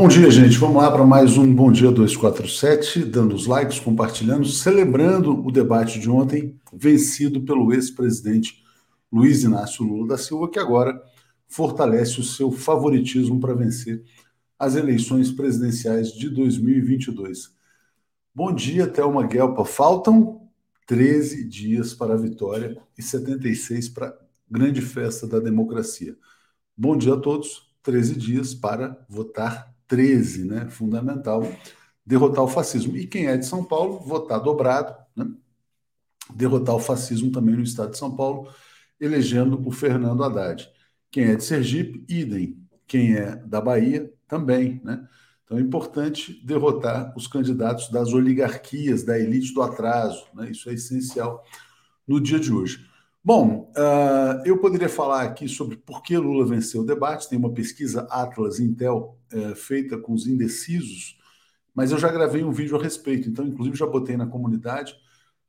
Bom dia, gente. Vamos lá para mais um Bom Dia 247, dando os likes, compartilhando, celebrando o debate de ontem, vencido pelo ex-presidente Luiz Inácio Lula da Silva, que agora fortalece o seu favoritismo para vencer as eleições presidenciais de 2022. Bom dia, Thelma Guelpa. Faltam 13 dias para a vitória e 76 para a grande festa da democracia. Bom dia a todos. 13 dias para votar 13, né? Fundamental derrotar o fascismo. E quem é de São Paulo, votar dobrado, né? derrotar o fascismo também no estado de São Paulo, elegendo o Fernando Haddad. Quem é de Sergipe, idem. Quem é da Bahia, também, né? Então é importante derrotar os candidatos das oligarquias, da elite do atraso, né? Isso é essencial no dia de hoje. Bom, uh, eu poderia falar aqui sobre por que Lula venceu o debate. Tem uma pesquisa Atlas Intel uh, feita com os indecisos, mas eu já gravei um vídeo a respeito, então, inclusive, já botei na comunidade.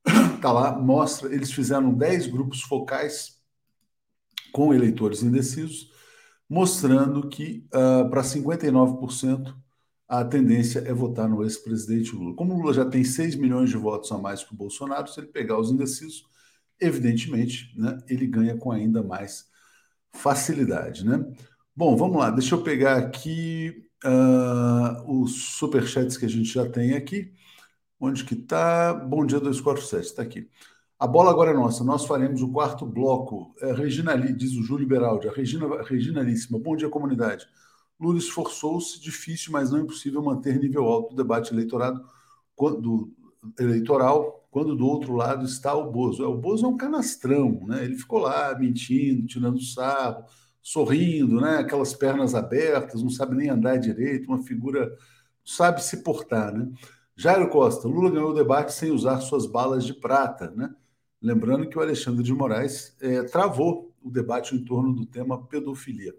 Tá lá, mostra. Eles fizeram 10 grupos focais com eleitores indecisos, mostrando que uh, para 59% a tendência é votar no ex-presidente Lula. Como Lula já tem 6 milhões de votos a mais que o Bolsonaro, se ele pegar os indecisos, evidentemente, né, ele ganha com ainda mais facilidade. Né? Bom, vamos lá, deixa eu pegar aqui uh, os superchats que a gente já tem aqui. Onde que está? Bom dia 247, está aqui. A bola agora é nossa. Nós faremos o quarto bloco. É, Regina, diz o Júlio Beraldi. A Regina, Reginalíssima. Bom dia, comunidade. Lula esforçou-se, difícil, mas não impossível manter nível alto do debate eleitorado, quando, eleitoral, quando do outro lado está o Bozo. É, o Bozo é um canastrão, né? Ele ficou lá mentindo, tirando sarro, sorrindo, né? Aquelas pernas abertas, não sabe nem andar direito, uma figura sabe se portar, né? Jairo Costa, Lula ganhou o debate sem usar suas balas de prata, né? Lembrando que o Alexandre de Moraes é, travou o debate em torno do tema pedofilia.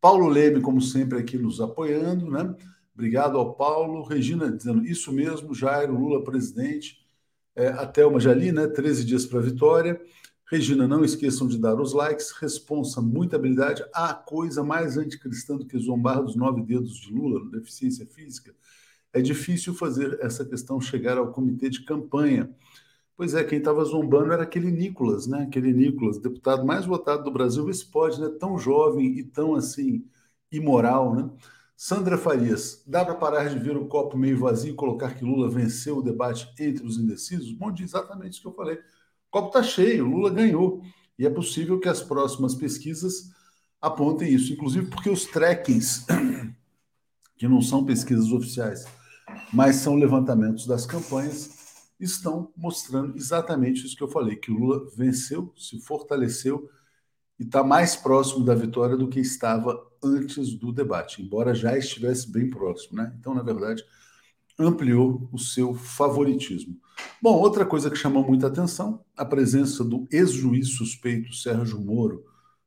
Paulo Leme, como sempre, aqui nos apoiando, né? Obrigado ao Paulo. Regina dizendo isso mesmo, Jairo, Lula presidente. É, a Thelma Jali, né? 13 dias para a vitória. Regina, não esqueçam de dar os likes. Responsa, muita habilidade. A coisa mais anticristã do que zombar dos nove dedos de Lula, deficiência física. É difícil fazer essa questão chegar ao comitê de campanha. Pois é, quem estava zombando era aquele Nicolas, né? Aquele Nicolas, deputado mais votado do Brasil. Esse pode, né? Tão jovem e tão assim imoral, né? Sandra Farias, dá para parar de ver o copo meio vazio e colocar que Lula venceu o debate entre os indecisos? Bom, de exatamente isso que eu falei. O copo está cheio, Lula ganhou. E é possível que as próximas pesquisas apontem isso, inclusive porque os trackings, que não são pesquisas oficiais, mas são levantamentos das campanhas, estão mostrando exatamente isso que eu falei, que o Lula venceu, se fortaleceu e está mais próximo da vitória do que estava antes do debate, embora já estivesse bem próximo, né? Então, na verdade, ampliou o seu favoritismo. Bom, outra coisa que chamou muita atenção, a presença do ex-juiz suspeito Sérgio Moro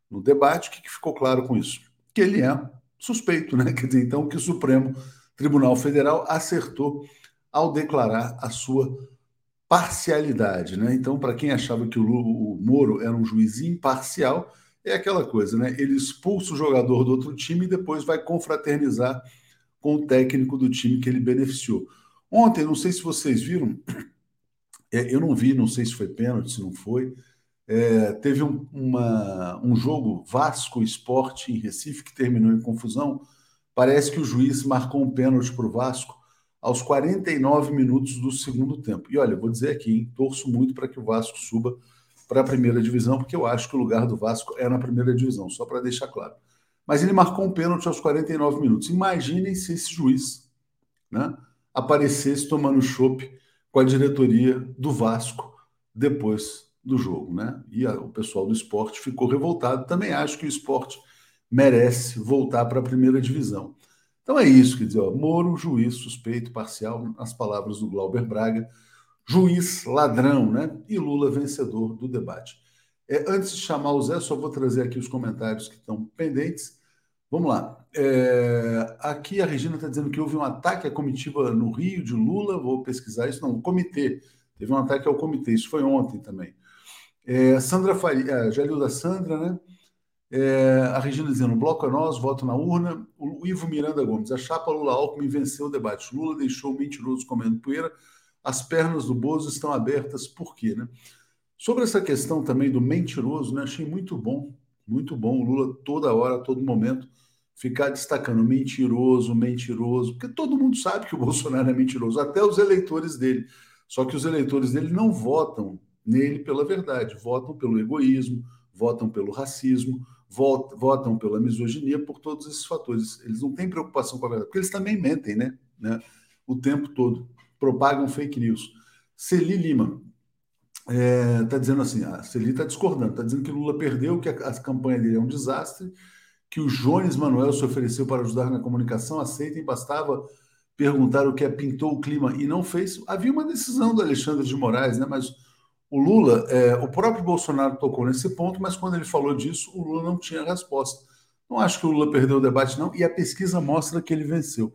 no debate. O que, que ficou claro com isso? Que ele é suspeito, né? Quer dizer, então, que o Supremo Tribunal Federal acertou ao declarar a sua parcialidade, né? Então, para quem achava que o, o, Moro era um juiz imparcial, é aquela coisa, né? Ele expulsa o jogador do outro time e depois vai confraternizar com o técnico do time que ele beneficiou. Ontem, não sei se vocês viram, é, eu não vi, não sei se foi pênalti, se não foi. É, teve um, uma, um jogo Vasco Esporte em Recife que terminou em confusão. Parece que o juiz marcou um pênalti para o Vasco aos 49 minutos do segundo tempo. E olha, vou dizer aqui, hein, torço muito para que o Vasco suba para a primeira divisão, porque eu acho que o lugar do Vasco é na primeira divisão, só para deixar claro. Mas ele marcou um pênalti aos 49 minutos. Imaginem se esse juiz né, aparecesse tomando chope com a diretoria do Vasco depois do jogo. Né? E a, o pessoal do esporte ficou revoltado. Também acho que o esporte merece voltar para a primeira divisão. Então é isso, quer dizer, ó, Moro, juiz suspeito parcial, nas palavras do Glauber Braga, juiz ladrão, né? E Lula vencedor do debate. É, antes de chamar o Zé, só vou trazer aqui os comentários que estão pendentes. Vamos lá. É, aqui a Regina está dizendo que houve um ataque à comitiva no Rio de Lula. Vou pesquisar isso. Não, o comitê. Teve um ataque ao comitê. Isso foi ontem também. É, Sandra Faria, é, leu da Sandra, né? É, a Regina dizendo, bloco é nós, voto na urna. O Ivo Miranda Gomes, a chapa Lula-Alckmin venceu o debate. Lula deixou o mentiroso comendo poeira. As pernas do Bozo estão abertas, por quê? Né? Sobre essa questão também do mentiroso, né, achei muito bom, muito bom. O Lula, toda hora, todo momento, ficar destacando mentiroso, mentiroso, porque todo mundo sabe que o Bolsonaro é mentiroso, até os eleitores dele. Só que os eleitores dele não votam nele pela verdade, votam pelo egoísmo, votam pelo racismo, votam pela misoginia, por todos esses fatores. Eles não têm preocupação com a verdade, porque eles também mentem, né? né? O tempo todo, propagam fake news. Celi Lima está é, tá dizendo assim: a Celi está discordando, está dizendo que Lula perdeu, que a, a campanha dele é um desastre, que o Jones Manuel se ofereceu para ajudar na comunicação, aceitem, bastava perguntar o que é pintou o clima e não fez. Havia uma decisão do Alexandre de Moraes, né? Mas o Lula, é, o próprio Bolsonaro tocou nesse ponto, mas quando ele falou disso, o Lula não tinha resposta. Não acho que o Lula perdeu o debate, não, e a pesquisa mostra que ele venceu.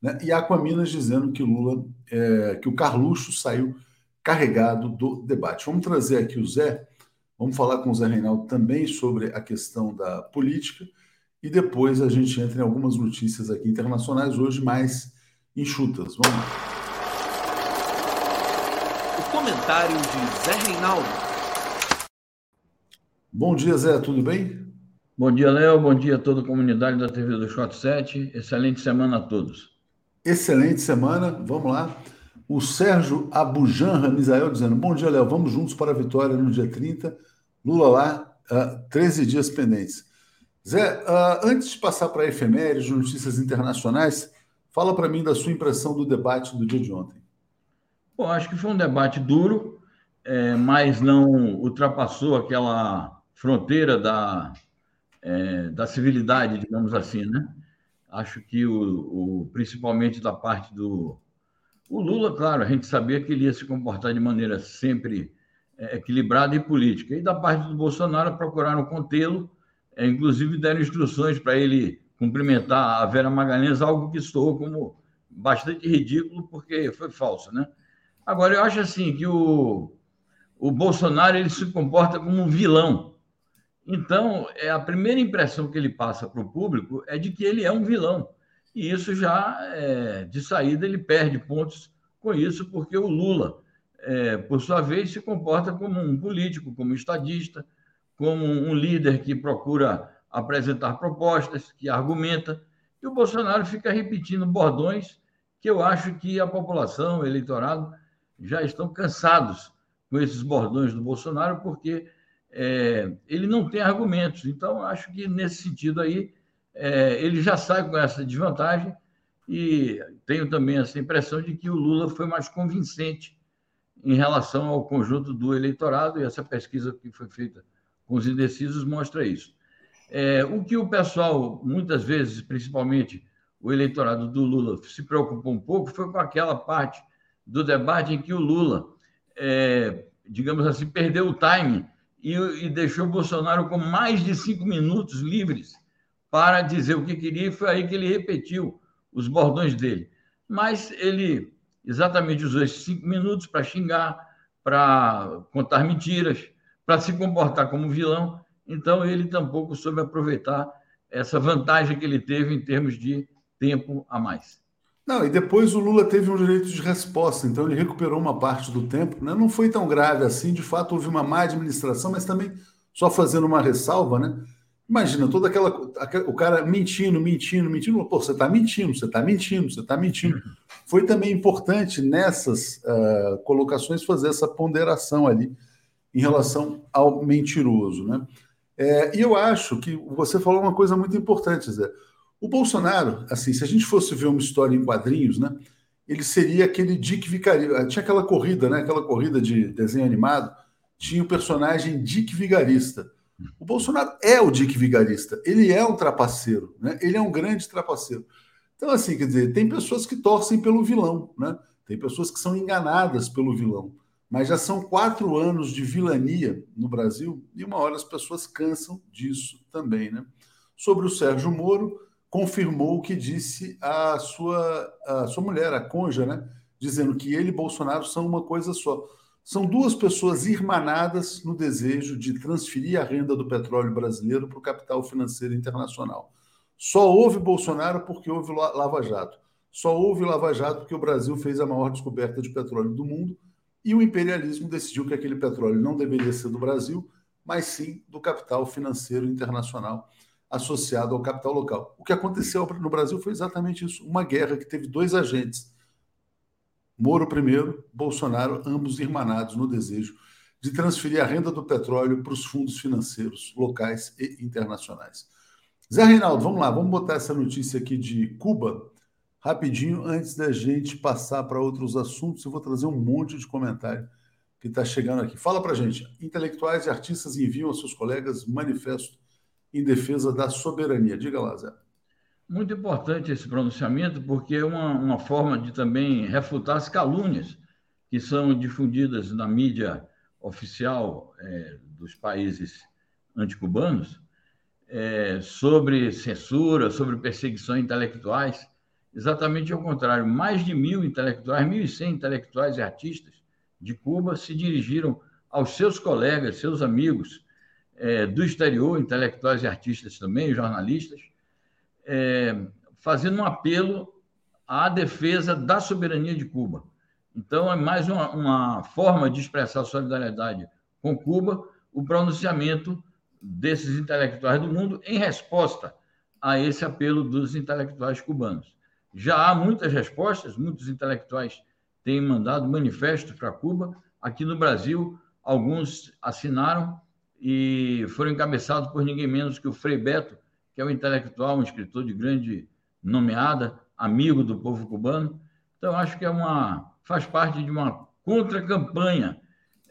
Né? E a Aquaminas dizendo que Lula, é, que o Carluxo saiu carregado do debate. Vamos trazer aqui o Zé, vamos falar com o Zé Reinaldo também sobre a questão da política, e depois a gente entra em algumas notícias aqui internacionais, hoje mais enxutas. Vamos lá comentário de Zé Reinaldo. Bom dia, Zé, tudo bem? Bom dia, Léo. Bom dia a toda a comunidade da TV do Shot 7. Excelente semana a todos. Excelente semana. Vamos lá. O Sérgio Abujan Ramizael dizendo: Bom dia, Léo. Vamos juntos para a vitória no dia 30. Lula lá, uh, ah, 13 dias pendentes. Zé, uh, antes de passar para efemérides, notícias internacionais, fala para mim da sua impressão do debate do dia de ontem. Bom, acho que foi um debate duro, é, mas não ultrapassou aquela fronteira da, é, da civilidade, digamos assim, né? Acho que o, o, principalmente da parte do o Lula, claro, a gente sabia que ele ia se comportar de maneira sempre é, equilibrada e política. E da parte do Bolsonaro procuraram contê-lo, é, inclusive deram instruções para ele cumprimentar a Vera Magalhães, algo que soou como bastante ridículo, porque foi falso, né? Agora, eu acho assim que o, o Bolsonaro ele se comporta como um vilão. Então, é a primeira impressão que ele passa para o público é de que ele é um vilão. E isso já, é, de saída, ele perde pontos com isso, porque o Lula, é, por sua vez, se comporta como um político, como estadista, como um líder que procura apresentar propostas, que argumenta. E o Bolsonaro fica repetindo bordões que eu acho que a população, o eleitorado, já estão cansados com esses bordões do Bolsonaro, porque é, ele não tem argumentos. Então, acho que nesse sentido aí, é, ele já sai com essa desvantagem e tenho também essa impressão de que o Lula foi mais convincente em relação ao conjunto do eleitorado, e essa pesquisa que foi feita com os indecisos mostra isso. É, o que o pessoal, muitas vezes, principalmente o eleitorado do Lula, se preocupou um pouco foi com aquela parte do debate em que o Lula, é, digamos assim, perdeu o time e, e deixou Bolsonaro com mais de cinco minutos livres para dizer o que queria, e foi aí que ele repetiu os bordões dele. Mas ele exatamente usou esses cinco minutos para xingar, para contar mentiras, para se comportar como vilão. Então, ele tampouco soube aproveitar essa vantagem que ele teve em termos de tempo a mais. Não, e depois o Lula teve um direito de resposta, então ele recuperou uma parte do tempo. Né? Não foi tão grave assim, de fato houve uma má administração, mas também, só fazendo uma ressalva, né? Imagina, toda aquela. O cara mentindo, mentindo, mentindo. Pô, você está mentindo, você está mentindo, você está mentindo. Foi também importante nessas uh, colocações fazer essa ponderação ali em relação ao mentiroso. Né? É, e eu acho que você falou uma coisa muito importante, Zé. O Bolsonaro, assim, se a gente fosse ver uma história em quadrinhos, né, ele seria aquele Dick Vigarista. Tinha aquela corrida, né, aquela corrida de desenho animado, tinha o personagem Dick Vigarista. O Bolsonaro é o Dick Vigarista, ele é um trapaceiro, né? ele é um grande trapaceiro. Então, assim, quer dizer, tem pessoas que torcem pelo vilão, né? tem pessoas que são enganadas pelo vilão, mas já são quatro anos de vilania no Brasil e uma hora as pessoas cansam disso também. Né? Sobre o Sérgio Moro, confirmou o que disse a sua, a sua mulher, a Conja, né? dizendo que ele e Bolsonaro são uma coisa só. São duas pessoas irmanadas no desejo de transferir a renda do petróleo brasileiro para o capital financeiro internacional. Só houve Bolsonaro porque houve Lava Jato. Só houve Lava Jato porque o Brasil fez a maior descoberta de petróleo do mundo e o imperialismo decidiu que aquele petróleo não deveria ser do Brasil, mas sim do capital financeiro internacional associado ao capital local. O que aconteceu no Brasil foi exatamente isso: uma guerra que teve dois agentes. Moro primeiro, Bolsonaro, ambos irmanados no desejo de transferir a renda do petróleo para os fundos financeiros locais e internacionais. Zé Reinaldo, vamos lá, vamos botar essa notícia aqui de Cuba rapidinho antes da gente passar para outros assuntos. Eu vou trazer um monte de comentário que está chegando aqui. Fala para gente. Intelectuais e artistas enviam aos seus colegas manifesto em defesa da soberania. Diga lá, Zé. Muito importante esse pronunciamento, porque é uma, uma forma de também refutar as calúnias que são difundidas na mídia oficial é, dos países anticubanos é, sobre censura, sobre perseguições intelectuais. Exatamente ao contrário, mais de mil intelectuais, 1.100 intelectuais e artistas de Cuba se dirigiram aos seus colegas, seus amigos é, do exterior, intelectuais e artistas também, jornalistas, é, fazendo um apelo à defesa da soberania de Cuba. Então, é mais uma, uma forma de expressar solidariedade com Cuba, o pronunciamento desses intelectuais do mundo em resposta a esse apelo dos intelectuais cubanos. Já há muitas respostas, muitos intelectuais têm mandado manifestos para Cuba. Aqui no Brasil, alguns assinaram e foram encabeçados por ninguém menos que o Frei Beto, que é um intelectual, um escritor de grande nomeada, amigo do povo cubano. Então, acho que é uma, faz parte de uma contra-campanha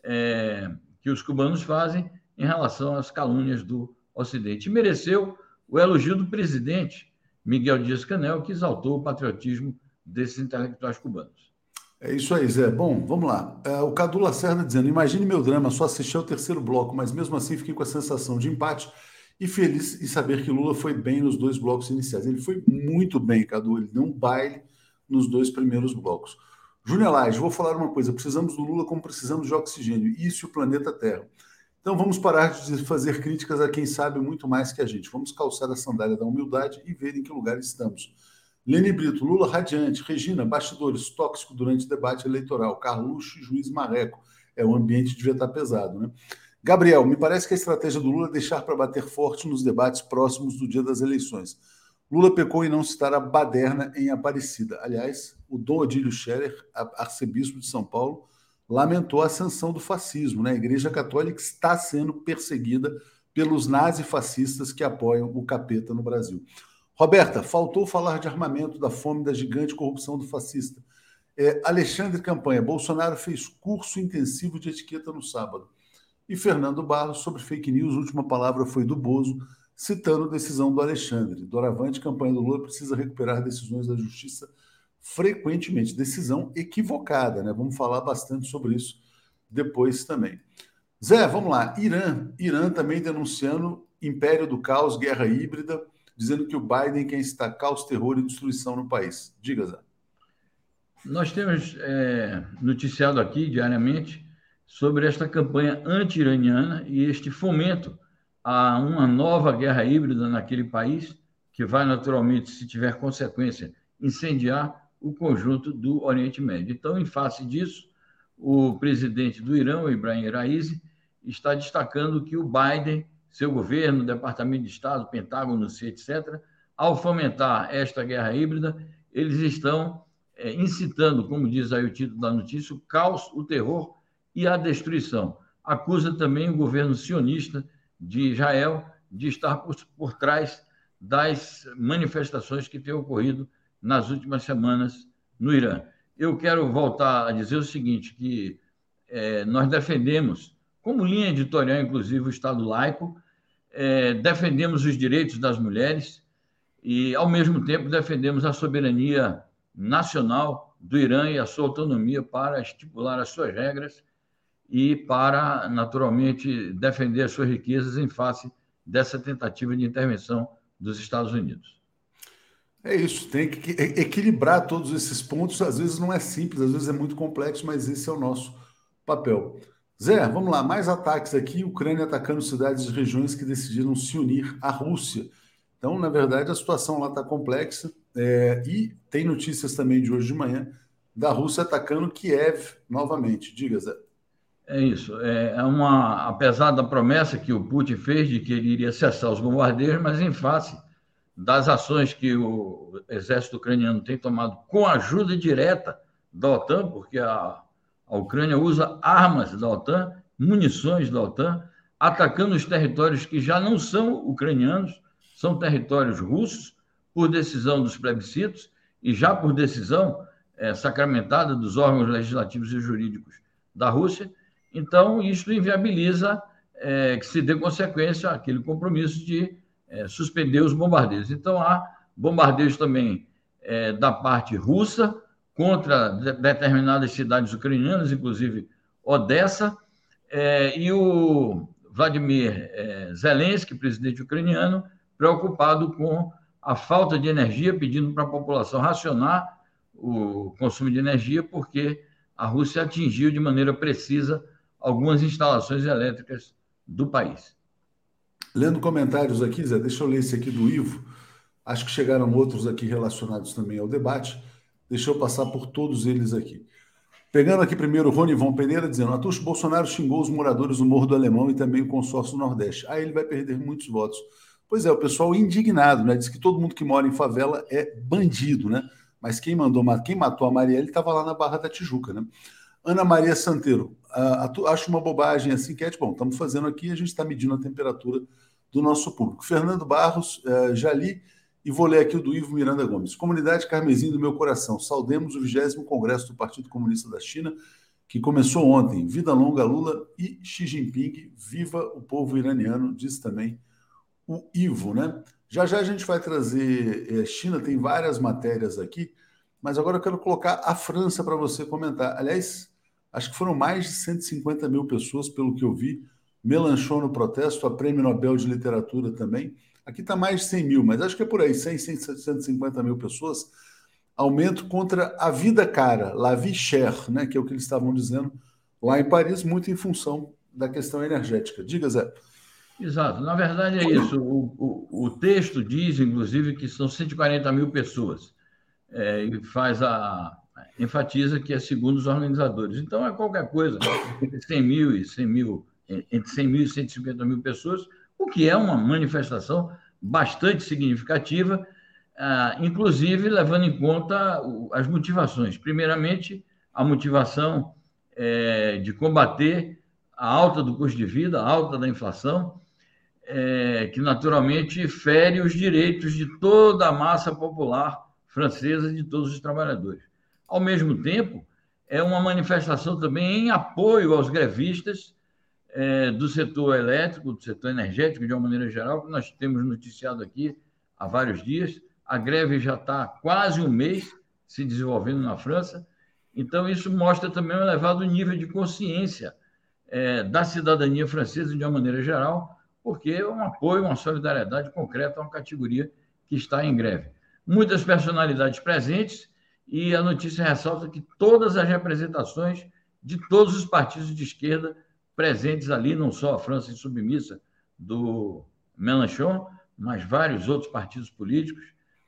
é, que os cubanos fazem em relação às calúnias do Ocidente. E mereceu o elogio do presidente Miguel Dias-Canel, que exaltou o patriotismo desses intelectuais cubanos. É isso aí, Zé. Bom, vamos lá. É, o Cadu Lacerda dizendo: imagine meu drama, só assisti ao terceiro bloco, mas mesmo assim fiquei com a sensação de empate e feliz em saber que Lula foi bem nos dois blocos iniciais. Ele foi muito bem, Cadu. Ele deu um baile nos dois primeiros blocos. Júnior Lage, vou falar uma coisa: precisamos do Lula como precisamos de oxigênio, isso e o planeta Terra. Então vamos parar de fazer críticas a quem sabe muito mais que a gente. Vamos calçar a sandália da humildade e ver em que lugar estamos. Lene Brito, Lula radiante. Regina, bastidores, tóxico durante debate eleitoral. Carluxo, juiz Marreco. É, o ambiente devia estar pesado, né? Gabriel, me parece que a estratégia do Lula é deixar para bater forte nos debates próximos do dia das eleições. Lula pecou em não citar a baderna em Aparecida. Aliás, o Dom Odílio Scherer, arcebispo de São Paulo, lamentou a ascensão do fascismo. Né? A Igreja Católica está sendo perseguida pelos nazifascistas que apoiam o capeta no Brasil. Roberta, faltou falar de armamento, da fome, da gigante corrupção do fascista. É, Alexandre Campanha, Bolsonaro fez curso intensivo de etiqueta no sábado. E Fernando Barros, sobre fake news, última palavra foi do Bozo, citando decisão do Alexandre. Doravante, campanha do Lula precisa recuperar decisões da justiça frequentemente. Decisão equivocada, né? Vamos falar bastante sobre isso depois também. Zé, vamos lá. Irã. Irã também denunciando império do caos, guerra híbrida dizendo que o Biden quer instacar caos, terror e destruição no país. Diga, Zé. Nós temos é, noticiado aqui diariamente sobre esta campanha anti-iraniana e este fomento a uma nova guerra híbrida naquele país, que vai naturalmente, se tiver consequência, incendiar o conjunto do Oriente Médio. Então, em face disso, o presidente do Irã, Ibrahim Raisi, está destacando que o Biden seu governo, Departamento de Estado, Pentágono, etc., ao fomentar esta guerra híbrida, eles estão é, incitando, como diz aí o título da notícia, o caos, o terror e a destruição. Acusa também o governo sionista de Israel de estar por, por trás das manifestações que têm ocorrido nas últimas semanas no Irã. Eu quero voltar a dizer o seguinte, que é, nós defendemos, como linha editorial, inclusive, o Estado laico, é, defendemos os direitos das mulheres e, ao mesmo tempo, defendemos a soberania nacional do Irã e a sua autonomia para estipular as suas regras e para, naturalmente, defender as suas riquezas em face dessa tentativa de intervenção dos Estados Unidos. É isso, tem que equilibrar todos esses pontos. Às vezes não é simples, às vezes é muito complexo, mas esse é o nosso papel. Zé, vamos lá, mais ataques aqui, Ucrânia atacando cidades e regiões que decidiram se unir à Rússia. Então, na verdade, a situação lá está complexa é, e tem notícias também de hoje de manhã da Rússia atacando Kiev novamente. Diga, Zé. É isso. É uma, apesar da promessa que o Putin fez de que ele iria cessar os bombardeios, mas em face das ações que o exército ucraniano tem tomado com ajuda direta da OTAN, porque a, a Ucrânia usa armas da OTAN, munições da OTAN, atacando os territórios que já não são ucranianos, são territórios russos, por decisão dos plebiscitos e já por decisão é, sacramentada dos órgãos legislativos e jurídicos da Rússia. Então, isso inviabiliza é, que se dê consequência àquele compromisso de é, suspender os bombardeios. Então, há bombardeios também da parte russa contra de, determinadas cidades ucranianas, inclusive Odessa, é, e o Vladimir é, Zelensky, presidente ucraniano, preocupado com a falta de energia, pedindo para a população racionar o consumo de energia, porque a Rússia atingiu de maneira precisa algumas instalações elétricas do país. Lendo comentários aqui, Zé, deixa eu ler esse aqui do Ivo. Acho que chegaram outros aqui relacionados também ao debate. Deixa eu passar por todos eles aqui. Pegando aqui primeiro o Rony Von Pereira dizendo: Atush Bolsonaro xingou os moradores do Morro do Alemão e também o consórcio Nordeste. Aí ele vai perder muitos votos. Pois é, o pessoal indignado, né? Diz que todo mundo que mora em favela é bandido, né? Mas quem mandou, quem matou a Marielle estava lá na Barra da Tijuca, né? Ana Maria Santeiro, uh, acho uma bobagem que é, bom, estamos fazendo aqui, a gente está medindo a temperatura do nosso público. Fernando Barros, uh, já li e vou ler aqui o do Ivo Miranda Gomes. Comunidade Carmesim do meu coração, saudemos o 20 Congresso do Partido Comunista da China, que começou ontem. Vida longa Lula e Xi Jinping, viva o povo iraniano, diz também o Ivo, né? Já já a gente vai trazer é, China, tem várias matérias aqui, mas agora eu quero colocar a França para você comentar. Aliás, acho que foram mais de 150 mil pessoas, pelo que eu vi. Melanchon no protesto, a Prêmio Nobel de Literatura também. Aqui está mais de 100 mil, mas acho que é por aí, 100, 150 mil pessoas. Aumento contra a vida cara, la vie chère, né, que é o que eles estavam dizendo lá em Paris, muito em função da questão energética. Diga, Zé. Exato, na verdade é isso. O, o, o texto diz, inclusive, que são 140 mil pessoas, é, e faz a. enfatiza que é segundo os organizadores. Então é qualquer coisa, entre 100 mil e 100 mil, entre 100 mil e 150 mil pessoas o que é uma manifestação bastante significativa, ah, inclusive levando em conta as motivações. Primeiramente, a motivação é, de combater a alta do custo de vida, a alta da inflação, é, que naturalmente fere os direitos de toda a massa popular francesa e de todos os trabalhadores. Ao mesmo tempo, é uma manifestação também em apoio aos grevistas é, do setor elétrico, do setor energético, de uma maneira geral, que nós temos noticiado aqui há vários dias. A greve já está quase um mês se desenvolvendo na França. Então, isso mostra também um elevado nível de consciência é, da cidadania francesa, de uma maneira geral, porque é um apoio, uma solidariedade concreta a uma categoria que está em greve. Muitas personalidades presentes, e a notícia ressalta que todas as representações de todos os partidos de esquerda presentes ali, não só a França insubmissa do Mélenchon, mas vários outros partidos políticos,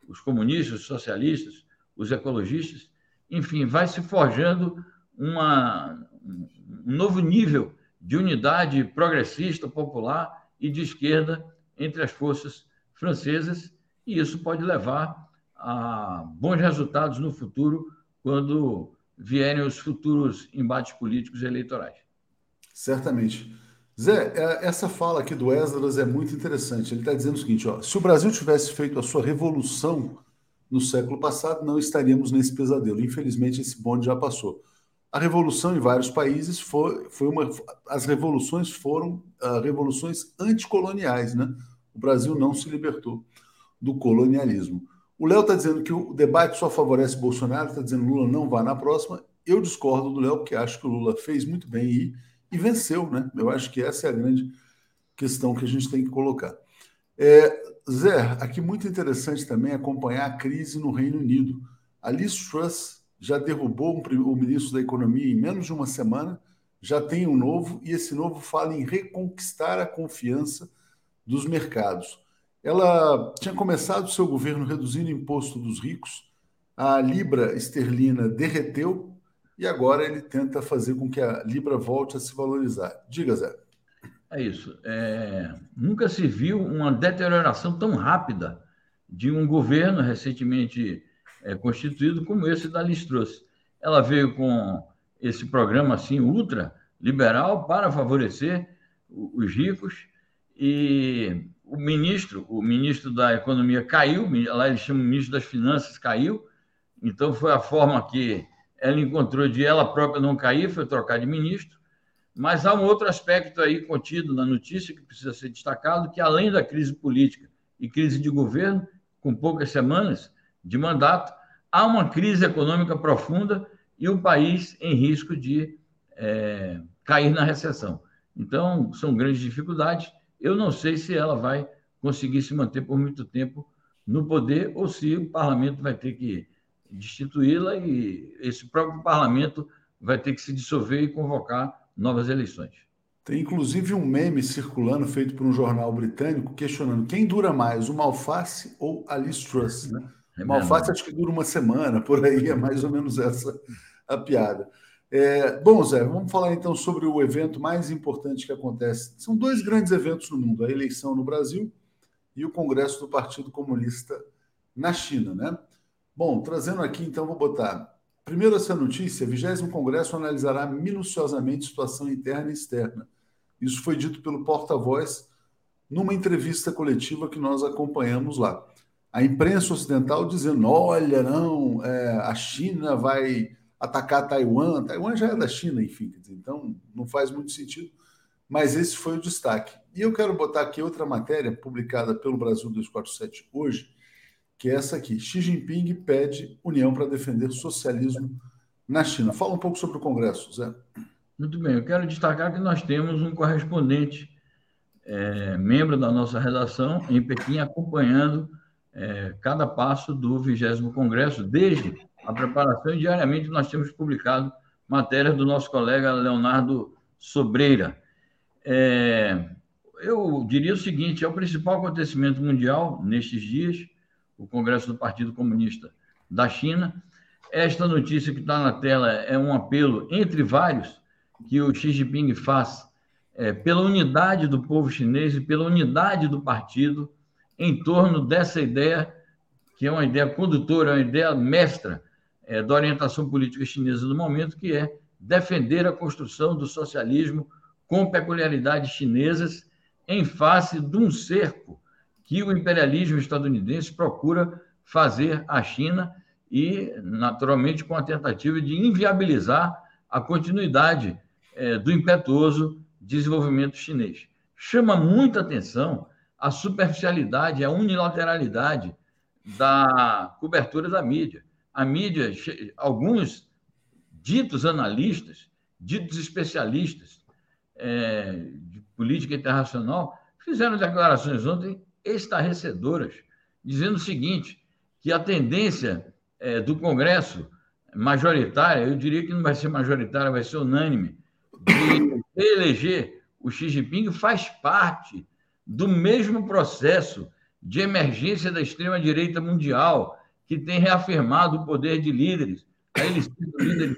os comunistas, os socialistas, os ecologistas, enfim, vai se forjando uma, um novo nível de unidade progressista, popular e de esquerda entre as forças francesas, e isso pode levar a bons resultados no futuro, quando vierem os futuros embates políticos e eleitorais. Certamente. Zé, é, essa fala aqui do Esdras é muito interessante. Ele está dizendo o seguinte: ó, se o Brasil tivesse feito a sua revolução no século passado, não estaríamos nesse pesadelo. Infelizmente, esse bonde já passou. A revolução em vários países foi, foi uma. As revoluções foram uh, revoluções anticoloniais, né? O Brasil não se libertou do colonialismo. O Léo está dizendo que o debate só favorece Bolsonaro, está dizendo que Lula não vai na próxima. Eu discordo do Léo, porque acho que o Lula fez muito bem e e venceu, né? Eu acho que essa é a grande questão que a gente tem que colocar. É, Zé, aqui muito interessante também acompanhar a crise no Reino Unido. A Liz Truss já derrubou o ministro da Economia em menos de uma semana, já tem um novo, e esse novo fala em reconquistar a confiança dos mercados. Ela tinha começado seu governo reduzindo o imposto dos ricos, a libra esterlina derreteu, e agora ele tenta fazer com que a Libra volte a se valorizar. Diga, Zé. É isso. É... Nunca se viu uma deterioração tão rápida de um governo recentemente é, constituído como esse da Liz trouxe. Ela veio com esse programa assim ultra liberal para favorecer os ricos e o ministro, o ministro da Economia caiu, lá ele chama o ministro das Finanças caiu, então foi a forma que ela encontrou de ela própria não cair, foi trocar de ministro. Mas há um outro aspecto aí contido na notícia que precisa ser destacado, que além da crise política e crise de governo, com poucas semanas de mandato, há uma crise econômica profunda e o país em risco de é, cair na recessão. Então, são grandes dificuldades. Eu não sei se ela vai conseguir se manter por muito tempo no poder ou se o parlamento vai ter que destituí-la e esse próprio parlamento vai ter que se dissolver e convocar novas eleições. Tem inclusive um meme circulando feito por um jornal britânico questionando quem dura mais, o Malface ou a Liz Truss. Né? É Malface acho que dura uma semana, por aí é mais ou menos essa a piada. É, bom, Zé, vamos falar então sobre o evento mais importante que acontece. São dois grandes eventos no mundo: a eleição no Brasil e o Congresso do Partido Comunista na China, né? Bom, trazendo aqui, então, vou botar. Primeiro, essa notícia: o 20 Congresso analisará minuciosamente situação interna e externa. Isso foi dito pelo porta-voz numa entrevista coletiva que nós acompanhamos lá. A imprensa ocidental dizendo: olha, não, é, a China vai atacar Taiwan. Taiwan já é da China, enfim, então não faz muito sentido. Mas esse foi o destaque. E eu quero botar aqui outra matéria publicada pelo Brasil 247 hoje, que é essa aqui. Xi Jinping pede união para defender socialismo na China. Fala um pouco sobre o Congresso, Zé. Muito bem, eu quero destacar que nós temos um correspondente, é, membro da nossa redação, em Pequim, acompanhando é, cada passo do 20 Congresso, desde a preparação e diariamente nós temos publicado matérias do nosso colega Leonardo Sobreira. É, eu diria o seguinte: é o principal acontecimento mundial nestes dias o Congresso do Partido Comunista da China. Esta notícia que está na tela é um apelo, entre vários, que o Xi Jinping faz é, pela unidade do povo chinês e pela unidade do partido em torno dessa ideia, que é uma ideia condutora, uma ideia mestra é, da orientação política chinesa no momento, que é defender a construção do socialismo com peculiaridades chinesas em face de um cerco que o imperialismo estadunidense procura fazer à China e, naturalmente, com a tentativa de inviabilizar a continuidade é, do impetuoso desenvolvimento chinês. Chama muita atenção a superficialidade, a unilateralidade da cobertura da mídia. A mídia, alguns ditos analistas, ditos especialistas é, de política internacional, fizeram declarações ontem estarrecedoras, dizendo o seguinte: que a tendência é, do Congresso majoritária, eu diria que não vai ser majoritária, vai ser unânime, de eleger o Xi Jinping faz parte do mesmo processo de emergência da extrema-direita mundial, que tem reafirmado o poder de líderes. Líderes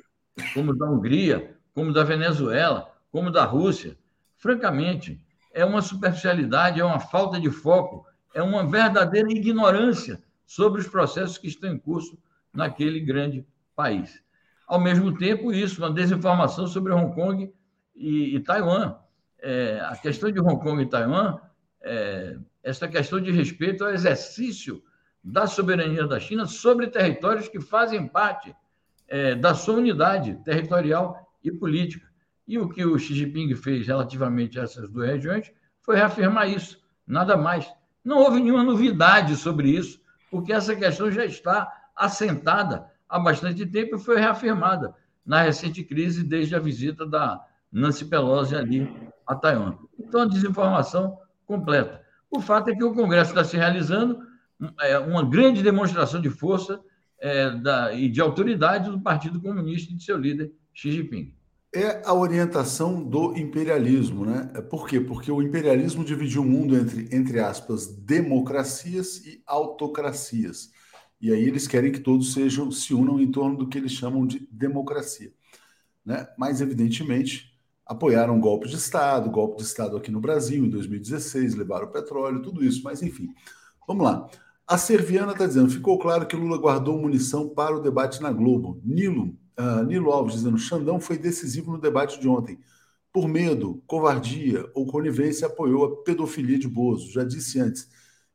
como da Hungria, como da Venezuela, como da Rússia. Francamente, é uma superficialidade, é uma falta de foco, é uma verdadeira ignorância sobre os processos que estão em curso naquele grande país. Ao mesmo tempo, isso, uma desinformação sobre Hong Kong e, e Taiwan. É, a questão de Hong Kong e Taiwan, é, essa questão de respeito ao exercício da soberania da China sobre territórios que fazem parte é, da sua unidade territorial e política. E o que o Xi Jinping fez relativamente a essas duas regiões foi reafirmar isso, nada mais. Não houve nenhuma novidade sobre isso, porque essa questão já está assentada há bastante tempo e foi reafirmada na recente crise desde a visita da Nancy Pelosi ali a Taiwan. Então, a desinformação completa. O fato é que o Congresso está se realizando é, uma grande demonstração de força é, e de autoridade do Partido Comunista e de seu líder, Xi Jinping é a orientação do imperialismo, né? É, por quê? Porque o imperialismo dividiu o mundo entre, entre aspas, democracias e autocracias. E aí eles querem que todos sejam se unam em torno do que eles chamam de democracia. Né? Mas, evidentemente, apoiaram golpe de Estado, golpe de Estado aqui no Brasil em 2016, levaram o petróleo, tudo isso. Mas, enfim, vamos lá. A Serviana está dizendo: ficou claro que Lula guardou munição para o debate na Globo. Nilo, uh, Nilo Alves dizendo: Xandão foi decisivo no debate de ontem. Por medo, covardia ou conivência, apoiou a pedofilia de Bozo. Já disse antes: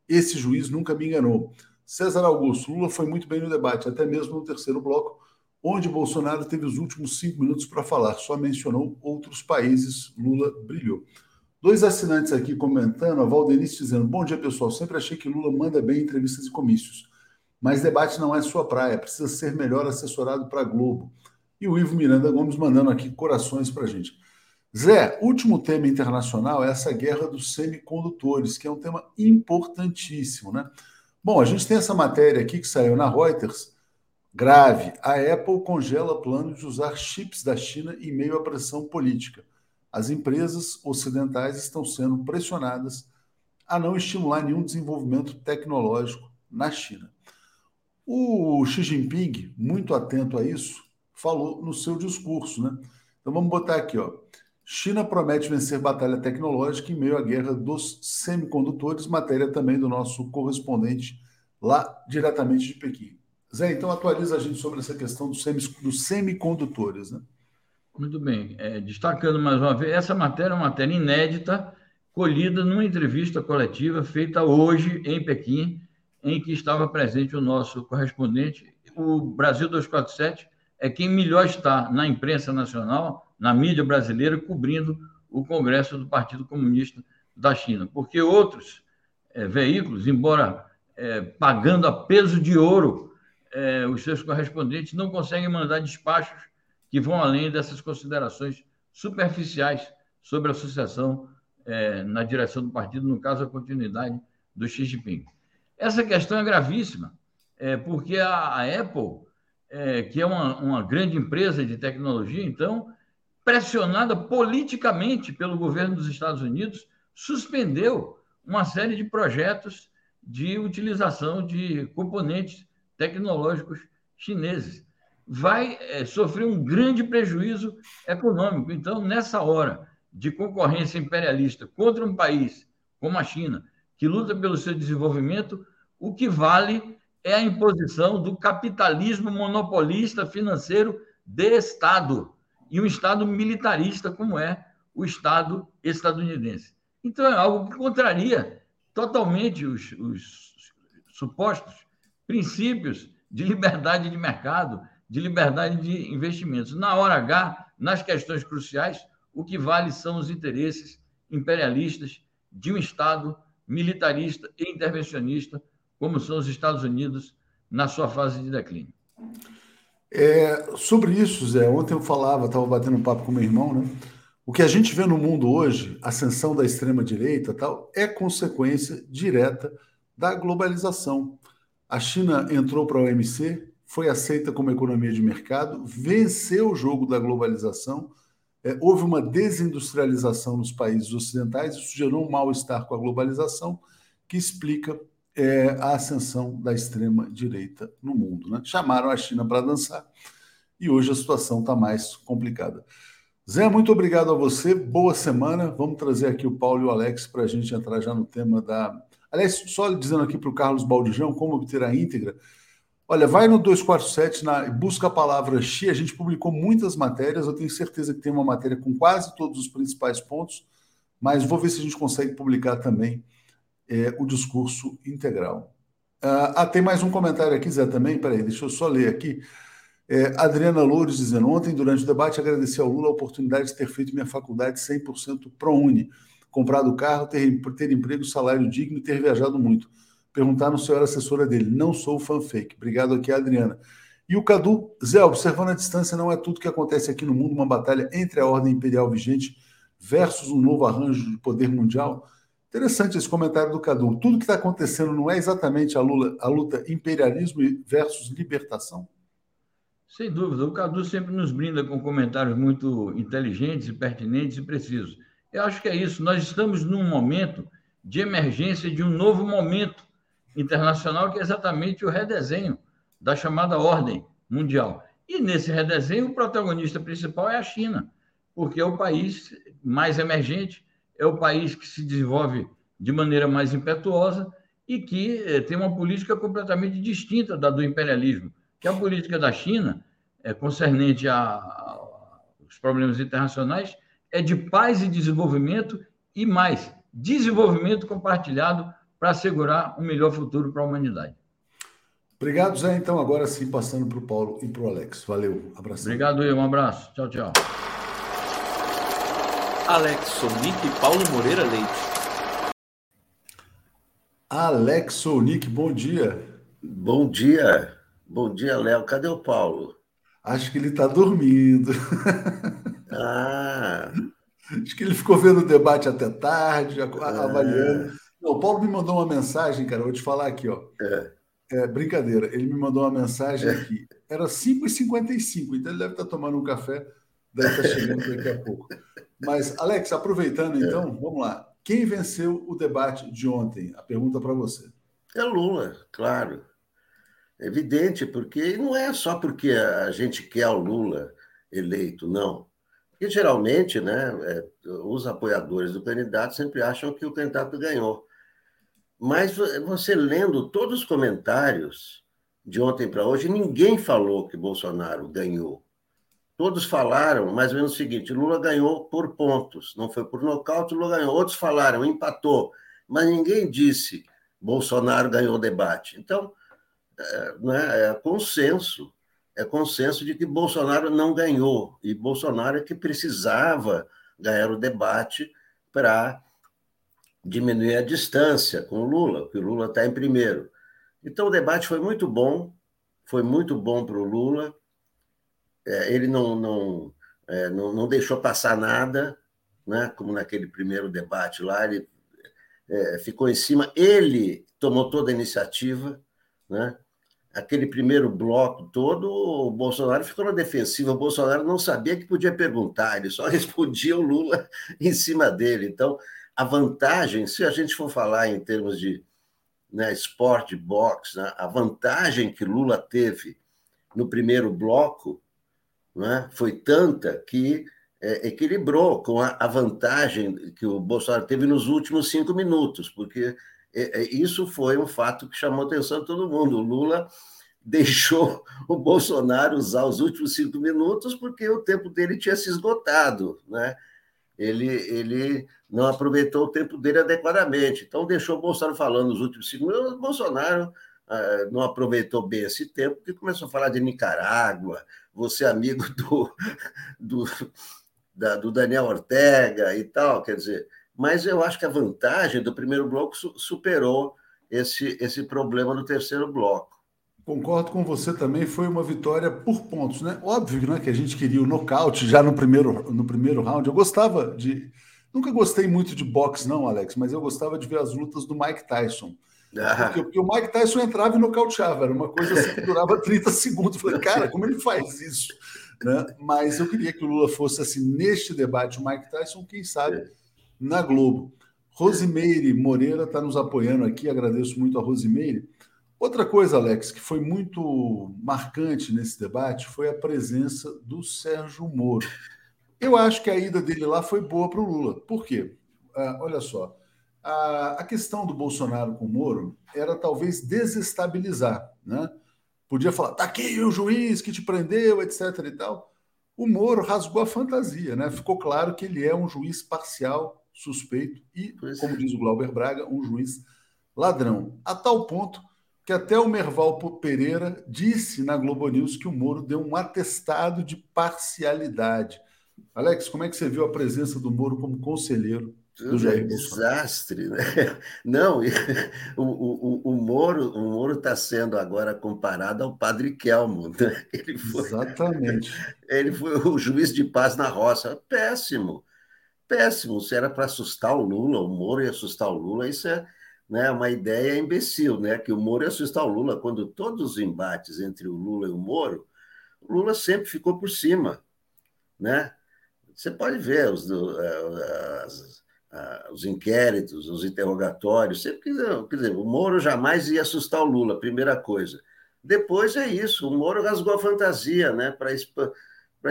esse juiz nunca me enganou. César Augusto, Lula foi muito bem no debate, até mesmo no terceiro bloco, onde Bolsonaro teve os últimos cinco minutos para falar, só mencionou outros países, Lula brilhou. Dois assinantes aqui comentando, a Valdenice dizendo: Bom dia, pessoal. Sempre achei que Lula manda bem em entrevistas e comícios. Mas debate não é sua praia, precisa ser melhor assessorado para Globo. E o Ivo Miranda Gomes mandando aqui corações para a gente. Zé, último tema internacional é essa guerra dos semicondutores, que é um tema importantíssimo, né? Bom, a gente tem essa matéria aqui que saiu na Reuters, grave. A Apple congela plano de usar chips da China em meio à pressão política as empresas ocidentais estão sendo pressionadas a não estimular nenhum desenvolvimento tecnológico na China. O Xi Jinping, muito atento a isso, falou no seu discurso, né? Então vamos botar aqui, ó. China promete vencer batalha tecnológica em meio à guerra dos semicondutores, matéria também do nosso correspondente lá diretamente de Pequim. Zé, então atualiza a gente sobre essa questão dos, semicondutores, né? Muito bem. É, destacando mais uma vez, essa matéria é uma matéria inédita, colhida numa entrevista coletiva feita hoje em Pequim, em que estava presente o nosso correspondente. O Brasil 247 é quem melhor está na imprensa nacional, na mídia brasileira, cobrindo o Congresso do Partido Comunista da China. Porque outros é, veículos, embora é, pagando a peso de ouro é, os seus correspondentes, não conseguem mandar despachos que vão além dessas considerações superficiais sobre a associação é, na direção do partido, no caso, a continuidade do Xi Jinping. Essa questão é gravíssima, é, porque a, a Apple, é, que é uma, uma grande empresa de tecnologia, então, pressionada politicamente pelo governo dos Estados Unidos, suspendeu uma série de projetos de utilização de componentes tecnológicos chineses vai é, sofrer um grande prejuízo econômico. Então, nessa hora de concorrência imperialista contra um país como a China, que luta pelo seu desenvolvimento, o que vale é a imposição do capitalismo monopolista financeiro de Estado e um Estado militarista como é o Estado estadunidense. Então, é algo que contraria totalmente os, os supostos princípios de liberdade de mercado, de liberdade de investimentos. Na hora H, nas questões cruciais, o que vale são os interesses imperialistas de um Estado militarista e intervencionista, como são os Estados Unidos na sua fase de declínio. É, sobre isso, Zé, ontem eu falava, estava batendo um papo com meu irmão, né? O que a gente vê no mundo hoje, ascensão da extrema-direita tal, é consequência direta da globalização. A China entrou para a OMC, foi aceita como economia de mercado, venceu o jogo da globalização, é, houve uma desindustrialização nos países ocidentais, isso gerou um mal-estar com a globalização, que explica é, a ascensão da extrema-direita no mundo. Né? Chamaram a China para dançar e hoje a situação está mais complicada. Zé, muito obrigado a você, boa semana. Vamos trazer aqui o Paulo e o Alex para a gente entrar já no tema da. Aliás, só dizendo aqui para o Carlos Baldijão como obter a íntegra. Olha, vai no 247, na, busca a palavra Xi. A gente publicou muitas matérias. Eu tenho certeza que tem uma matéria com quase todos os principais pontos, mas vou ver se a gente consegue publicar também é, o discurso integral. Ah, ah, tem mais um comentário aqui, Zé, também. Peraí, deixa eu só ler aqui. É, Adriana Loures dizendo: Ontem, durante o debate, agradeci ao Lula a oportunidade de ter feito minha faculdade 100% ProUni, comprado carro, ter, ter emprego, salário digno e ter viajado muito Perguntaram se eu era assessora dele. Não sou fanfake. Obrigado aqui, Adriana. E o Cadu, Zé, observando a distância, não é tudo que acontece aqui no mundo, uma batalha entre a ordem imperial vigente versus um novo arranjo de poder mundial. Interessante esse comentário do Cadu. Tudo que está acontecendo não é exatamente a, Lula, a luta imperialismo versus libertação? Sem dúvida. O Cadu sempre nos brinda com comentários muito inteligentes, pertinentes e precisos. Eu acho que é isso. Nós estamos num momento de emergência de um novo momento internacional, que é exatamente o redesenho da chamada ordem mundial. E nesse redesenho, o protagonista principal é a China, porque é o país mais emergente, é o país que se desenvolve de maneira mais impetuosa e que eh, tem uma política completamente distinta da do imperialismo, que é a política da China, é, concernente aos problemas internacionais, é de paz e desenvolvimento e mais, desenvolvimento compartilhado para assegurar um melhor futuro para a humanidade. Obrigado, Zé. Então, agora sim, passando para o Paulo e para o Alex. Valeu, abraço. Obrigado, eu. Um abraço. Tchau, tchau. Alex Sonic e Paulo Moreira Leite. Alex Sonic, bom dia. Bom dia. Bom dia, Léo. Cadê o Paulo? Acho que ele está dormindo. Ah. Acho que ele ficou vendo o debate até tarde, avaliando. É. O Paulo me mandou uma mensagem, cara, vou te falar aqui, ó. É. É, brincadeira, ele me mandou uma mensagem aqui. Era 5h55, então ele deve estar tomando um café, deve estar chegando daqui a pouco. Mas, Alex, aproveitando então, é. vamos lá. Quem venceu o debate de ontem? A pergunta para você. É Lula, claro. É evidente, porque não é só porque a gente quer o Lula eleito, não. Porque geralmente, né, é, os apoiadores do candidato sempre acham que o candidato ganhou. Mas você lendo todos os comentários de ontem para hoje, ninguém falou que Bolsonaro ganhou. Todos falaram mais ou menos o seguinte: Lula ganhou por pontos, não foi por nocaute, Lula ganhou. Outros falaram, empatou, mas ninguém disse Bolsonaro ganhou o debate. Então, é, né, é consenso, é consenso de que Bolsonaro não ganhou, e Bolsonaro é que precisava ganhar o debate para diminuir a distância com o Lula, porque o Lula está em primeiro. Então, o debate foi muito bom, foi muito bom para o Lula. É, ele não, não, é, não, não, deixou passar nada, né? como naquele primeiro debate lá, ele é, ficou em cima. Ele tomou toda a iniciativa, né? aquele primeiro bloco todo, o Bolsonaro ficou na defensiva. O Bolsonaro não sabia que podia perguntar, ele só respondia o Lula em cima dele. Então, a vantagem, se a gente for falar em termos de né, esporte, boxe, né, a vantagem que Lula teve no primeiro bloco né, foi tanta que é, equilibrou com a, a, vantagem que o Bolsonaro teve nos últimos cinco minutos, porque é, é, isso foi um fato que chamou a atenção de todo mundo. O Lula deixou o Bolsonaro usar os últimos cinco minutos porque o tempo dele tinha se esgotado, né? Ele, ele não aproveitou o tempo dele adequadamente. Então, deixou o Bolsonaro falando nos últimos cinco minutos. O Bolsonaro ah, não aproveitou bem esse tempo, porque começou a falar de Nicarágua, você amigo do, do, da, do Daniel Ortega e tal, quer dizer. Mas eu acho que a vantagem do primeiro bloco superou esse, esse problema no terceiro bloco. Concordo com você também, foi uma vitória por pontos, né? Óbvio né, que a gente queria o nocaute já no primeiro, no primeiro round. Eu gostava de. Nunca gostei muito de boxe, não, Alex, mas eu gostava de ver as lutas do Mike Tyson. Ah. Porque, porque, o Mike Tyson entrava e nocauteava, era uma coisa assim que durava 30 segundos. Eu falei, cara, como ele faz isso? Né? Mas eu queria que o Lula fosse assim neste debate, o Mike Tyson, quem sabe, na Globo. Rosimeire Moreira está nos apoiando aqui, agradeço muito a Rosimeire. Outra coisa, Alex, que foi muito marcante nesse debate foi a presença do Sérgio Moro. Eu acho que a ida dele lá foi boa para o Lula. Por quê? Ah, olha só, a, a, questão do Bolsonaro com o Moro era talvez desestabilizar, né? Podia falar, tá aqui o juiz que te prendeu, etc. e tal. O Moro rasgou a fantasia, né? Ficou claro que ele é um juiz parcial, suspeito e, como diz o Glauber Braga, um juiz ladrão. A tal ponto que até o Merval Pereira disse na Globo News que o Moro deu um atestado de parcialidade. Alex, como é que você viu a presença do Moro como conselheiro do Jair é desastre, né? Não, o, o, o Moro o Moro está sendo agora comparado ao Padre Kelmo. Né? Ele foi, Exatamente. Ele foi o juiz de paz na roça. Péssimo, péssimo. Se era para assustar o Lula, o Moro ia assustar o Lula, isso é né, uma ideia imbecil, né, que o Moro ia assustar o Lula, quando todos os embates entre o Lula e o Moro, o Lula sempre ficou por cima. Né? Você pode ver os, as, a, os inquéritos, os interrogatórios, sempre quer dizer, o Moro jamais ia assustar o Lula, primeira coisa. Depois é isso, o Moro rasgou a fantasia, né, para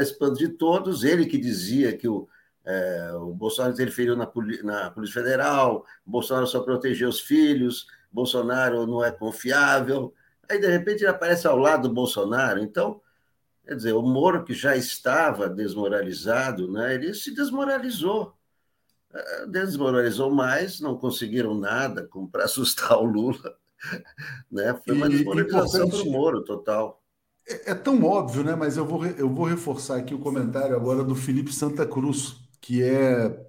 expandir todos, ele que dizia que o, é, o Bolsonaro interferiu na, na Polícia Federal, Bolsonaro só protegeu os filhos, Bolsonaro não é confiável. Aí, de repente, ele aparece ao lado do Bolsonaro. Então, quer dizer, o Moro, que já estava desmoralizado, né, ele se desmoralizou. É, desmoralizou mais, não conseguiram nada para assustar o Lula. Né? Foi uma desmoralização para o Moro total. É, é, tão óbvio, né? Mas eu vou, eu vou reforçar aqui o comentário agora do Felipe Santa Cruz, que é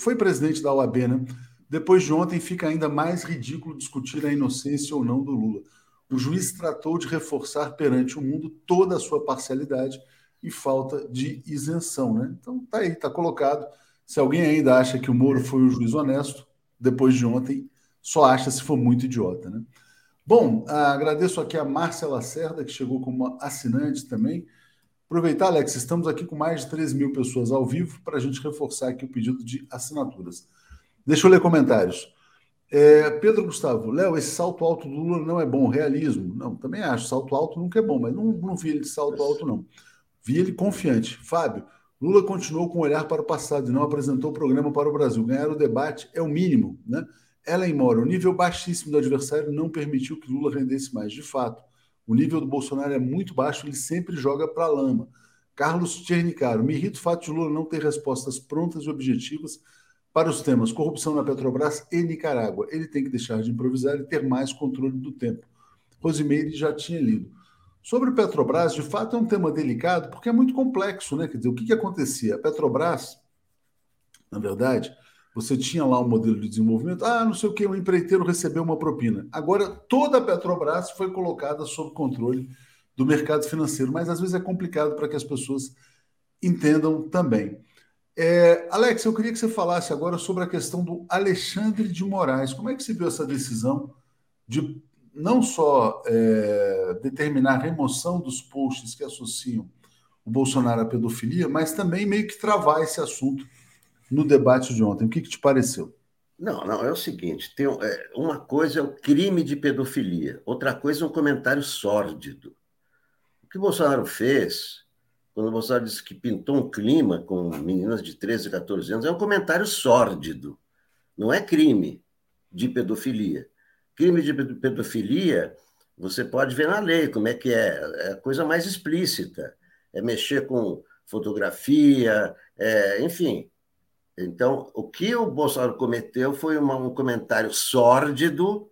foi presidente da OAB, né? Depois de ontem fica ainda mais ridículo discutir a inocência ou não do Lula. O juiz tratou de reforçar perante o mundo toda a sua parcialidade e falta de isenção, né? Então tá aí, tá colocado. Se alguém ainda acha que o Moro foi um juiz honesto, depois de ontem, só acha se for muito idiota, né? Bom, agradeço aqui a Márcia Lacerda, que chegou como assinante também. Aproveitar, Alex, estamos aqui com mais de 3 mil pessoas ao vivo para a gente reforçar aqui o pedido de assinaturas. Deixa eu ler comentários. É, Pedro Gustavo, Léo, esse salto alto do Lula não é bom, realismo. Não, também acho, salto alto nunca é bom, mas não, não vi ele de salto alto, não. Vi ele confiante. Fábio, Lula continuou com o olhar para o passado e não apresentou o programa para o Brasil. Ganhar o debate é o mínimo, né? Ellen Mora, o nível baixíssimo do adversário não permitiu que Lula rendesse mais. De fato, o nível do Bolsonaro é muito baixo, ele sempre joga para a lama. Carlos Tchernicaro, me irrita o fato de Lula não ter respostas prontas e objetivas para os temas corrupção na Petrobras e Nicarágua. Ele tem que deixar de improvisar e ter mais controle do tempo. Rosimeire já tinha lido. Sobre o Petrobras, de fato é um tema delicado porque é muito complexo, né? Quer dizer, o que, que acontecia? A Petrobras, na verdade, você tinha lá um modelo de desenvolvimento, ah, não sei o que, o empreiteiro recebeu uma propina. Agora, toda a Petrobras foi colocada sob controle do mercado financeiro, mas às vezes é complicado para que as pessoas entendam também. É, Alex, eu queria que você falasse agora sobre a questão do Alexandre de Moraes. Como é que você viu essa decisão de não só é, determinar a remoção dos posts que associam o Bolsonaro à pedofilia, mas também meio que travar esse assunto no debate de ontem. O que, que te pareceu? Não, não, é o seguinte: tem, é, uma coisa é o crime de pedofilia, outra coisa é um comentário sórdido. O que o Bolsonaro fez, quando o Bolsonaro disse que pintou um clima com meninas de 13, 14 anos, é um comentário sórdido, não é crime de pedofilia. Crime de pedofilia, você pode ver na lei como é que é, é a coisa mais explícita, é mexer com fotografia, é, enfim, então, o que o Bolsonaro cometeu foi uma, um comentário sórdido,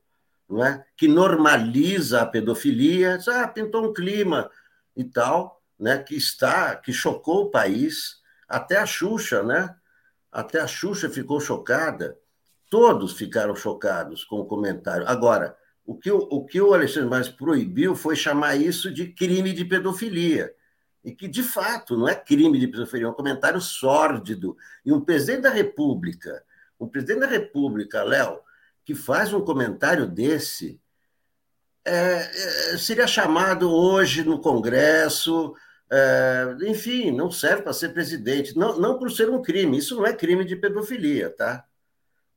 não é? que normaliza a pedofilia, ah, pintou um clima e tal, né? que está, que chocou o país, até a Xuxa, né? Até a Xuxa ficou chocada, todos ficaram chocados com o comentário. Agora, o que o, o, que o Alexandre Mais proibiu foi chamar isso de crime de pedofilia e que, de fato, não é crime de pedofilia, é um comentário sórdido. E um presidente da República, um presidente da República, Léo, que faz um comentário desse, é, é, seria chamado hoje no Congresso, é, enfim, não serve para ser presidente. Não, não por ser um crime, isso não é crime de pedofilia, tá?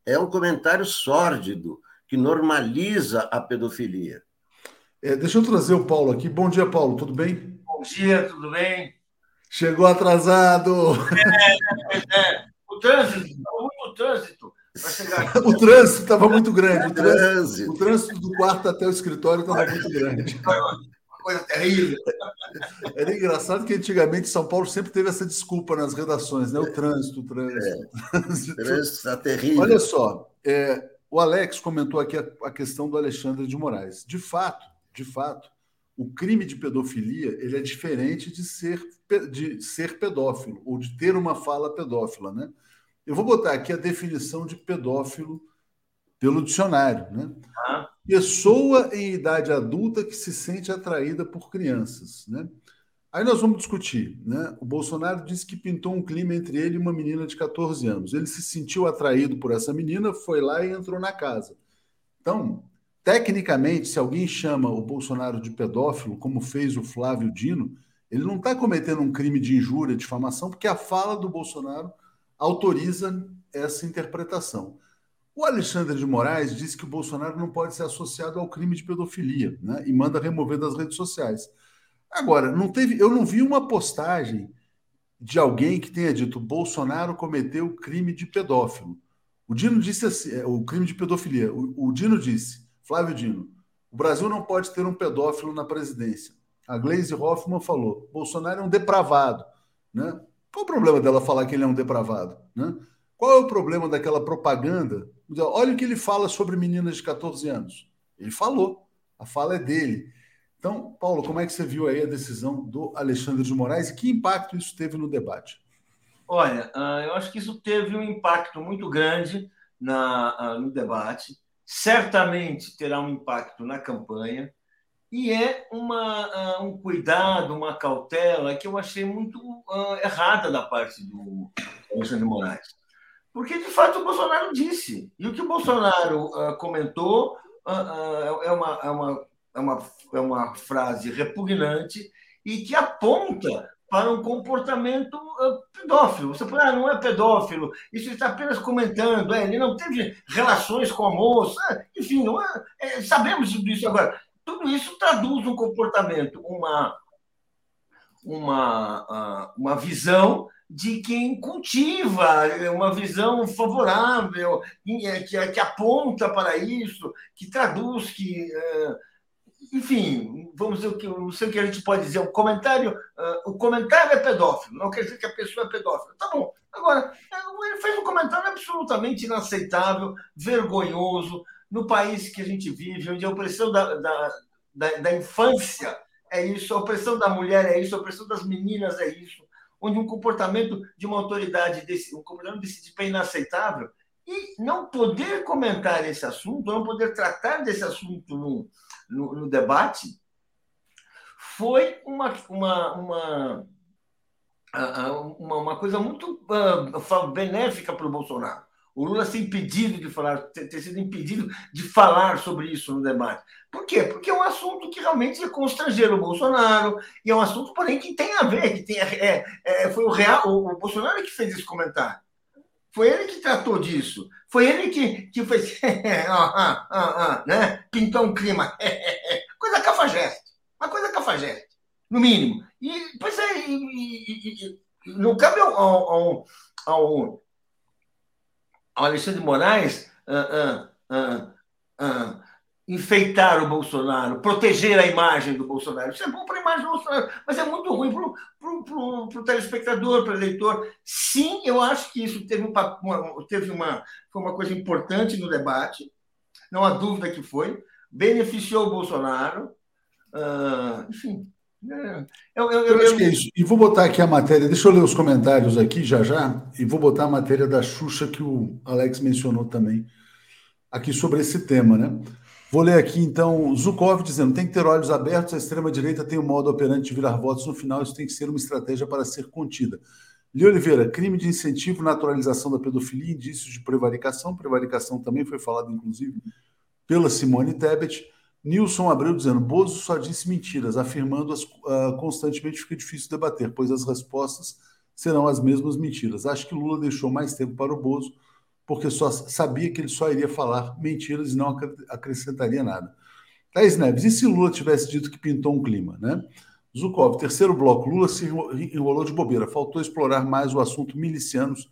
É um comentário sórdido que normaliza a pedofilia. É, deixa eu trazer o Paulo aqui. Bom dia, Paulo, tudo bem? Bom dia, tudo bem? Chegou atrasado. É, é, é. O trânsito, muito trânsito para chegar aqui. o trânsito estava muito grande. O trânsito, o trânsito do quarto até o escritório estava muito grande. Uma coisa terrível. Era engraçado que antigamente São Paulo sempre teve essa desculpa nas redações, né? O trânsito, o trânsito. É, o trânsito está terrível. Olha só, é, o Alex comentou aqui a, a questão do Alexandre de Moraes. De fato, de fato, o crime de pedofilia ele é diferente de ser, de ser pedófilo ou de ter uma fala pedófila, né? Eu vou botar aqui a definição de pedófilo pelo dicionário, né? Ah. Pessoa em idade adulta que se sente atraída por crianças, né? Aí nós vamos discutir, né? O Bolsonaro disse que pintou um clima entre ele e uma menina de 14 anos. Ele se sentiu atraído por essa menina, foi lá e entrou na casa. Então, Tecnicamente, se alguém chama o Bolsonaro de pedófilo, como fez o Flávio Dino, ele não está cometendo um crime de injúria, difamação, porque a fala do Bolsonaro autoriza essa interpretação. O Alexandre de Moraes disse que o Bolsonaro não pode ser associado ao crime de pedofilia, né? E manda remover das redes sociais. Agora, não teve, eu não vi uma postagem de alguém que tenha dito Bolsonaro cometeu crime de pedófilo. O Dino disse assim, é, o crime de pedofilia. O, o Dino disse, Flávio Dino, o Brasil não pode ter um pedófilo na presidência. A Gleisi Hoffmann falou, Bolsonaro é um depravado, né? Qual o problema dela falar que ele é um depravado, né? Qual é o problema daquela propaganda? Olha o que ele fala sobre meninas de 14 anos. Ele falou. A fala é dele. Então, Paulo, como é que você viu aí a decisão do Alexandre de Moraes e que impacto isso teve no debate? Olha, ah, eu acho que isso teve um impacto muito grande na, ah, no debate. Certamente terá um impacto na campanha. E é uma, ah, um cuidado, uma cautela que eu achei muito errada da parte do Alexandre Moraes. Porque, de fato, o Bolsonaro disse. E o que o Bolsonaro uh, comentou é, uma, é, uma, é, uma, é uma frase repugnante e que aponta para um comportamento pedófilo. Você fala, ah, não é pedófilo, isso está apenas comentando, é, ele não teve relações com a moça, enfim, não é, é, sabemos disso agora. Tudo isso traduz um comportamento, uma, uma, uma visão de quem cultiva uma visão favorável, é, que, que aponta para isso, que traduz, que. É, enfim, vamos dizer o que, não sei o que a gente pode dizer, o comentário, uh, o comentário é pedófilo, não quer dizer que a pessoa é pedófila. Tá bom. Agora, ele fez um comentário absolutamente inaceitável, vergonhoso, no país que a gente vive, onde a opressão da, da, da, da infância é isso, a opressão da mulher é isso, a opressão das meninas é isso onde um comportamento de uma autoridade desse, um comportamento desse tipo é inaceitável, e não poder comentar esse assunto, não poder tratar desse assunto no, no debate, foi uma, uma, uma, uma, uma coisa muito uh, benéfica para o Bolsonaro o Lula ser impedido de falar, ter, sido impedido de falar sobre isso no debate. Por quê? Porque é um assunto que realmente é constrangeiro o Bolsonaro, e é um assunto, porém, que tem a ver, que tem, é, é, foi o, real, o, o Bolsonaro que fez esse comentário. Foi ele que tratou disso. Foi ele que, que fez. ah, ah, ah, né? Pintou um clima. coisa cafajeste. Uma coisa cafajeste, no mínimo. E, pois é, e, e, e, não cabe ao, ao, ao, ao Alexandre Moraes uh, uh, uh, enfeitar o Bolsonaro, proteger a imagem do Bolsonaro. Isso é bom para a imagem do Bolsonaro, mas é muito ruim para o telespectador, para o eleitor. Sim, eu acho que isso teve, uma, teve uma, foi uma coisa importante no debate, não há dúvida que foi, beneficiou o Bolsonaro, enfim, é, eu, eu, eu, acho que é isso. E vou botar aqui a matéria, deixa eu ler os comentários aqui já já, e vou botar a matéria da Xuxa que o Alex mencionou também aqui sobre esse tema, né? Vou ler aqui então Zukov dizendo: tem que ter olhos abertos, a extrema-direita tem o um modo operante de virar votos no final, isso tem que ser uma estratégia para ser contida. Li Oliveira, crime de incentivo, naturalização da pedofilia, indícios de prevaricação. Prevaricação também foi falado, inclusive, pela Simone Tebet. Nilson Abreu dizendo: Bozo só disse mentiras, afirmando-as uh, constantemente fica difícil debater, pois as respostas serão as mesmas mentiras. Acho que Lula deixou mais tempo para o Bozo, porque só sabia que ele só iria falar mentiras e não acrescentaria nada. Thaís Neves, e se Lula tivesse dito que pintou um clima, né? Zukov, terceiro bloco, Lula se enrolou de bobeira, faltou explorar mais o assunto milicianos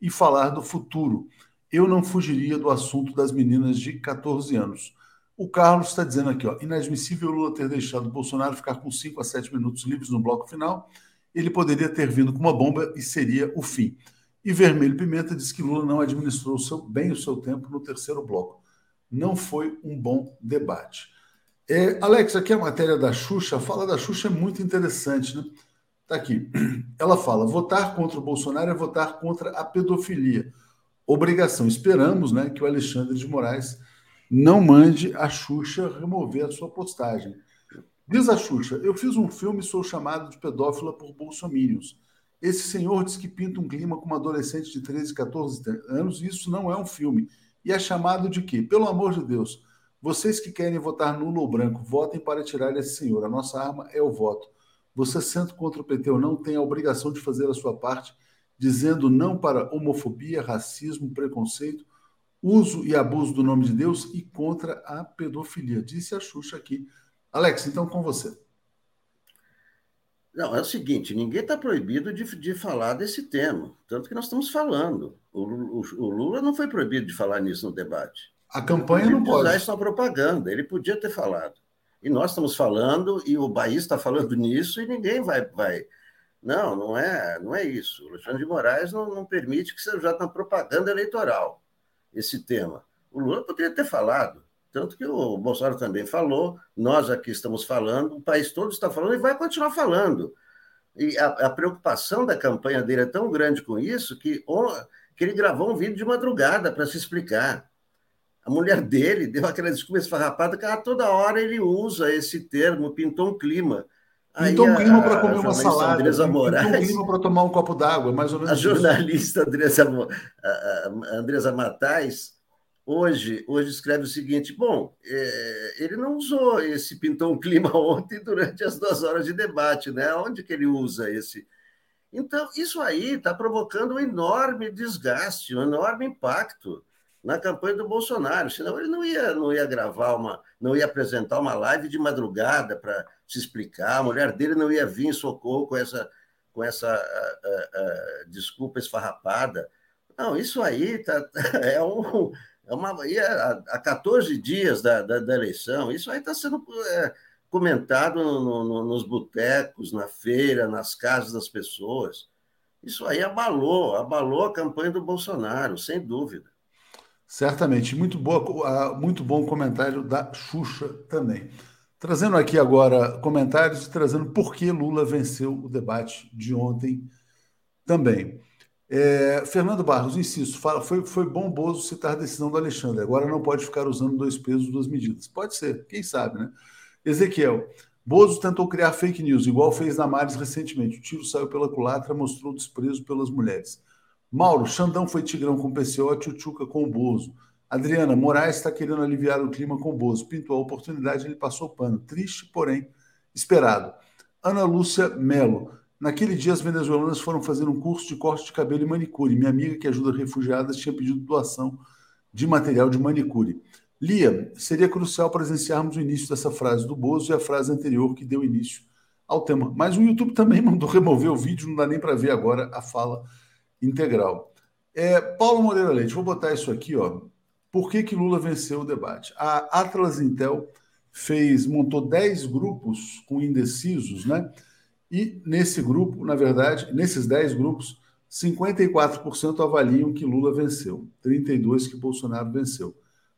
e falar do futuro. Eu não fugiria do assunto das meninas de 14 anos. O Carlos está dizendo aqui, ó, inadmissível Lula ter deixado Bolsonaro ficar com 5 a 7 minutos livres no bloco final. Ele poderia ter vindo com uma bomba e seria o fim. E Vermelho Pimenta diz que Lula não administrou seu, bem o seu tempo no terceiro bloco. Não foi um bom debate. É, Alex, aqui a matéria da Xuxa, a fala da Xuxa é muito interessante, né? Está aqui. Ela fala: votar contra o Bolsonaro é votar contra a pedofilia. Obrigação. Esperamos né, que o Alexandre de Moraes não mande a Xuxa remover a sua postagem. Diz a Xuxa, eu fiz um filme e sou chamado de pedófila por bolsomínios. Esse senhor diz que pinta um clima com uma adolescente de 13, 14 anos e isso não é um filme. E é chamado de quê? Pelo amor de Deus, vocês que querem votar nulo ou branco, votem para tirar esse senhor. A nossa arma é o voto. Você sendo contra o PT ou não tem a obrigação de fazer a sua parte dizendo não para homofobia, racismo, preconceito, uso e abuso do nome de Deus e contra a pedofilia. Disse a Xuxa aqui. Alex, então com você. Não, é o seguinte: ninguém está proibido de, de falar desse tema, tanto que nós estamos falando. O, o, o, Lula não foi proibido de falar nisso no debate. A campanha não pode. usar isso na propaganda, ele podia ter falado. E nós estamos falando, e o Bahia está falando nisso, e ninguém vai. vai... Não, não é, não é isso. O Alexandre de Moraes não, não permite que seja na propaganda eleitoral esse tema. O Lula poderia ter falado. Tanto que o Bolsonaro também falou, nós aqui estamos falando, o país todo está falando e vai continuar falando. E a, a preocupação da campanha dele é tão grande com isso que, que ele gravou um vídeo de madrugada para se explicar. A mulher dele deu aquela desculpa esfarrapada que ah, toda hora ele usa esse termo, pintou um clima. Pintou um clima para comer uma salada. Andresa Moraes, pintou um clima para tomar um copo d'água, mais ou menos. A jornalista Andresa, Andresa Matais hoje, hoje escreve o seguinte: bom, é, ele não usou esse pintou um clima ontem durante as duas horas de debate, né? Onde que ele usa esse? Então, isso aí está provocando um enorme desgaste, um enorme impacto na campanha do Bolsonaro. Senão ele não ia, não ia gravar uma, não ia apresentar uma live de madrugada para se explicar. A mulher dele não ia vir em socorro com essa, com essa desculpa esfarrapada. Não, isso aí tá, é um é uma, há, há 14 dias da, da, da eleição, isso aí está sendo é, comentado no, no, nos botecos, na feira, nas casas das pessoas. Isso aí abalou, abalou a campanha do Bolsonaro, sem dúvida. Certamente. Muito, boa, muito bom comentário da Xuxa também. Trazendo aqui agora comentários e trazendo por que Lula venceu o debate de ontem também. É, Fernando Barros, insisto, fala, foi, foi bom Bozo citar a decisão do Alexandre. Agora não pode ficar usando dois pesos, duas medidas. Pode ser, quem sabe, né? Ezequiel, Bozo tentou criar fake news, igual fez na Mares recentemente. O tiro saiu pela culatra, mostrou desprezo pelas mulheres. Mauro, Xandão foi tigrão com o PCO, Tchutchuca com o Bozo. Adriana, Moraes está querendo aliviar o clima com o Bozo. Pintou a oportunidade, ele passou pano. Triste, porém, esperado. Ana Lúcia Melo. Naquele dia, as venezuelanas foram fazer um curso de corte de cabelo e manicure. Minha amiga, que ajuda refugiadas, tinha pedido doação de material de manicure. Lia, seria crucial presenciarmos o início dessa frase do Bozo e a frase anterior que deu início ao tema. Mas o YouTube também mandou remover o vídeo, não dá nem para ver agora a fala integral. É, Paulo Moreira Leite, vou botar isso aqui, ó. Por que, que Lula venceu o debate? A Atlas Intel fez, montou 10 grupos com indecisos, né? E nesse grupo, na verdade, nesses 10 grupos, 54% avaliam que Lula venceu, 32% que Bolsonaro venceu.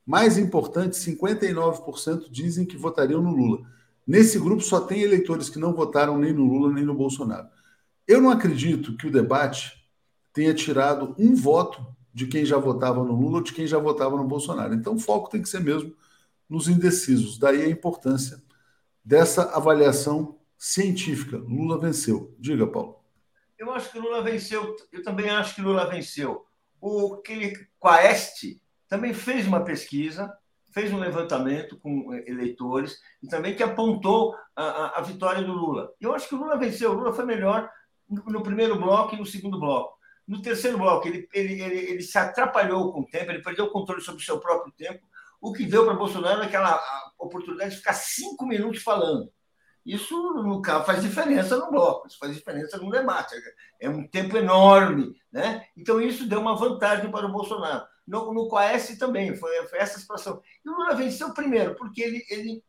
Mais importante, 59% dizem que votariam no Lula. Nesse grupo só tem eleitores que não votaram nem no Lula nem no Bolsonaro. Eu não acredito que o debate tenha tirado um voto de quem já votava no Lula ou de quem já votava no Bolsonaro. Então o foco tem que ser mesmo nos indecisos. Daí a importância dessa avaliação científica. Lula venceu. Diga, Paulo. Eu acho que Lula venceu. Eu também acho que Lula venceu. O aquele Quaest também fez uma pesquisa, fez um levantamento com eleitores e também que apontou a, a, a vitória do Lula. Eu acho que o Lula venceu. O Lula foi melhor no, no primeiro bloco e no segundo bloco. No terceiro bloco, ele, ele, ele, ele, se atrapalhou com o tempo, ele perdeu o controle sobre o seu próprio tempo, o que deu para Bolsonaro aquela oportunidade de ficar cinco minutos falando. Isso, faz diferença no bloco, isso faz diferença no debate. É um tempo enorme. Né? Então, isso deu uma vantagem para o Bolsonaro. No, no Coes também, foi, foi, essa situação. E o Lula venceu primeiro, porque ele, ele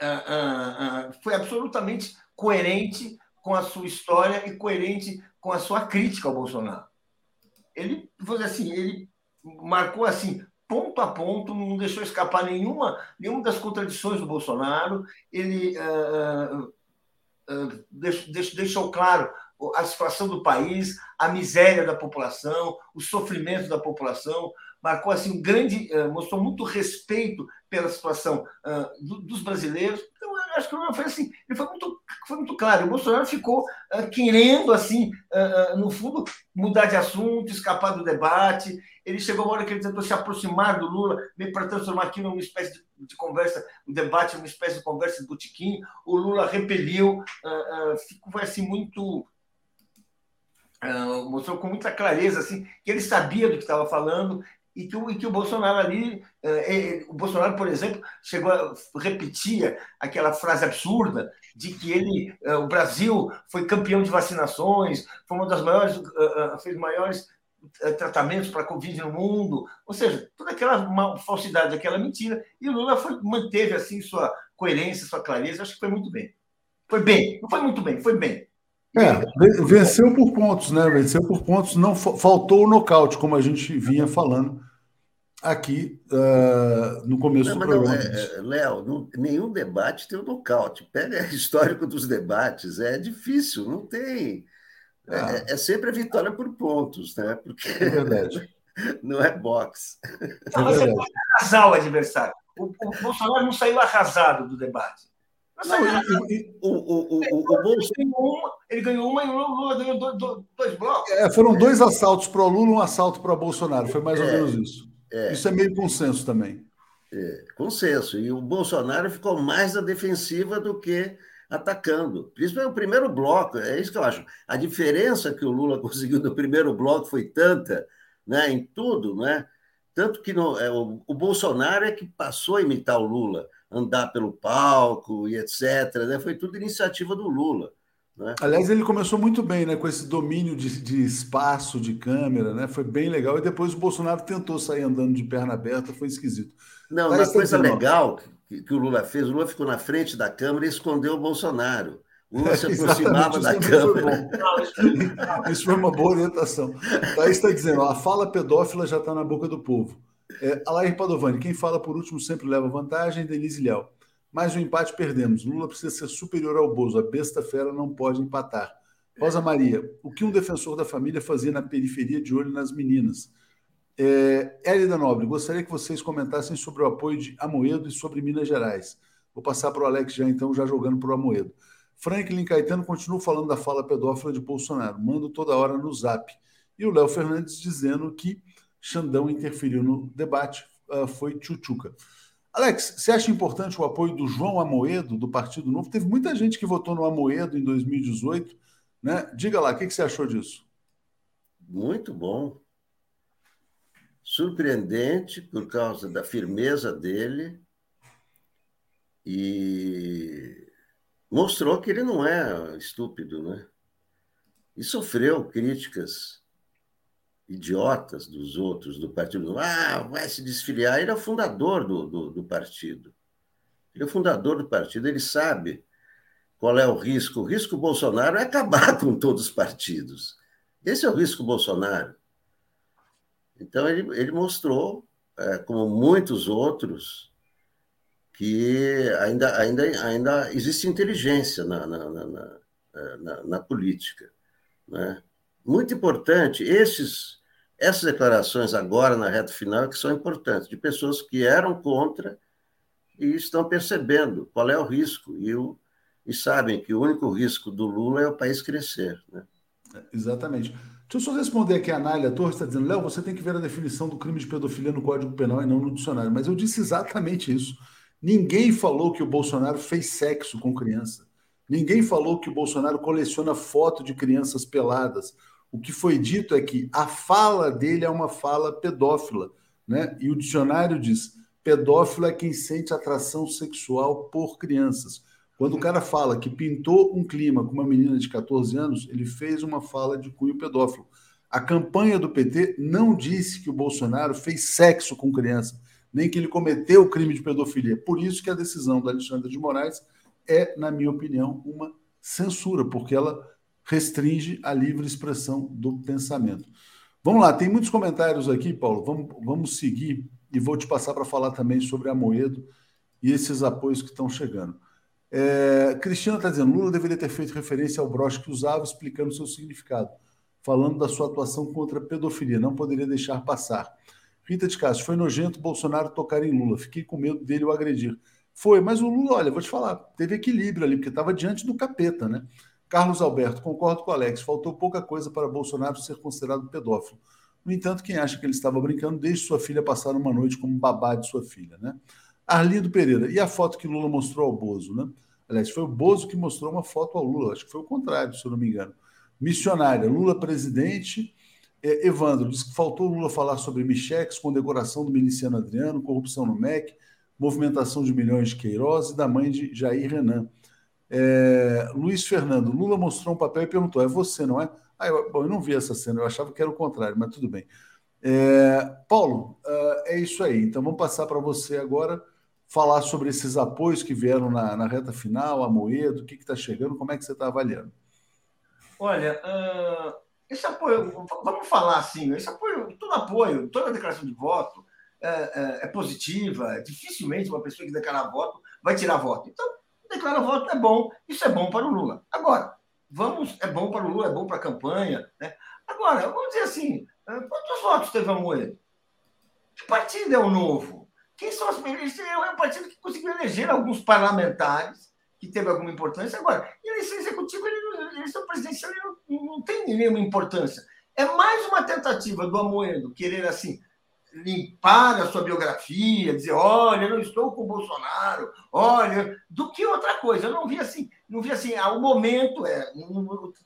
ah, ah, ah, foi absolutamente coerente com a sua história e coerente com a sua crítica ao Bolsonaro. Ele, vou dizer assim, ele marcou assim ponto a ponto, não deixou escapar nenhuma, nenhuma das contradições do Bolsonaro. Ele uh, uh, deixou, deixou claro a situação do país, a miséria da população, o sofrimento da população, marcou assim um grande, mostrou muito respeito pela situação dos brasileiros. Então, acho que o Lula foi assim, ele foi muito, foi muito claro. O Bolsonaro ficou querendo assim, no fundo, mudar de assunto, escapar do debate. Ele chegou uma hora que ele tentou se aproximar do Lula, meio para transformar aquilo numa espécie de, de, conversa, um debate, numa espécie de conversa de botiquim. O Lula repeliu, uh, uh, ficou assim muito uh, mostrou com muita clareza assim, que ele sabia do que estava falando e que, o, e que o Bolsonaro ali, uh, o Bolsonaro, por exemplo, chegou a repetir aquela frase absurda de que ele, uh, o Brasil foi campeão de vacinações, foi uma das maiores, fez maiores tratamentos para a Covid no mundo, ou seja, toda aquela falsidade, aquela mentira, e o Lula foi, manteve assim sua coerência, sua clareza, acho que foi muito bem. Foi bem, não foi muito bem, foi bem. É, venceu por pontos, né? Venceu por pontos, não faltou o nocaute, como a gente vinha falando aqui uh, no começo não, do programa. É, é, Léo, nenhum debate tem o nocaute. Pega o histórico dos debates, é difícil, não tem. É, ah. É, é, sempre a vitória por pontos, né? Porque é verdade. não é boxe. Não, você pode arrasar o adversário. O, o Bolsonaro não saiu arrasado do debate. Não, e, o, o, o, o, Bolsonaro... ele ganhou uma e o Lula ganhou dois, dois blocos. É, foram dois assaltos para o Lula um assalto para o Bolsonaro. Foi mais ou é, menos isso. É. Isso é meio consenso também. É, consenso. E o Bolsonaro ficou mais na defensiva do que atacando. Principalmente o primeiro bloco, é isso que eu acho. A diferença que o Lula conseguiu no primeiro bloco foi tanta, né, em tudo, né? Tanto que no, é, o, o Bolsonaro é que passou a imitar o Lula andar pelo palco e etc. Né? Foi tudo iniciativa do Lula. Né? Aliás, ele começou muito bem, né? Com esse domínio de, de, espaço, de câmera, né? Foi bem legal. E depois o Bolsonaro tentou sair andando de perna aberta, foi esquisito. Não, uma coisa legal que, que, o Lula fez, o Lula ficou na frente da câmera e escondeu o Bolsonaro. O Lula se aproximava da câmera. Foi isso foi uma boa orientação. Aí está dizendo, a fala pedófila já está na boca do povo. É, Alair Padovani, quem fala por último sempre leva vantagem, Denise Léo. Mais um empate perdemos. Lula precisa ser superior ao Bozo. A besta fera não pode empatar. Rosa Maria, o que um defensor da família fazia na periferia de olho nas meninas? É, Hélida Nobre, gostaria que vocês comentassem sobre o apoio de Amoedo e sobre Minas Gerais. Vou passar para o Alex já, então, já jogando para o Amoedo. Franklin Caetano continua falando da fala pedófila de Bolsonaro. Mando toda hora no zap. E o Léo Fernandes dizendo que Xandão interferiu no debate, uh, foi Tchutchuca. Alex, você acha importante o apoio do João Amoedo, do Partido Novo? Teve muita gente que votou no Amoedo em 2018. Né? Diga lá, o que, que você achou disso? Muito bom. Surpreendente por causa da firmeza dele e mostrou que ele não é estúpido, né? E sofreu críticas idiotas dos outros do partido. Ah, vai se desfiliar. Ele é o fundador do, do, do, partido. Ele é o fundador do partido, ele sabe qual é o risco. O risco Bolsonaro é acabar com todos os partidos. Esse é o risco Bolsonaro. Então, ele, ele mostrou, é, como muitos outros, que ainda, ainda, ainda existe inteligência na, na, na, na, na política. Né? Muito importante, esses essas declarações agora, na reta final, é que são importantes, de pessoas que eram contra e estão percebendo qual é o risco e, o, e sabem que o único risco do Lula é o país crescer. Né? Exatamente. Deixa eu só responder aqui a Anália Torres, está dizendo, Léo, você tem que ver a definição do crime de pedofilia no Código Penal e não no dicionário. Mas eu disse exatamente isso. Ninguém falou que o Bolsonaro fez sexo com criança. Ninguém falou que o Bolsonaro coleciona foto de crianças peladas. O que foi dito é que a fala dele é uma fala pedófila, né? E o dicionário diz: pedófilo é quem sente atração sexual por crianças. Quando o cara fala que pintou um clima com uma menina de 14 anos, ele fez uma fala de cunho pedófilo. A campanha do PT não disse que o Bolsonaro fez sexo com criança, nem que ele cometeu o crime de pedofilia. Por isso que a decisão da Alexandre de Moraes é, na minha opinião, uma censura, porque ela restringe a livre expressão do pensamento. Vamos lá, tem muitos comentários aqui, Paulo. Vamos, vamos seguir e vou te passar para falar também sobre a Moedo e esses apoios que estão chegando. É, Cristina está dizendo: Lula deveria ter feito referência ao broche que usava, explicando seu significado, falando da sua atuação contra a pedofilia. Não poderia deixar passar. Rita de Castro, foi nojento Bolsonaro tocar em Lula. Fiquei com medo dele o agredir. Foi, mas o Lula, olha, vou te falar, teve equilíbrio ali, porque estava diante do capeta, né? Carlos Alberto, concordo com o Alex, faltou pouca coisa para Bolsonaro ser considerado pedófilo. No entanto, quem acha que ele estava brincando, deixe sua filha passar uma noite como babá de sua filha, né? Arlindo Pereira, e a foto que Lula mostrou ao Bozo, né? Aliás, foi o Bozo que mostrou uma foto ao Lula, acho que foi o contrário, se eu não me engano. Missionária, Lula presidente. É, Evandro diz que faltou Lula falar sobre Michex, condecoração do miliciano Adriano, corrupção no MEC, movimentação de milhões de Queiroz e da mãe de Jair Renan. É, Luiz Fernando, Lula mostrou um papel e perguntou: é você, não é? Ah, eu, bom, eu não vi essa cena, eu achava que era o contrário, mas tudo bem. É, Paulo, uh, é isso aí. Então vamos passar para você agora falar sobre esses apoios que vieram na, na reta final, a Moedo, o que está chegando, como é que você está avaliando? Olha, uh, esse apoio, vamos falar assim, esse apoio, todo apoio, toda declaração de voto é, é, é positiva, dificilmente uma pessoa que declarar voto vai tirar voto. Então, declarar voto é bom, isso é bom para o Lula. Agora, vamos, é bom para o Lula, é bom para a campanha. Né? Agora, vamos dizer assim, ah, quantos votos teve a Moeda? Que partido é o novo? Quem são as melhores? É um partido que conseguiu eleger alguns parlamentares, que teve alguma importância. Agora, eleição executiva, eleição presidencial ele não, não tem nenhuma importância. É mais uma tentativa do Amoedo querer, assim, limpar a sua biografia, dizer, olha, eu não estou com o Bolsonaro, olha, do que outra coisa. Eu não vi assim, não vi assim, ao momento, é,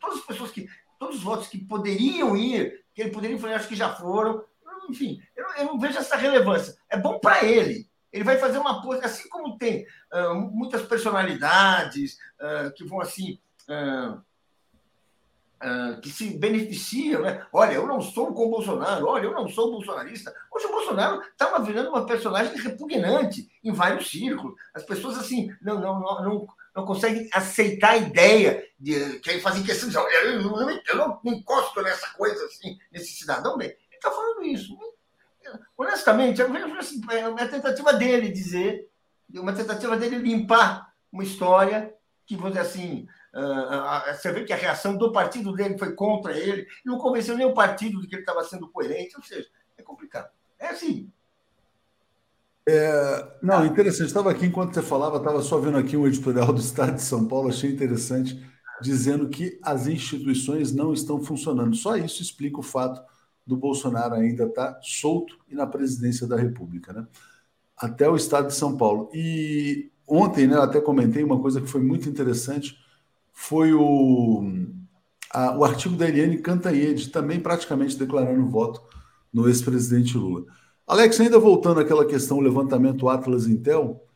todas as pessoas que, todos os votos que poderiam ir, que ele poderia fazer, acho que já foram. Enfim, eu, eu não vejo essa relevância. É bom para ele. Ele vai fazer uma coisa, assim como tem uh, muitas personalidades uh, que vão assim. Uh, ah, que se beneficiam, né? Olha, eu não sou com Bolsonaro, olha, eu não sou bolsonarista. Hoje o Bolsonaro estava virando uma personagem repugnante em vários círculos. As pessoas, assim, não, não, não, não, não conseguem aceitar a ideia de que fazem questão de, olha, eu não, eu não encosto nessa coisa, assim, nesse cidadão. Bem, ele está falando isso. Honestamente, eu vejo assim, é uma tentativa dele dizer, uma tentativa dele limpar uma história que, vamos dizer assim, você vê que a reação do partido dele foi contra ele, não convenceu nem o partido de que ele estava sendo coerente, ou seja, é complicado. É assim. É, não, interessante. Estava aqui enquanto você falava, estava só vendo aqui um editorial do Estado de São Paulo, achei interessante, dizendo que as instituições não estão funcionando. Só isso explica o fato do Bolsonaro ainda estar tá solto e na presidência da República, né? Até o Estado de São Paulo. E ontem, né, até comentei uma coisa que foi muito interessante foi o, a, o artigo da Eliane Cantanhede, também praticamente declarando voto no ex-presidente Lula. Alex, ainda voltando àquela questão, levantamento Atlas Intel,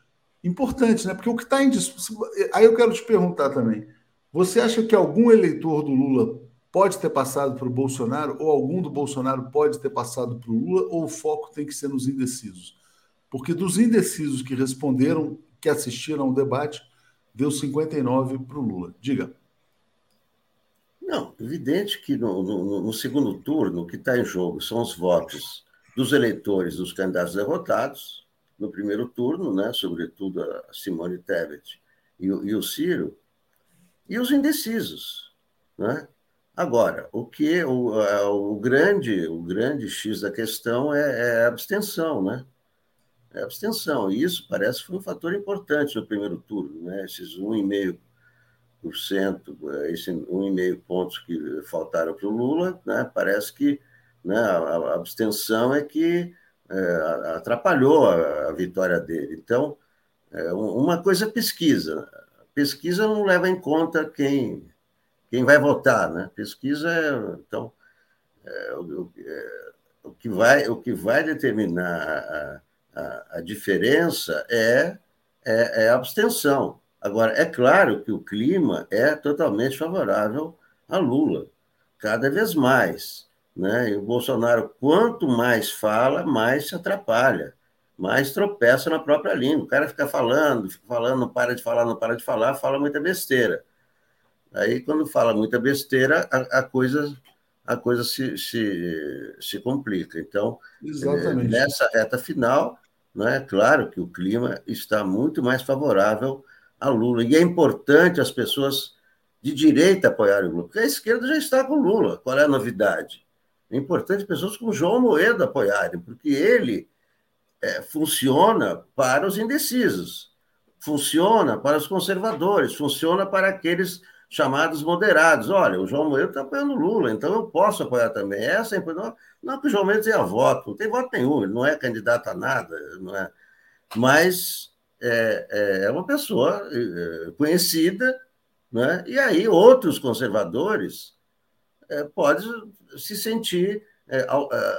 importante, né? Porque o que está em discussão. Aí eu quero te perguntar também: você acha que algum eleitor do Lula pode ter passado para o Bolsonaro, ou algum do Bolsonaro pode ter passado para o Lula, ou o foco tem que ser nos indecisos? Porque dos indecisos que responderam, que assistiram ao debate, deu 59 para o Lula. Diga. Não, evidente que no, no, no segundo turno, o que está em jogo são os votos dos eleitores dos candidatos derrotados no primeiro turno, né, sobretudo a Simone Tebet e o, e o Ciro, e os indecisos. Né? Agora, o que o, o, grande, o grande X da questão é, é a abstenção, né? É abstenção. E isso parece que foi um fator importante no primeiro turno, né? esses 1,5%, esses 1,5 pontos que faltaram para o Lula, né? parece que né, a, abstenção é que é, atrapalhou a, a, vitória dele. Então, é, uma coisa é pesquisa. Pesquisa não leva em conta quem, quem vai votar, né? Pesquisa é, então, é, o, é, o, que vai, o que vai determinar a, a diferença é, é, é a abstenção. Agora, é claro que o clima é totalmente favorável a Lula, cada vez mais. Né? E o Bolsonaro, quanto mais fala, mais se atrapalha, mais tropeça na própria língua. O cara fica falando, fica falando, não para de falar, não para de falar, fala muita besteira. Aí, quando fala muita besteira, a, a coisa a coisa se, se, se complica. Então, Exatamente. nessa reta final, é Claro que o clima está muito mais favorável a Lula. E é importante as pessoas de direita apoiarem o Lula, porque a esquerda já está com Lula. Qual é a novidade? É importante pessoas como João Moedo apoiarem, porque ele é, funciona para os indecisos, funciona para os conservadores, funciona para aqueles chamados moderados. Olha, o João Moedo está apoiando o Lula, então eu posso apoiar também. Essa é a Não que o João Moedo tenha voto, não tem voto nenhum, ele não é candidato a nada, não é. mas é, é, é uma pessoa é, conhecida, né? e aí outros conservadores é, pode se sentir é, é,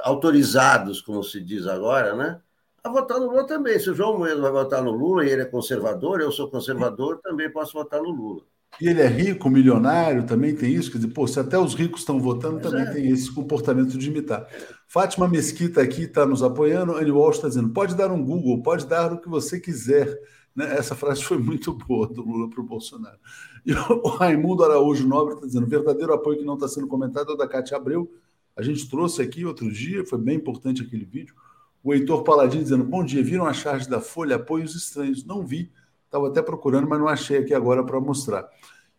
autorizados, como se diz agora, né? a votar no Lula também. Se o João Moedo vai votar no Lula e ele é conservador, eu sou conservador, também posso votar no Lula. E ele é rico, milionário, também tem isso. Quer dizer, pô, se até os ricos estão votando, também é. tem esse comportamento de imitar. Fátima Mesquita aqui está nos apoiando. Annie Walsh está dizendo: pode dar um Google, pode dar o que você quiser. Né? Essa frase foi muito boa do Lula para o Bolsonaro. E o Raimundo Araújo Nobre está dizendo: verdadeiro apoio que não está sendo comentado é o da Cátia Abreu. A gente trouxe aqui outro dia, foi bem importante aquele vídeo. O Heitor Paladino dizendo: Bom dia, viram a charge da Folha? Apoios estranhos. Não vi, estava até procurando, mas não achei aqui agora para mostrar.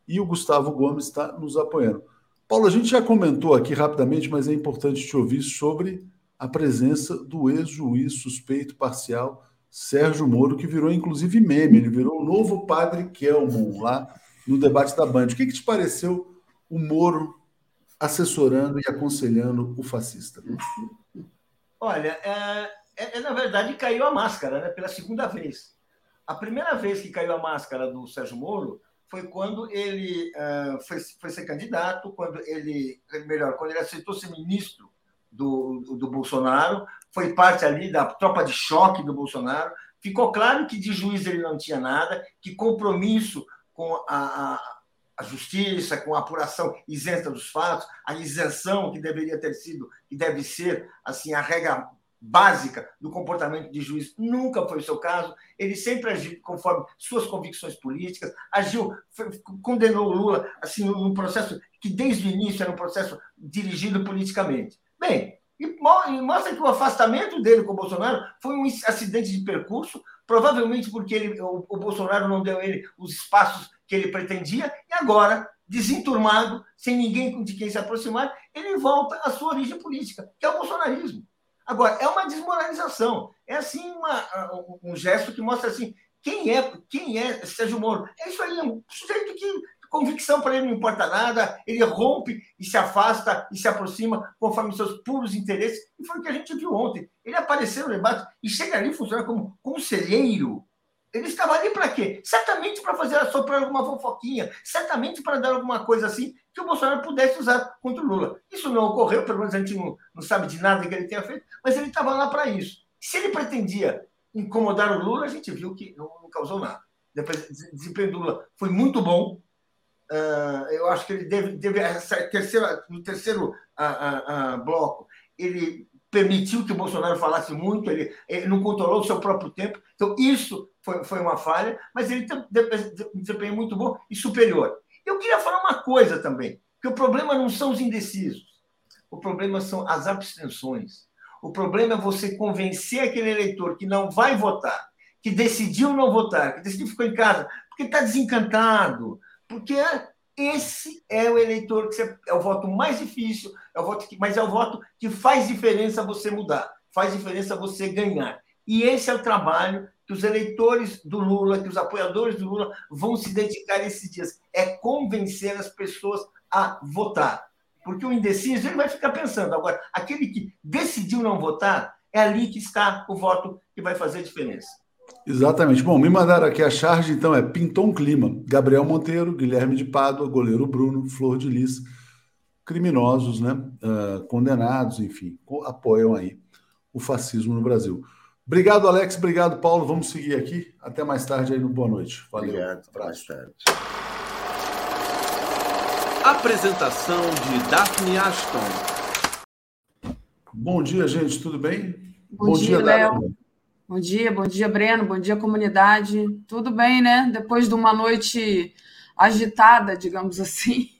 E o Gustavo Gomes está nos apoiando. Paulo, a gente já comentou aqui rapidamente, mas é importante te ouvir sobre a presença do ex-juiz suspeito parcial Sérgio Moro, que virou inclusive meme, ele virou o novo padre Kelmon lá no debate da Band. O que, que te pareceu o Moro assessorando e aconselhando o fascista? Olha, é, é, é, na verdade caiu a máscara, né? Pela segunda vez. A primeira vez que caiu a máscara do Sérgio Moro foi quando ele uh, foi, foi ser candidato, quando ele, melhor, quando ele aceitou ser ministro do, do, Bolsonaro, foi parte ali da tropa de choque do Bolsonaro. Ficou claro que de juiz ele não tinha nada, que compromisso com a, a a justiça, com a apuração isenta dos fatos, a isenção que deveria ter sido, que deve ser, assim, a regra básica do comportamento de juiz, nunca foi o seu caso. Ele sempre agiu conforme suas convicções políticas, agiu, condenou o Lula, assim, num processo que desde o início era um processo dirigido politicamente. Bem, e mostra que o afastamento dele com o Bolsonaro foi um acidente de percurso, provavelmente porque ele, o, o Bolsonaro não deu ele os espaços que ele pretendia, e agora, desenturmado, sem ninguém de quem se aproximar, ele volta à sua origem política, que é o bolsonarismo. Agora, é uma desmoralização. É assim uma, um gesto que mostra assim quem é quem é Sérgio Moro. É isso aí, um sujeito que convicção para ele não importa nada, ele rompe e se afasta e se aproxima conforme seus puros interesses. E foi o que a gente viu ontem. Ele apareceu no debate e chega ali funciona como conselheiro ele estava ali para quê? Certamente para fazer soprar alguma fofoquinha, certamente para dar alguma coisa assim que o Bolsonaro pudesse usar contra o Lula. Isso não ocorreu, pelo menos a gente não, não sabe de nada que ele tenha feito, mas ele estava lá para isso. Se ele pretendia incomodar o Lula, a gente viu que não, não causou nada. Depois, desempenho do Lula foi muito bom. Uh, eu acho que ele deve, deve terceira, no terceiro uh, uh, bloco, ele permitiu que o Bolsonaro falasse muito, ele, ele não controlou o seu próprio tempo. Então, isso foi, foi uma falha, mas ele tem um desempenho muito bom e superior. Eu queria falar uma coisa também, que o problema não são os indecisos, o problema são as abstenções. O problema é você convencer aquele eleitor que não vai votar, que decidiu não votar, que decidiu ficar em casa, porque está desencantado, porque esse é o eleitor que você, é o voto mais difícil, é o voto que, mas é o voto que faz diferença você mudar, faz diferença você ganhar. E esse é o trabalho que os eleitores do Lula, que os apoiadores do Lula vão se dedicar esses dias. É convencer as pessoas a votar. Porque o indeciso ele vai ficar pensando. Agora, aquele que decidiu não votar, é ali que está o voto que vai fazer a diferença. Exatamente. Bom, me mandaram aqui a charge, então é Pinton Clima, Gabriel Monteiro, Guilherme de Pádua, goleiro Bruno, Flor de Lis, criminosos, né? Uh, condenados, enfim, apoiam aí o fascismo no Brasil. Obrigado, Alex. Obrigado, Paulo. Vamos seguir aqui. Até mais tarde aí no Boa Noite. Valeu. Obrigado. Até mais tarde. Apresentação de Daphne Ashton. Bom dia, gente. Tudo bem? Bom, bom dia, Léo. Bom dia, bom dia, Breno. Bom dia, comunidade. Tudo bem, né? Depois de uma noite agitada, digamos assim.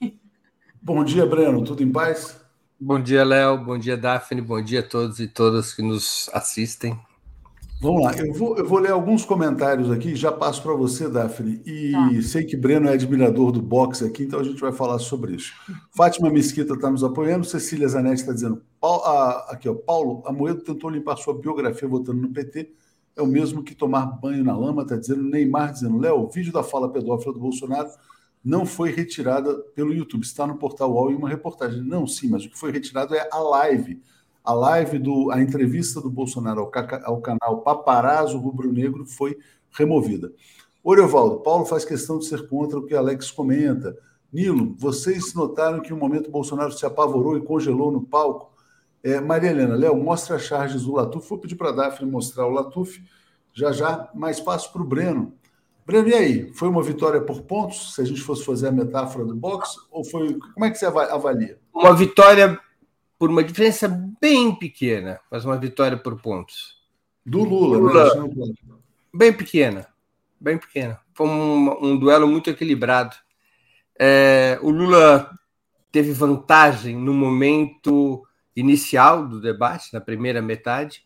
Bom dia, Breno. Tudo em paz? Bom dia, Léo. Bom dia, Daphne. Bom dia a todos e todas que nos assistem. Vamos lá, eu vou, eu vou ler alguns comentários aqui, já passo para você, Daphne. E tá. sei que Breno é admirador do boxe aqui, então a gente vai falar sobre isso. Fátima Mesquita está nos apoiando, Cecília Zanetti está dizendo: a, aqui, ó, Paulo, Amoedo tentou limpar sua biografia votando no PT, é o mesmo que tomar banho na lama, está dizendo. Neymar dizendo: Léo, o vídeo da fala pedófila do Bolsonaro não foi retirada pelo YouTube, está no portal UOL em uma reportagem. Não, sim, mas o que foi retirado é a live a live do a entrevista do Bolsonaro ao, ao canal Paparazzo Rubro Negro foi removida. Oriovaldo, Paulo faz questão de ser contra o que Alex comenta. Nilo, vocês notaram que um momento Bolsonaro se apavorou e congelou no palco? É, Maria Helena, Léo, mostra as charges do Latuf. Vou pedir para a Daphne mostrar o Latuf. Já já, mais passo para o Breno. Breno, e aí? Foi uma vitória por pontos, se a gente fosse fazer a metáfora do boxe? Ou foi. Como é que você avalia? Uma vitória por uma diferença bem pequena, mas uma vitória por pontos. Do Lula, Lula né? Bem pequena. Bem pequena. Foi um, um duelo muito equilibrado. É, o Lula teve vantagem no momento inicial do debate, na primeira metade,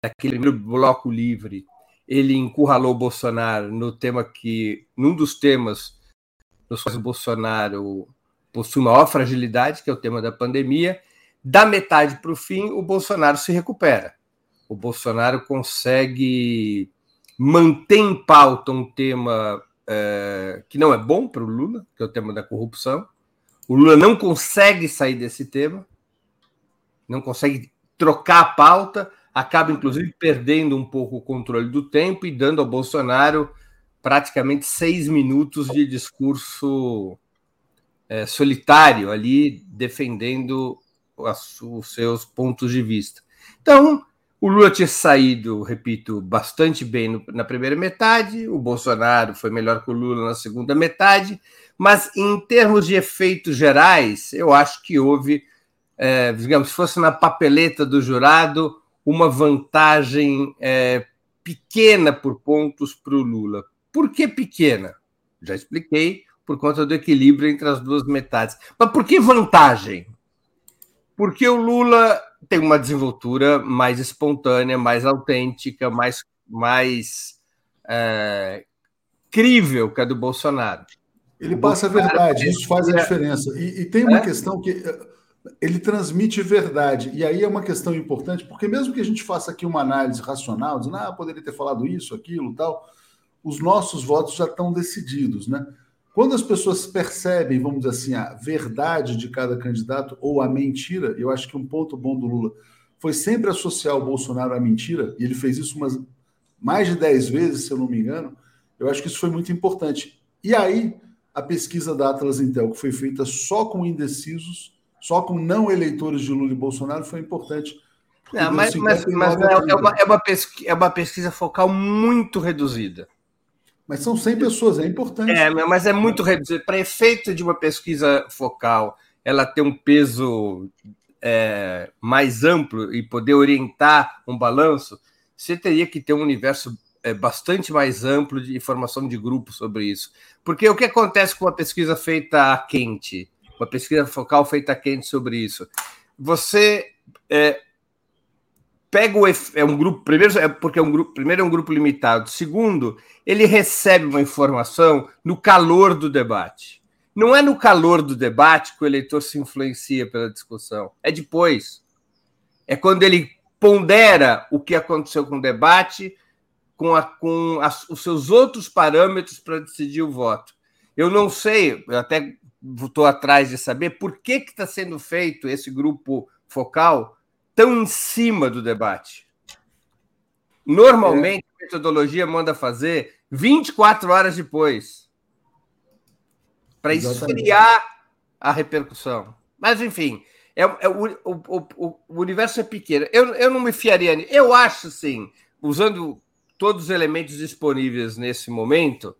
naquele primeiro bloco livre, ele encurralou o Bolsonaro no tema que, num dos temas nos quais o Bolsonaro possui maior fragilidade, que é o tema da pandemia. Da metade para o fim, o Bolsonaro se recupera. O Bolsonaro consegue manter em pauta um tema é, que não é bom para o Lula, que é o tema da corrupção. O Lula não consegue sair desse tema, não consegue trocar a pauta, acaba inclusive perdendo um pouco o controle do tempo e dando ao Bolsonaro praticamente seis minutos de discurso é, solitário ali, defendendo os seus pontos de vista. Então, o Lula tinha saído, repito, bastante bem na primeira metade, o Bolsonaro foi melhor que o Lula na segunda metade, mas em termos de efeitos gerais, eu acho que houve, é, digamos, se fosse na papeleta do jurado, uma vantagem é, pequena por pontos para o Lula. Por que pequena? Já expliquei, por conta do equilíbrio entre as duas metades. Mas por que vantagem? Porque o Lula tem uma desenvoltura mais espontânea, mais autêntica, mais, mais é, crível que a do Bolsonaro. Ele passa a verdade, isso faz a diferença. E, e tem uma é? questão que ele transmite verdade. E aí é uma questão importante, porque mesmo que a gente faça aqui uma análise racional, dizendo, ah, poderia ter falado isso, aquilo, tal, os nossos votos já estão decididos, né? Quando as pessoas percebem, vamos dizer assim, a verdade de cada candidato ou a mentira, eu acho que um ponto bom do Lula foi sempre associar o Bolsonaro à mentira, e ele fez isso umas mais de 10 vezes, se eu não me engano. Eu acho que isso foi muito importante. E aí, a pesquisa da Atlas Intel, que foi feita só com indecisos, só com não eleitores de Lula e Bolsonaro foi importante. Não, mas, mas, mas é, é, uma, é, uma pesquisa, é uma pesquisa focal muito reduzida. Mas são 100 pessoas, é importante. É, mas é muito reduzido. Para efeito de uma pesquisa focal, ela ter um peso é, mais amplo e poder orientar um balanço, você teria que ter um universo é, bastante mais amplo de informação de grupo sobre isso. Porque o que acontece com uma pesquisa feita a quente? uma pesquisa focal feita quente sobre isso. Você é, pega o é um grupo primeiro é porque é um grupo primeiro é um grupo limitado. Segundo, ele recebe uma informação no calor do debate. Não é no calor do debate que o eleitor se influencia pela discussão. É depois. É quando ele pondera o que aconteceu com o debate com, a, com as, os seus outros parâmetros para decidir o voto. Eu não sei, eu até estou atrás de saber por que está sendo feito esse grupo focal tão em cima do debate. Normalmente, é. a metodologia manda fazer 24 horas depois para esfriar a repercussão. Mas, enfim, é, é o, o, o, o, universo é pequeno. Eu, eu não me fiaria. Eu acho, sim, usando todos os elementos disponíveis nesse momento,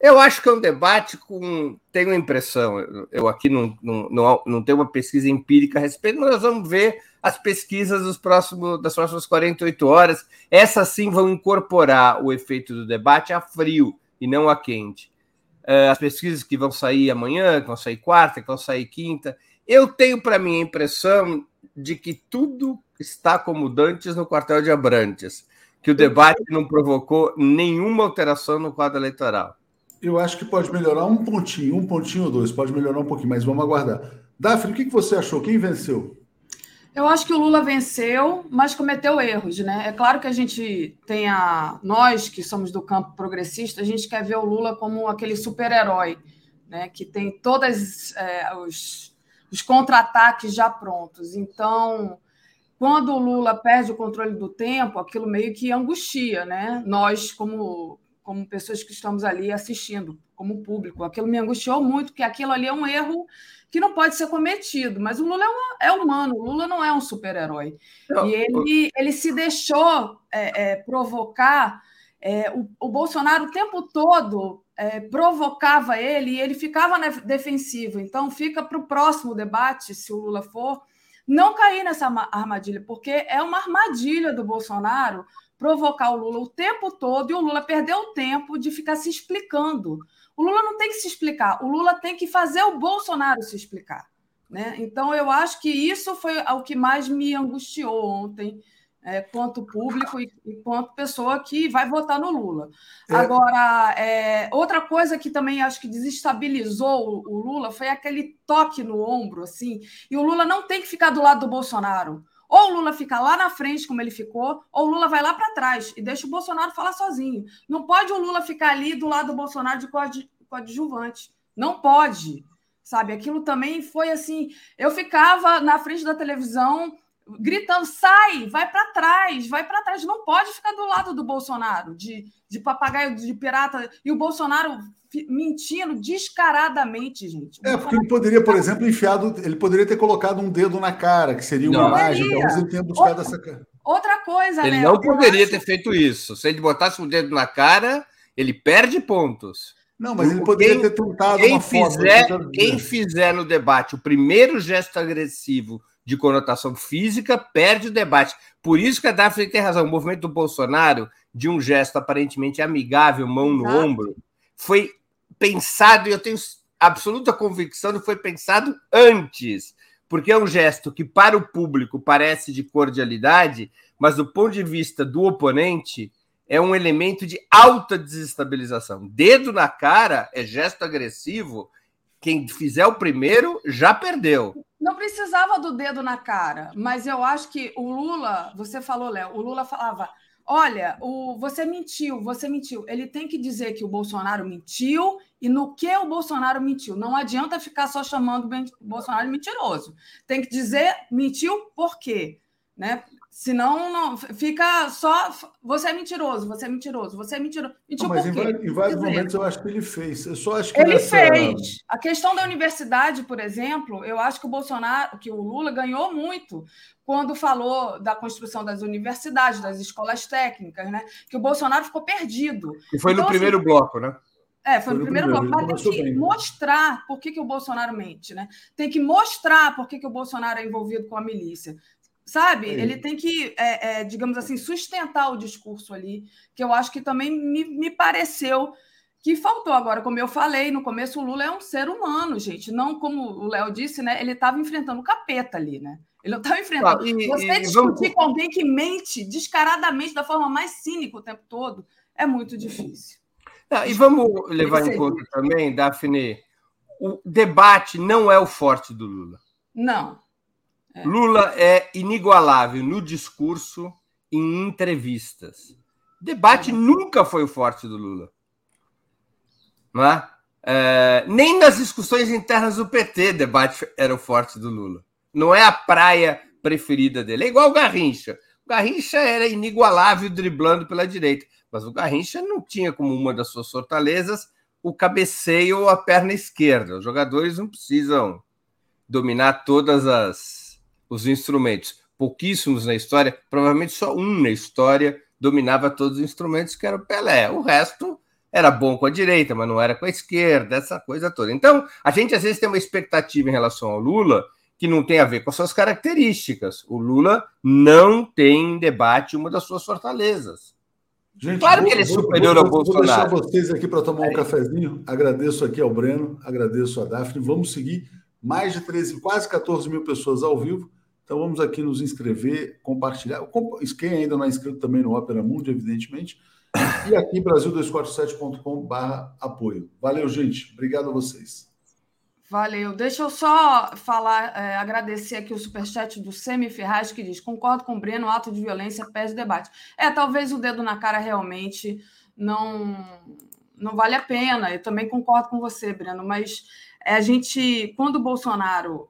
eu acho que é um debate com. Tenho a impressão, eu aqui não, não, não, não tenho uma pesquisa empírica a respeito, mas nós vamos ver as pesquisas dos próximos, das próximas 48 horas. Essas sim vão incorporar o efeito do debate a frio e não a quente. É, as pesquisas que vão sair amanhã, que vão sair quarta, que vão sair quinta. Eu tenho para mim a impressão de que tudo está como dantes no quartel de Abrantes, que o debate não provocou nenhuma alteração no quadro eleitoral. Eu acho que pode melhorar um pontinho, um pontinho ou dois, pode melhorar um pouquinho, mas vamos aguardar. Daphne, o que você achou? Quem venceu? Eu acho que o Lula venceu, mas cometeu erros, né? É claro que a gente tem a. Nós que somos do campo progressista, a gente quer ver o Lula como aquele super-herói, né? Que tem todos é, os, os contra-ataques já prontos. Então, quando o Lula perde o controle do tempo, aquilo meio que angustia, né? Nós, como como pessoas que estamos ali assistindo, como público. Aquilo me angustiou muito, porque aquilo ali é um erro que não pode ser cometido. Mas o Lula é, é humano, o Lula não é um super-herói. E ele, ele se deixou é, é, provocar. É, o, o, Bolsonaro o tempo todo é, provocava ele e ele ficava na defensiva. Então, fica para o próximo debate, se o Lula for, não cair nessa armadilha, porque é uma armadilha do Bolsonaro provocar o Lula o tempo todo e o Lula perdeu o tempo de ficar se explicando. O Lula não tem que se explicar, o Lula tem que fazer o Bolsonaro se explicar. Né? Então, eu acho que isso foi o que mais me angustiou ontem, é, quanto público e, e, quanto pessoa que vai votar no Lula. É. Agora, é, outra coisa que também acho que desestabilizou o, o, Lula foi aquele toque no ombro, assim, e o Lula não tem que ficar do lado do Bolsonaro. Ou o Lula fica lá na frente, como ele ficou, ou o Lula vai lá para trás e deixa o Bolsonaro falar sozinho. Não pode o Lula ficar ali do lado do Bolsonaro de coadjuvante. Não pode. Sabe, aquilo também foi assim. Eu ficava na frente da televisão gritando: sai, vai para trás, vai para trás. Não pode ficar do lado do Bolsonaro, de, de papagaio, de pirata. E o Bolsonaro mentindo descaradamente, gente. É, porque ele poderia, por exemplo, enfiado, ele poderia ter colocado um dedo na cara, que seria uma imagem, talvez ele tenha buscado outra, essa cara. Outra coisa, Ele não poderia acho... ter feito isso. Se ele botasse o um dedo na cara, ele perde pontos. Não, mas ele poderia quem, ter tentado quem uma fizer, foto. Quem fizer no debate o primeiro gesto agressivo de conotação física perde o debate. Por isso que a Daphne tem razão. O movimento do Bolsonaro, de um gesto aparentemente amigável, mão no Exato. ombro, foi pensado, e eu tenho absoluta convicção que foi pensado antes, porque é um gesto que para o público parece de cordialidade, mas do ponto de vista do oponente é um elemento de alta desestabilização. Dedo na cara é gesto agressivo. Quem fizer o primeiro já perdeu. Não precisava do dedo na cara, mas eu acho que o Lula, você falou, Léo, o Lula falava: olha, o, você mentiu, você mentiu. Ele tem que dizer que o Bolsonaro mentiu e no que o Bolsonaro mentiu. Não adianta ficar só chamando o Bolsonaro mentiroso. Tem que dizer mentiu por quê. Né? Senão não, fica só. Você é mentiroso, você é mentiroso, você é mentiroso. Mentiu não, mas? Em, em vários momentos eu acho que ele fez. Eu só acho que ele nessa... fez. A questão da universidade, por exemplo, eu acho que o Bolsonaro, que o Lula ganhou muito quando falou da construção das universidades, das escolas técnicas, né? Que o Bolsonaro ficou perdido. E foi então, no primeiro assim, bloco, né? É, foi, foi no primeiro, primeiro bloco. Mas tem que bem. mostrar por que, que o Bolsonaro mente, né? Tem que mostrar por que, que o Bolsonaro é envolvido com a milícia sabe? É ele tem que, é, é, digamos assim, sustentar o discurso ali, que eu acho que também me, me pareceu que faltou. Agora, como eu falei, no começo o Lula é um ser humano, gente. Não como o Léo disse, né? Ele estava enfrentando o capeta ali, né? Ele não estava enfrentando. Ah, e, Você e, discutir vamos... com alguém que mente descaradamente, da forma mais cínica o tempo todo, é muito difícil. Não, e vamos levar em conta também, Daphne, o debate não é o forte do Lula. Não. É. Lula é inigualável no discurso e em entrevistas. Debate é. nunca foi o forte do Lula. Não é? é? nem nas discussões internas do PT, debate era o forte do Lula. Não é a praia preferida dele. É igual o Garrincha. O Garrincha era inigualável driblando pela direita, mas o Garrincha não tinha como uma das suas fortalezas o cabeceio ou a perna esquerda. Os jogadores não precisam dominar todas as os instrumentos. Pouquíssimos na história, provavelmente só um na história dominava todos os instrumentos, que era o Pelé. O resto era bom com a direita, mas não era com a esquerda, essa coisa toda. Então, a gente às vezes tem uma expectativa em relação ao Lula que não tem a ver com as suas características. O Lula não tem em debate uma das suas fortalezas. Gente, claro vou, que ele é superior vou, vou, ao Bolsonaro. Vou deixar vocês aqui para tomar um cafezinho. Agradeço aqui ao Breno, agradeço a Daphne. Vamos seguir mais de 13, quase 14 mil pessoas ao vivo. Então vamos aqui nos inscrever, compartilhar. Quem ainda não é inscrito também no Opera Mundi, evidentemente. E aqui brasil247.com.br apoio. Valeu, gente. Obrigado a vocês. Valeu. Deixa eu só falar, é, agradecer aqui o superchat do Semi Ferraz, que diz: concordo com o Breno, ato de violência pede debate. É, talvez o dedo na cara realmente não, não vale a pena. Eu também concordo com você, Breno, mas a gente, quando o Bolsonaro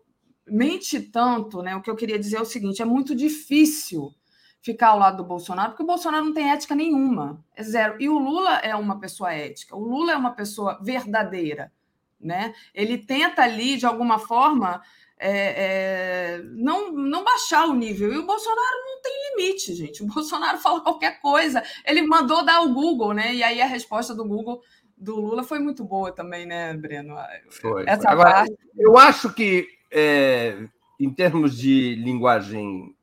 mente tanto, né? O que eu queria dizer é o seguinte: é muito difícil ficar ao lado do Bolsonaro, porque o Bolsonaro não tem ética nenhuma, é zero. E o Lula é uma pessoa ética, o Lula é uma pessoa verdadeira, né? Ele tenta ali, de alguma forma, é, é, não, não baixar o nível. E o Bolsonaro não tem limite, gente. O Bolsonaro fala qualquer coisa. Ele mandou dar o Google, né? E aí a resposta do Google do Lula foi muito boa também, né, Breno? Foi. Essa. Agora, parte... eu acho que, é, em termos de linguagem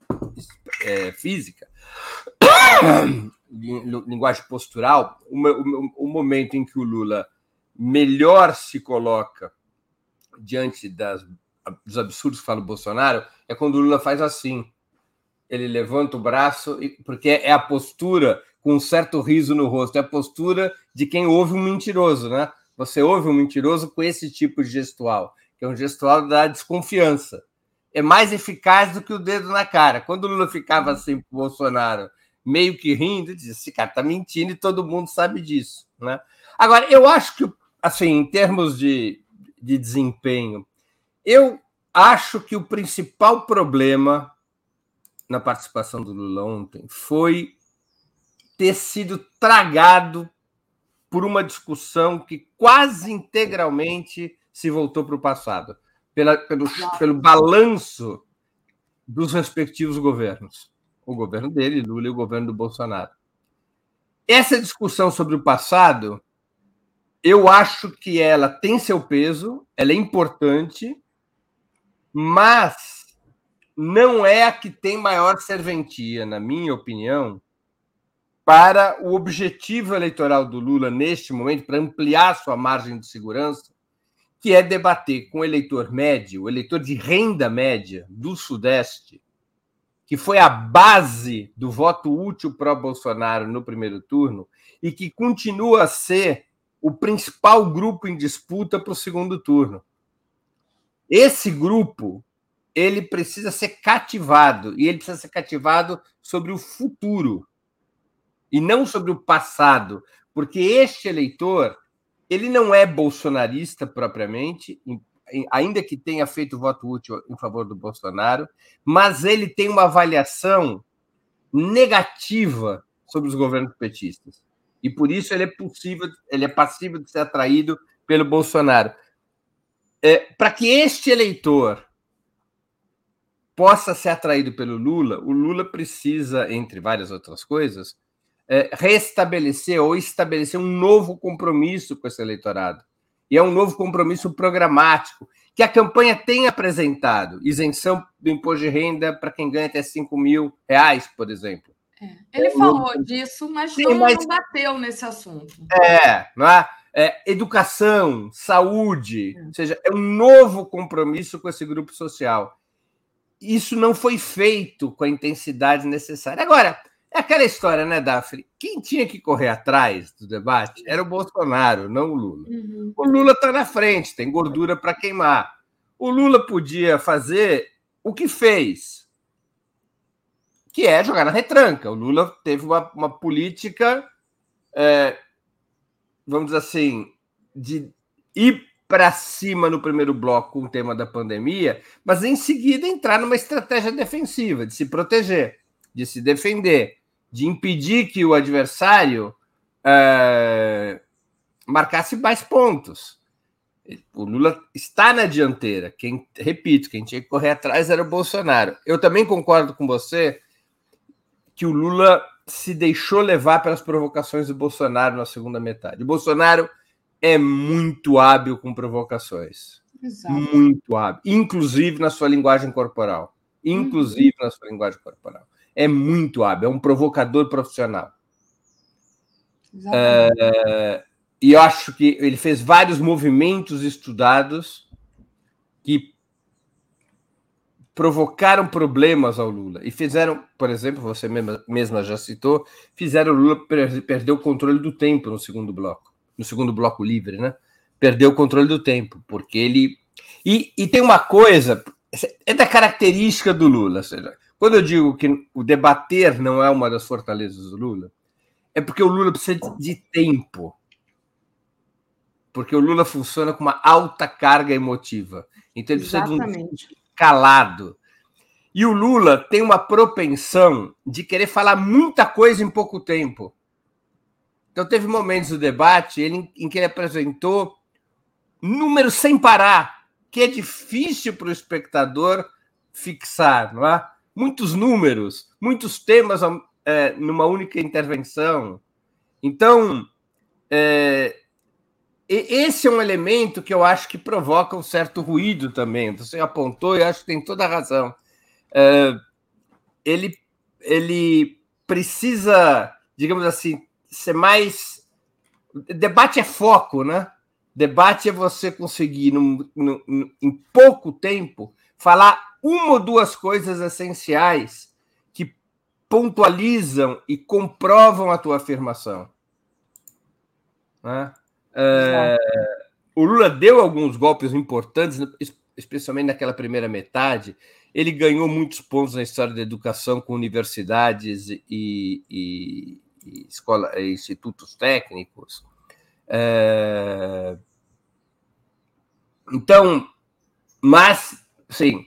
é, física, linguagem postural, o, o, momento em que o Lula melhor se coloca diante das dos absurdos que fala o Bolsonaro é quando o Lula faz assim. Ele levanta o braço, porque é a postura com um certo riso no rosto, é a postura de quem ouve um mentiroso, né? Você ouve um mentiroso com esse tipo de gestual, que é um gestual da desconfiança. É mais eficaz do que o dedo na cara. Quando o Lula ficava assim para o Bolsonaro, meio que rindo, dizia: esse cara está mentindo e todo mundo sabe disso. Né? Agora, eu acho que, assim, em termos de, de desempenho, eu acho que o principal problema na participação do Lula ontem foi ter sido tragado por uma discussão que quase integralmente se voltou para o passado, pela, pelo, pelo balanço dos respectivos governos. O governo dele, Lula, e o governo do Bolsonaro. Essa discussão sobre o passado, eu acho que ela tem seu peso, ela é importante, mas não é a que tem maior serventia, na minha opinião, para o objetivo eleitoral do Lula neste momento, para ampliar sua margem de segurança, que é debater com o eleitor médio, o eleitor de renda média do Sudeste, que foi a base do voto útil pró-Bolsonaro no primeiro turno e que continua a ser o principal grupo em disputa para o segundo turno. Esse grupo ele precisa ser cativado e ele precisa ser cativado sobre o futuro e não sobre o passado, porque este eleitor ele não é bolsonarista propriamente, ainda que tenha feito voto útil em favor do Bolsonaro, mas ele tem uma avaliação negativa sobre os governos petistas. E por isso ele é possível, ele é passível de ser atraído pelo Bolsonaro é, para que este eleitor possa ser atraído pelo Lula, o Lula precisa, entre várias outras coisas, é, restabelecer ou estabelecer um novo compromisso com esse eleitorado. E é um novo compromisso programático que a campanha tem apresentado. Isenção do imposto de renda para quem ganha até 5 mil reais, por exemplo. É. Ele é falou novo... disso, mas, Sim, não, mas não bateu nesse assunto. É, não é? é, educação, saúde, é. ou seja, é um novo compromisso com esse grupo social. Isso não foi feito com a intensidade necessária. Agora, é aquela história, né, Daphne? Quem tinha que correr atrás do debate era o Bolsonaro, não o Lula. Uhum. O Lula está na frente, tem gordura para queimar. O Lula podia fazer o que fez, que é jogar na retranca. O Lula teve uma, uma política é, vamos dizer assim, de ir para cima no primeiro bloco com o tema da pandemia, mas em seguida entrar numa estratégia defensiva, de se proteger, de se defender, de impedir que o adversário é, marcasse mais pontos. O Lula está na dianteira. Quem, repito, quem tinha que correr atrás era o Bolsonaro. Eu também concordo com você que o Lula se deixou levar pelas provocações do Bolsonaro na segunda metade. O Bolsonaro é muito hábil com provocações. Exato. Muito hábil. Inclusive na sua linguagem corporal. Inclusive uhum. na sua linguagem corporal. É muito hábil, é um provocador profissional. É, e eu acho que ele fez vários movimentos estudados que provocaram problemas ao Lula e fizeram, por exemplo, você mesma, mesma já citou, fizeram o Lula per perder o controle do tempo no segundo bloco, no segundo bloco livre, né? Perdeu o controle do tempo, porque ele. E, e tem uma coisa, é da característica do Lula, seja, quando eu digo que o debater não é uma das fortalezas do Lula, é porque o Lula precisa de tempo. Porque o Lula funciona com uma alta carga emotiva. Então ele precisa Exatamente. de um calado. E o Lula tem uma propensão de querer falar muita coisa em pouco tempo. Então, teve momentos do debate em que ele apresentou números sem parar, que é difícil para o espectador fixar, não é? Muitos números, muitos temas é, numa única intervenção. Então, é, esse é um elemento que eu acho que provoca um certo ruído também. Você apontou e acho que tem toda a razão. É, ele, ele precisa, digamos assim, ser mais. Debate é foco, né? Debate é você conseguir, num, num, em pouco tempo, falar uma ou duas coisas essenciais que pontualizam e comprovam a tua afirmação. Né? É, o Lula deu alguns golpes importantes, especialmente naquela primeira metade. Ele ganhou muitos pontos na história da educação com universidades e, e, e escola, e institutos técnicos. É, então, mas, sim,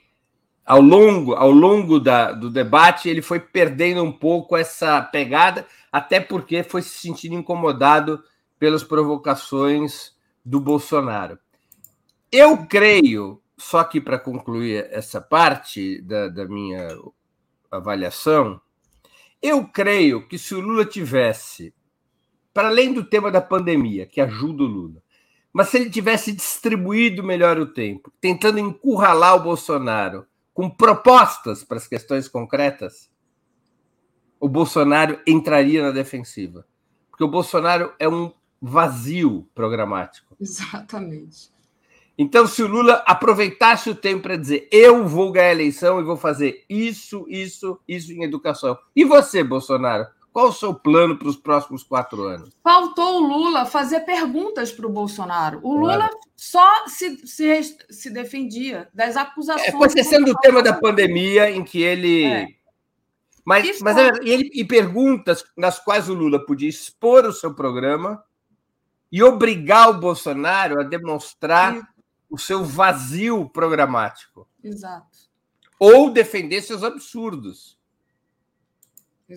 ao longo, ao longo da, do debate, ele foi perdendo um pouco essa pegada, até porque foi se sentindo incomodado pelas provocações do Bolsonaro. Eu creio, só aqui para concluir essa parte da, da minha avaliação, eu creio que se o Lula tivesse, para além do tema da pandemia, que ajuda o Lula, mas se ele tivesse distribuído melhor o tempo, tentando encurralar o Bolsonaro com propostas para as questões concretas, o Bolsonaro entraria na defensiva. Porque o Bolsonaro é um vazio programático. Exatamente. Então, se o Lula aproveitasse o tempo para dizer eu vou ganhar a eleição e vou fazer isso, isso, isso em educação. E você, Bolsonaro? Qual o seu plano para os próximos quatro anos? Faltou o Lula fazer perguntas para o Bolsonaro. O Lula claro. só se, se, se defendia das acusações. É, com exceção do tema da pandemia, em que ele. É. Mas, mas ele, e perguntas nas quais o Lula podia expor o seu programa e obrigar o Bolsonaro a demonstrar o seu vazio programático. Exato. Ou defender seus absurdos.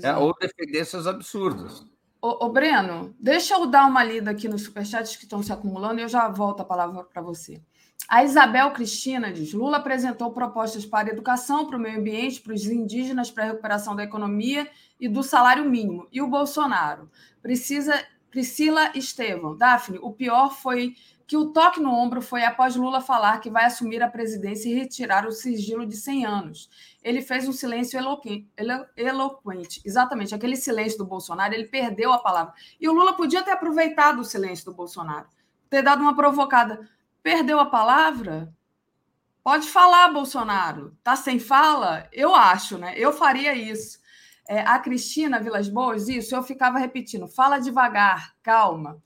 É, ou defender seus absurdos. Ô, ô, Breno, deixa eu dar uma lida aqui nos superchats que estão se acumulando e eu já volto a palavra para você. A Isabel Cristina diz: Lula apresentou propostas para a educação, para o meio ambiente, para os indígenas, para a recuperação da economia e do salário mínimo. E o Bolsonaro precisa Priscila Estevam. Daphne, o pior foi que o toque no ombro foi após Lula falar que vai assumir a presidência e retirar o sigilo de 100 anos. Ele fez um silêncio eloquente. Exatamente, aquele silêncio do Bolsonaro, ele perdeu a palavra. E o Lula podia ter aproveitado o silêncio do Bolsonaro, ter dado uma provocada. Perdeu a palavra? Pode falar, Bolsonaro. Tá sem fala? Eu acho, né? Eu faria isso. É, a Cristina Vilas Boas, isso, eu ficava repetindo, fala devagar, calma.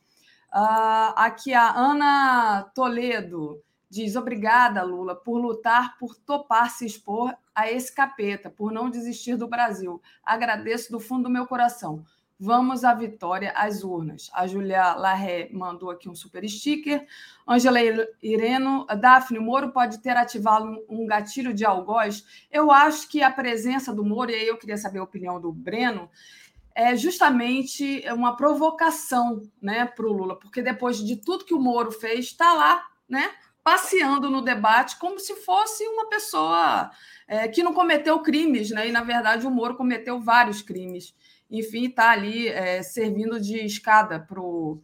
Uh, aqui a Ana Toledo diz: obrigada, Lula, por lutar, por topar se expor a esse capeta, por não desistir do Brasil. Agradeço do fundo do meu coração. Vamos à vitória às urnas. A Julia Larré mandou aqui um super sticker. Angela Ireno, Daphne, o Moro pode ter ativado um gatilho de algoz. Eu acho que a presença do Moro, e aí eu queria saber a opinião do Breno, é justamente uma provocação né, para o Lula, porque depois de tudo que o Moro fez, está lá, né? Passeando no debate como se fosse uma pessoa é, que não cometeu crimes, né? E na verdade o Moro cometeu vários crimes enfim, está ali é, servindo de escada para o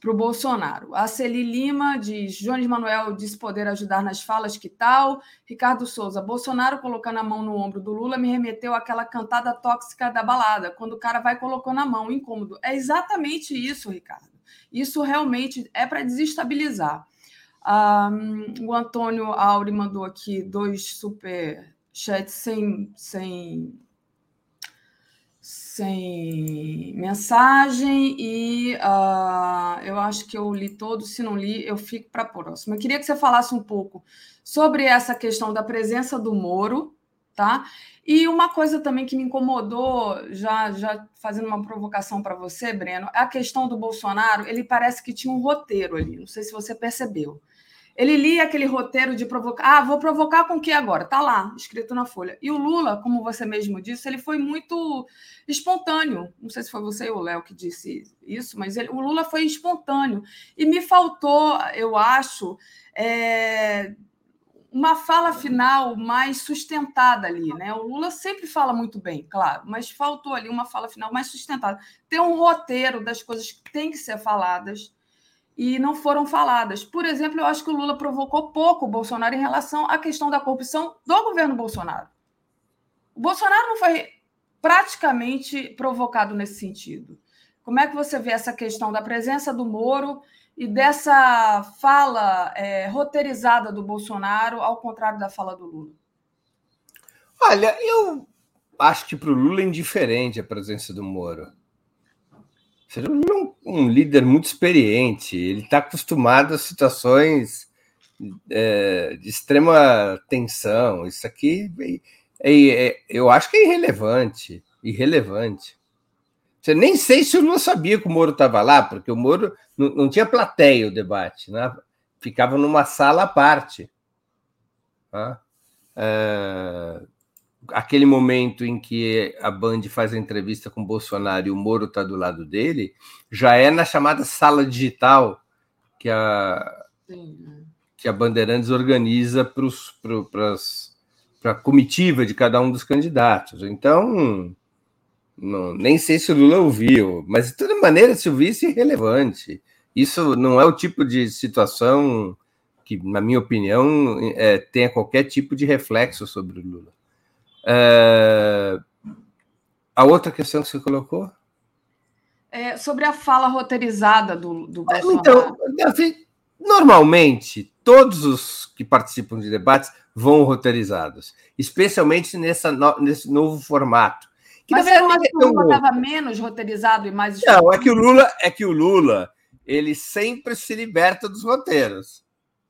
Bolsonaro. A Celi Lima diz: Jones Manuel disse poder ajudar nas falas, que tal? Ricardo Souza, Bolsonaro colocando a mão no ombro do Lula me remeteu àquela cantada tóxica da balada, quando o cara vai colocando a mão, incômodo. É exatamente isso, Ricardo. Isso realmente é para desestabilizar. Um, o Antônio Auri mandou aqui dois super chats sem, sem sem mensagem e uh, eu acho que eu li todos. Se não li, eu fico para a próxima. Eu queria que você falasse um pouco sobre essa questão da presença do Moro, tá? E uma coisa também que me incomodou, já, já fazendo uma provocação para você, Breno, é a questão do Bolsonaro. Ele parece que tinha um roteiro ali, não sei se você percebeu. Ele lia aquele roteiro de provocar. Ah, vou provocar com o que agora? Tá lá, escrito na folha. E o Lula, como você mesmo disse, ele foi muito espontâneo. Não sei se foi você ou o Léo que disse isso, mas ele, o Lula foi espontâneo. E me faltou, eu acho, é, uma fala final mais sustentada ali, né? O Lula sempre fala muito bem, claro, mas faltou ali uma fala final mais sustentada. Ter um roteiro das coisas que têm que ser faladas e não foram faladas. Por exemplo, eu acho que o Lula provocou pouco o Bolsonaro em relação à questão da corrupção do governo Bolsonaro. O Bolsonaro não foi praticamente provocado nesse sentido. Como é que você vê essa questão da presença do Moro e dessa fala é, roteirizada do Bolsonaro, ao contrário da fala do Lula? Olha, eu acho que para o Lula é indiferente a presença do Moro. Seja, é um, um líder muito experiente, ele está acostumado a situações é, de extrema tensão. Isso aqui é, é, eu acho que é irrelevante. Irrelevante. Você nem sei se o Lula sabia que o Moro estava lá, porque o Moro não, não, tinha plateia o debate, né? ficava numa sala à parte. Tá? É, aquele momento em que a Band faz a entrevista com o Bolsonaro e o Moro está do lado dele, já é na chamada sala digital que a, que a Bandeirantes organiza para a comitiva de cada um dos candidatos. Então, não, nem sei se o Lula ouviu, mas de toda maneira, se ouvisse, é irrelevante. Isso não é o tipo de situação que, na minha opinião, é, tenha qualquer tipo de reflexo sobre o Lula. É... A outra questão que você colocou? É sobre a fala roteirizada do, do Bolsonaro. Então, assim, normalmente, todos os que participam de debates vão roteirizados, especialmente nessa, nesse novo formato que Mas você não acha que o Lula estava menos roteirizado e mais Não, é que o Lula é que o Lula ele sempre se liberta dos roteiros.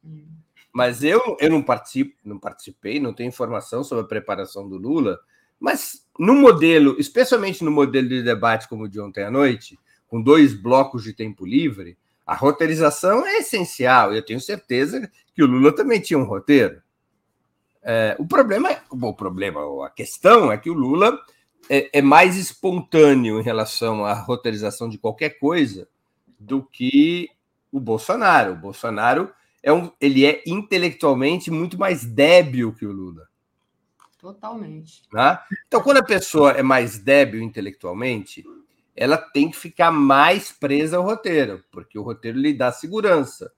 Hum. Mas eu, eu não participo, não participei, não tenho informação sobre a preparação do Lula, mas no modelo, especialmente no modelo de debate como o de ontem à noite, com dois blocos de tempo livre, a roteirização é essencial. Eu tenho certeza que o Lula também tinha um roteiro. É, o problema, é, o problema, a questão é que o Lula é, é mais espontâneo em relação à roteirização de qualquer coisa do que o Bolsonaro. O Bolsonaro é um, ele é intelectualmente muito mais débil que o Lula. Totalmente. Né? Então, quando a pessoa é mais débil intelectualmente, ela tem que ficar mais presa ao roteiro, porque o roteiro lhe dá segurança.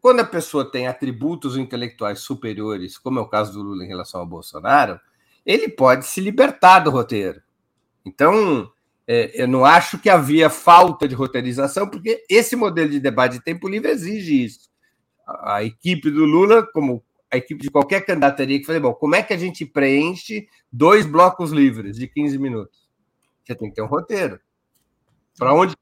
Quando a pessoa tem atributos intelectuais superiores, como é o caso do Lula em relação ao Bolsonaro, ele pode se libertar do roteiro. Então, é, eu não acho que havia falta de roteirização, porque esse modelo de debate de tempo livre exige isso. A, equipe do Lula, como a equipe de qualquer candidato, teria que fazer, bom, como é que a gente preenche dois blocos livres de 15 minutos? Você tem que ter um roteiro. Para onde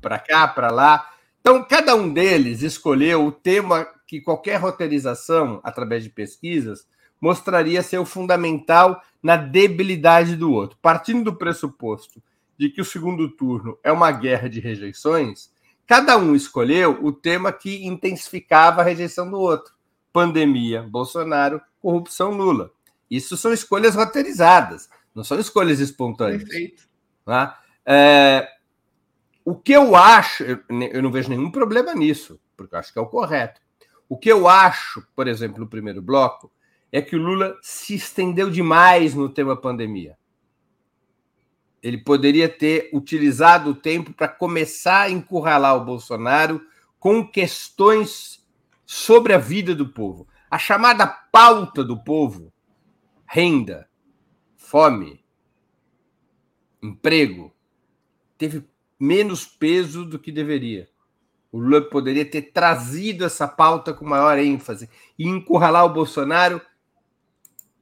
Para cá, para lá. Então, cada um deles escolheu o tema que qualquer roteirização, através de pesquisas, mostraria ser o fundamental na debilidade do outro. Partindo do pressuposto de que o segundo turno é uma guerra de rejeições, cada um escolheu o tema que intensificava a rejeição do outro. Pandemia, Bolsonaro, corrupção, Lula. Isso são escolhas roteirizadas, não são escolhas espontâneas. Perfeito. Tá? É, o que eu acho, eu não vejo nenhum problema nisso, porque eu acho que é o correto. O que eu acho, por exemplo, no primeiro bloco, é que o Lula se estendeu demais no tema pandemia. Ele poderia ter utilizado o tempo para começar a encurralar o Bolsonaro com questões sobre a vida do povo. A chamada pauta do povo, renda, fome, emprego, teve menos peso do que deveria. O Lula poderia ter trazido essa pauta com maior ênfase e encurralar o Bolsonaro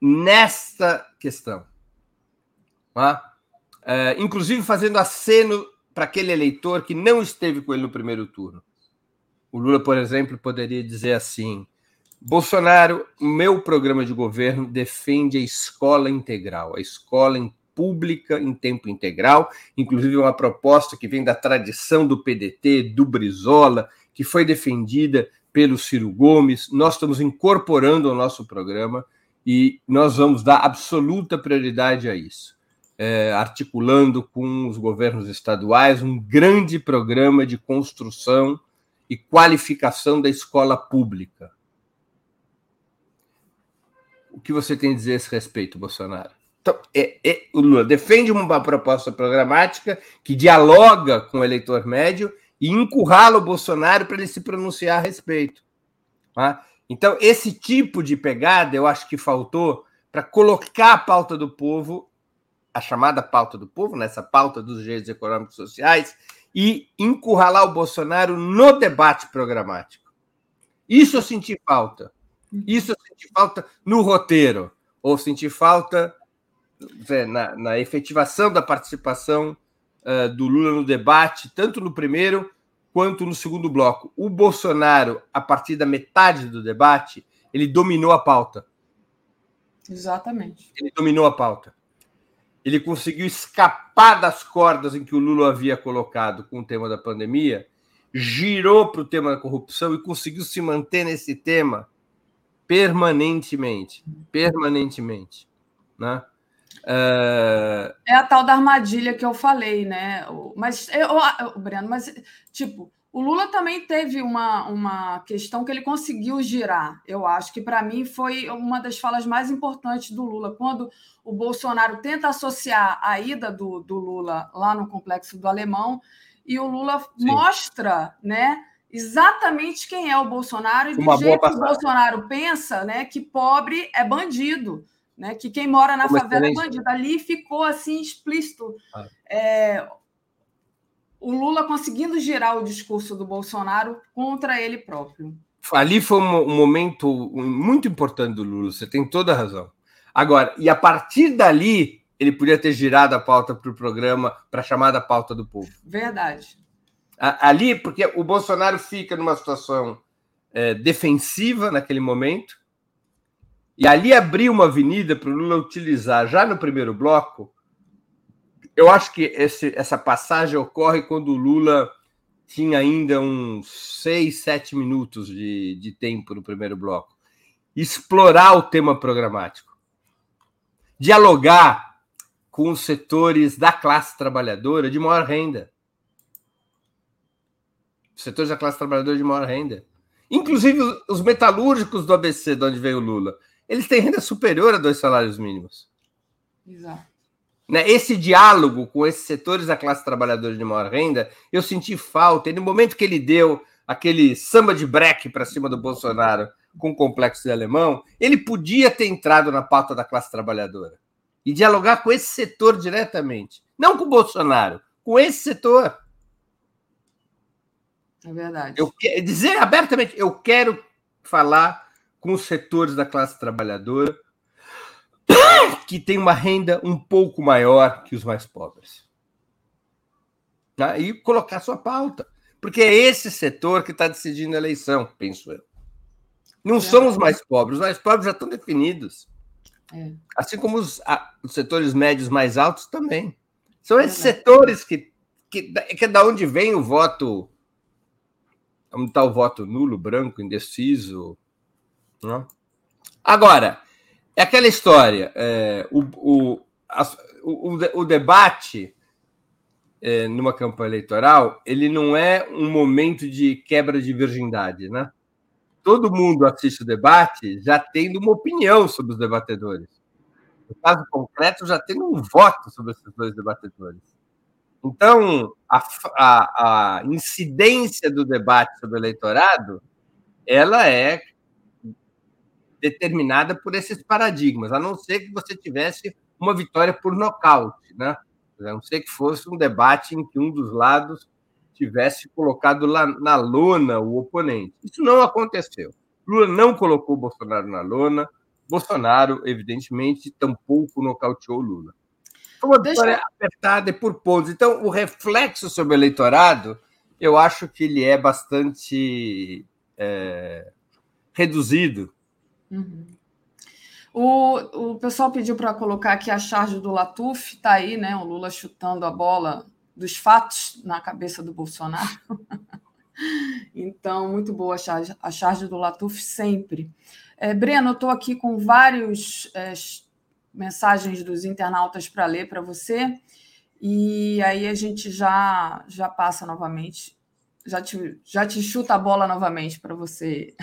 nesta questão. Tá? É, inclusive fazendo aceno para aquele eleitor que não esteve com ele no primeiro turno. O Lula, por exemplo, poderia dizer assim: Bolsonaro, meu programa de governo defende a escola integral, a escola pública em tempo integral, inclusive uma proposta que vem da tradição do PDT, do Brizola, que foi defendida pelo Ciro Gomes. Nós estamos incorporando ao nosso programa e nós vamos dar absoluta prioridade a isso, é, articulando com os governos estaduais um grande programa de construção e qualificação da escola pública. O que você tem a dizer a esse respeito, Bolsonaro? Então, é, é, o Lula defende uma proposta programática que dialoga com o eleitor médio e encurrala o Bolsonaro para ele se pronunciar a respeito. Tá? Então, esse tipo de pegada eu acho que faltou para colocar a pauta do povo, a chamada pauta do povo, nessa pauta dos direitos econômicos e sociais, e encurralar o Bolsonaro no debate programático. Isso eu senti falta. Isso eu senti falta no roteiro, ou senti falta na, na efetivação da participação uh, do Lula no debate, tanto no primeiro quanto no segundo bloco. O Bolsonaro, a partir da metade do debate, ele dominou a pauta. Exatamente. Ele dominou a pauta. Ele conseguiu escapar das cordas em que o Lula havia colocado com o tema da pandemia, girou para o tema da corrupção e conseguiu se manter nesse tema permanentemente. Permanentemente. Né? Uh... É a tal da armadilha que eu falei, né? Mas, eu, eu, Breno, mas, tipo, o Lula também teve uma, uma questão que ele conseguiu girar. Eu acho que, para mim, foi uma das falas mais importantes do Lula. Quando o Bolsonaro tenta associar a ida do, do Lula lá no complexo do Alemão, e o Lula Sim. mostra, né? Exatamente quem é o Bolsonaro e do jeito que o Bolsonaro pensa, né? Que pobre é bandido né? Que quem mora na Como favela é bandido. Ali ficou assim explícito. Ah. É, o Lula conseguindo girar o discurso do Bolsonaro contra ele próprio. Ali foi um, momento muito importante do Lula, você tem toda a razão. Agora, e a partir dali, ele podia ter girado a pauta para o programa, para a chamada pauta do povo. Verdade. Ali, porque o Bolsonaro fica numa situação é, defensiva naquele momento, e ali abrir uma avenida para o Lula utilizar já no primeiro bloco. Eu acho que esse, essa passagem ocorre quando o Lula tinha ainda uns seis, sete minutos de, de tempo no primeiro bloco. Explorar o tema programático. Dialogar com os setores da classe trabalhadora de maior renda. Setores da classe trabalhadora de maior renda. Inclusive os metalúrgicos do ABC, de onde veio o Lula eles têm renda superior a dois salários mínimos. Exato. Né? Esse diálogo com esses setores da classe trabalhadora de maior renda, eu senti falta. E no momento que ele deu aquele samba de breque para cima do Bolsonaro com o complexo de alemão, ele podia ter entrado na pauta da classe trabalhadora e dialogar com esse setor diretamente. Não com o Bolsonaro, com esse setor. É verdade. Eu, dizer abertamente, eu quero falar com os setores da classe trabalhadora que tem uma renda um pouco maior que os mais pobres. Tá? E colocar sua pauta. Porque é esse setor que está decidindo a eleição, penso eu. Não é. são os mais pobres, os mais pobres já estão definidos. É. Assim como os, a, os, setores médios mais altos também. São esses é setores que, que, que é da onde vem o voto. Onde está o voto nulo, branco, indeciso, né? Agora, é aquela história, é, o, o, a, o, o, debate é, numa campanha eleitoral, ele não é um momento de quebra de virgindade, né? Todo mundo assiste o debate já tendo uma opinião sobre os debatedores. No caso concreto, já tendo um voto sobre esses dois debatedores. Então, a, a, a incidência do debate sobre o eleitorado, ela é determinada por esses paradigmas, a não ser que você tivesse uma vitória por nocaute, né? A não ser que fosse um debate em que um dos lados tivesse colocado lá na lona o oponente. Isso não aconteceu. Lula não colocou Bolsonaro na lona. Bolsonaro, evidentemente, tampouco nocauteou Lula. Foi uma vitória Deixa... apertada e por pontos. Então, o reflexo sobre o eleitorado, eu acho que ele é bastante é, reduzido Uhum. O, o pessoal pediu para colocar aqui a charge do Latuf, está aí, né? O Lula chutando a bola dos fatos na cabeça do Bolsonaro. Então, muito boa a charge, a charge do Latuf sempre. É, Breno, eu estou aqui com várias é, mensagens dos internautas para ler para você, e aí a gente já, já passa novamente, já te, já te chuta a bola novamente para você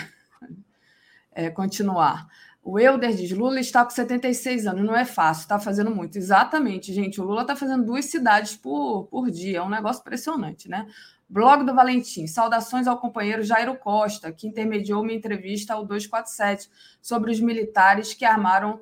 é, continuar. O Euder diz: Lula está com 76 anos, não é fácil, está fazendo muito. Exatamente, gente. O Lula está fazendo duas cidades por, por dia, é um negócio impressionante, né? Blog do Valentim. Saudações ao companheiro Jairo Costa, que intermediou minha entrevista ao 247 sobre os militares que armaram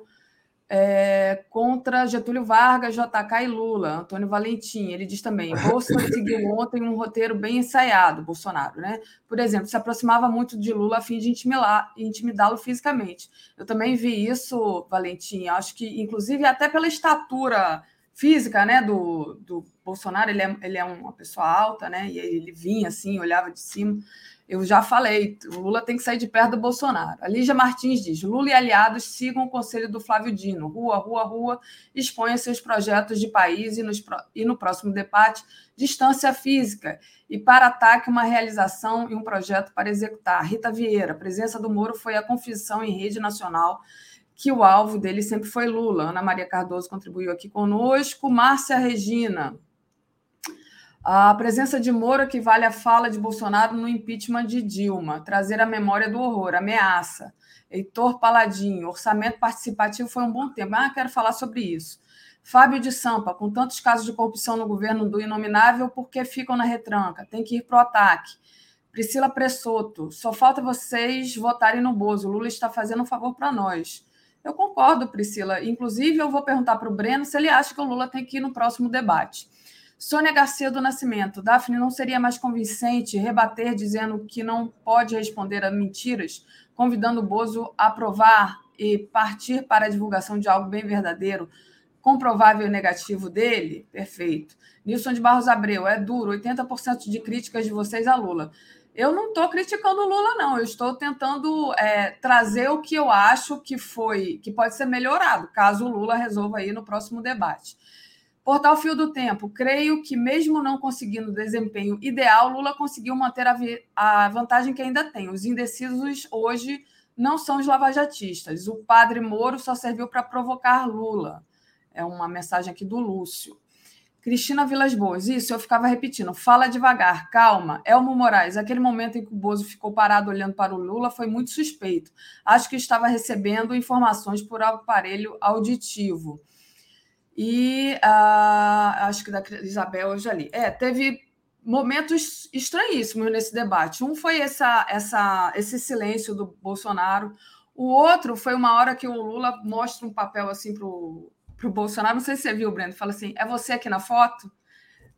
é, contra Getúlio Vargas, JK e Lula, Antônio Valentim. Ele diz também: Bolsa seguiu ontem um roteiro bem ensaiado, Bolsonaro, né? Por exemplo, se aproximava muito de Lula a fim de intimidá-lo fisicamente. Eu também vi isso, Valentim. Acho que, inclusive, até pela estatura física né, do, do Bolsonaro, ele é, ele é uma pessoa alta, né? E ele vinha assim, olhava de cima. Eu já falei, Lula tem que sair de perto do Bolsonaro. A Lígia Martins diz: Lula e aliados sigam o conselho do Flávio Dino. Rua, rua, rua, exponha seus projetos de país e, nos, e no próximo debate, distância física. E para ataque, uma realização e um projeto para executar. Rita Vieira, presença do Moro foi a confissão em rede nacional que o alvo dele sempre foi Lula. Ana Maria Cardoso contribuiu aqui conosco. Márcia Regina, a presença de Moro equivale à fala de Bolsonaro no impeachment de Dilma, trazer a memória do horror, ameaça. Heitor Paladinho, orçamento participativo foi um bom tema. Ah, quero falar sobre isso. Fábio de Sampa, com tantos casos de corrupção no governo do Inominável, por que ficam na retranca? Tem que ir para o ataque. Priscila Pressoto, só falta vocês votarem no Bozo. Lula está fazendo um favor para nós. Eu concordo, Priscila. Inclusive, eu vou perguntar para o Breno se ele acha que o Lula tem que ir no próximo debate. Sônia Garcia do Nascimento. Daphne, não seria mais convincente rebater dizendo que não pode responder a mentiras, convidando o Bozo a provar e partir para a divulgação de algo bem verdadeiro, comprovável e negativo dele? Perfeito. Nilson de Barros Abreu, é duro, 80% de críticas de vocês a Lula. Eu não estou criticando o Lula, não. Eu estou tentando é, trazer o que eu acho que foi, que pode ser melhorado, caso o Lula resolva ir no próximo debate. Portal Fio do Tempo. Creio que, mesmo não conseguindo o desempenho ideal, Lula conseguiu manter a, a vantagem que ainda tem. Os indecisos hoje não são os lavajatistas. O padre Moro só serviu para provocar Lula. É uma mensagem aqui do Lúcio. Cristina Vilas Boas, isso eu ficava repetindo. Fala devagar, calma. Elmo Moraes, aquele momento em que o Bozo ficou parado olhando para o Lula foi muito suspeito. Acho que estava recebendo informações por aparelho auditivo. E uh, acho que da Isabel eu já li. É, teve momentos estranhíssimos nesse debate. Um foi essa, essa, esse silêncio do Bolsonaro. O outro foi uma hora que o Lula mostra um papel assim para o Bolsonaro. Não sei se você viu, Breno. Fala assim: é você aqui na foto?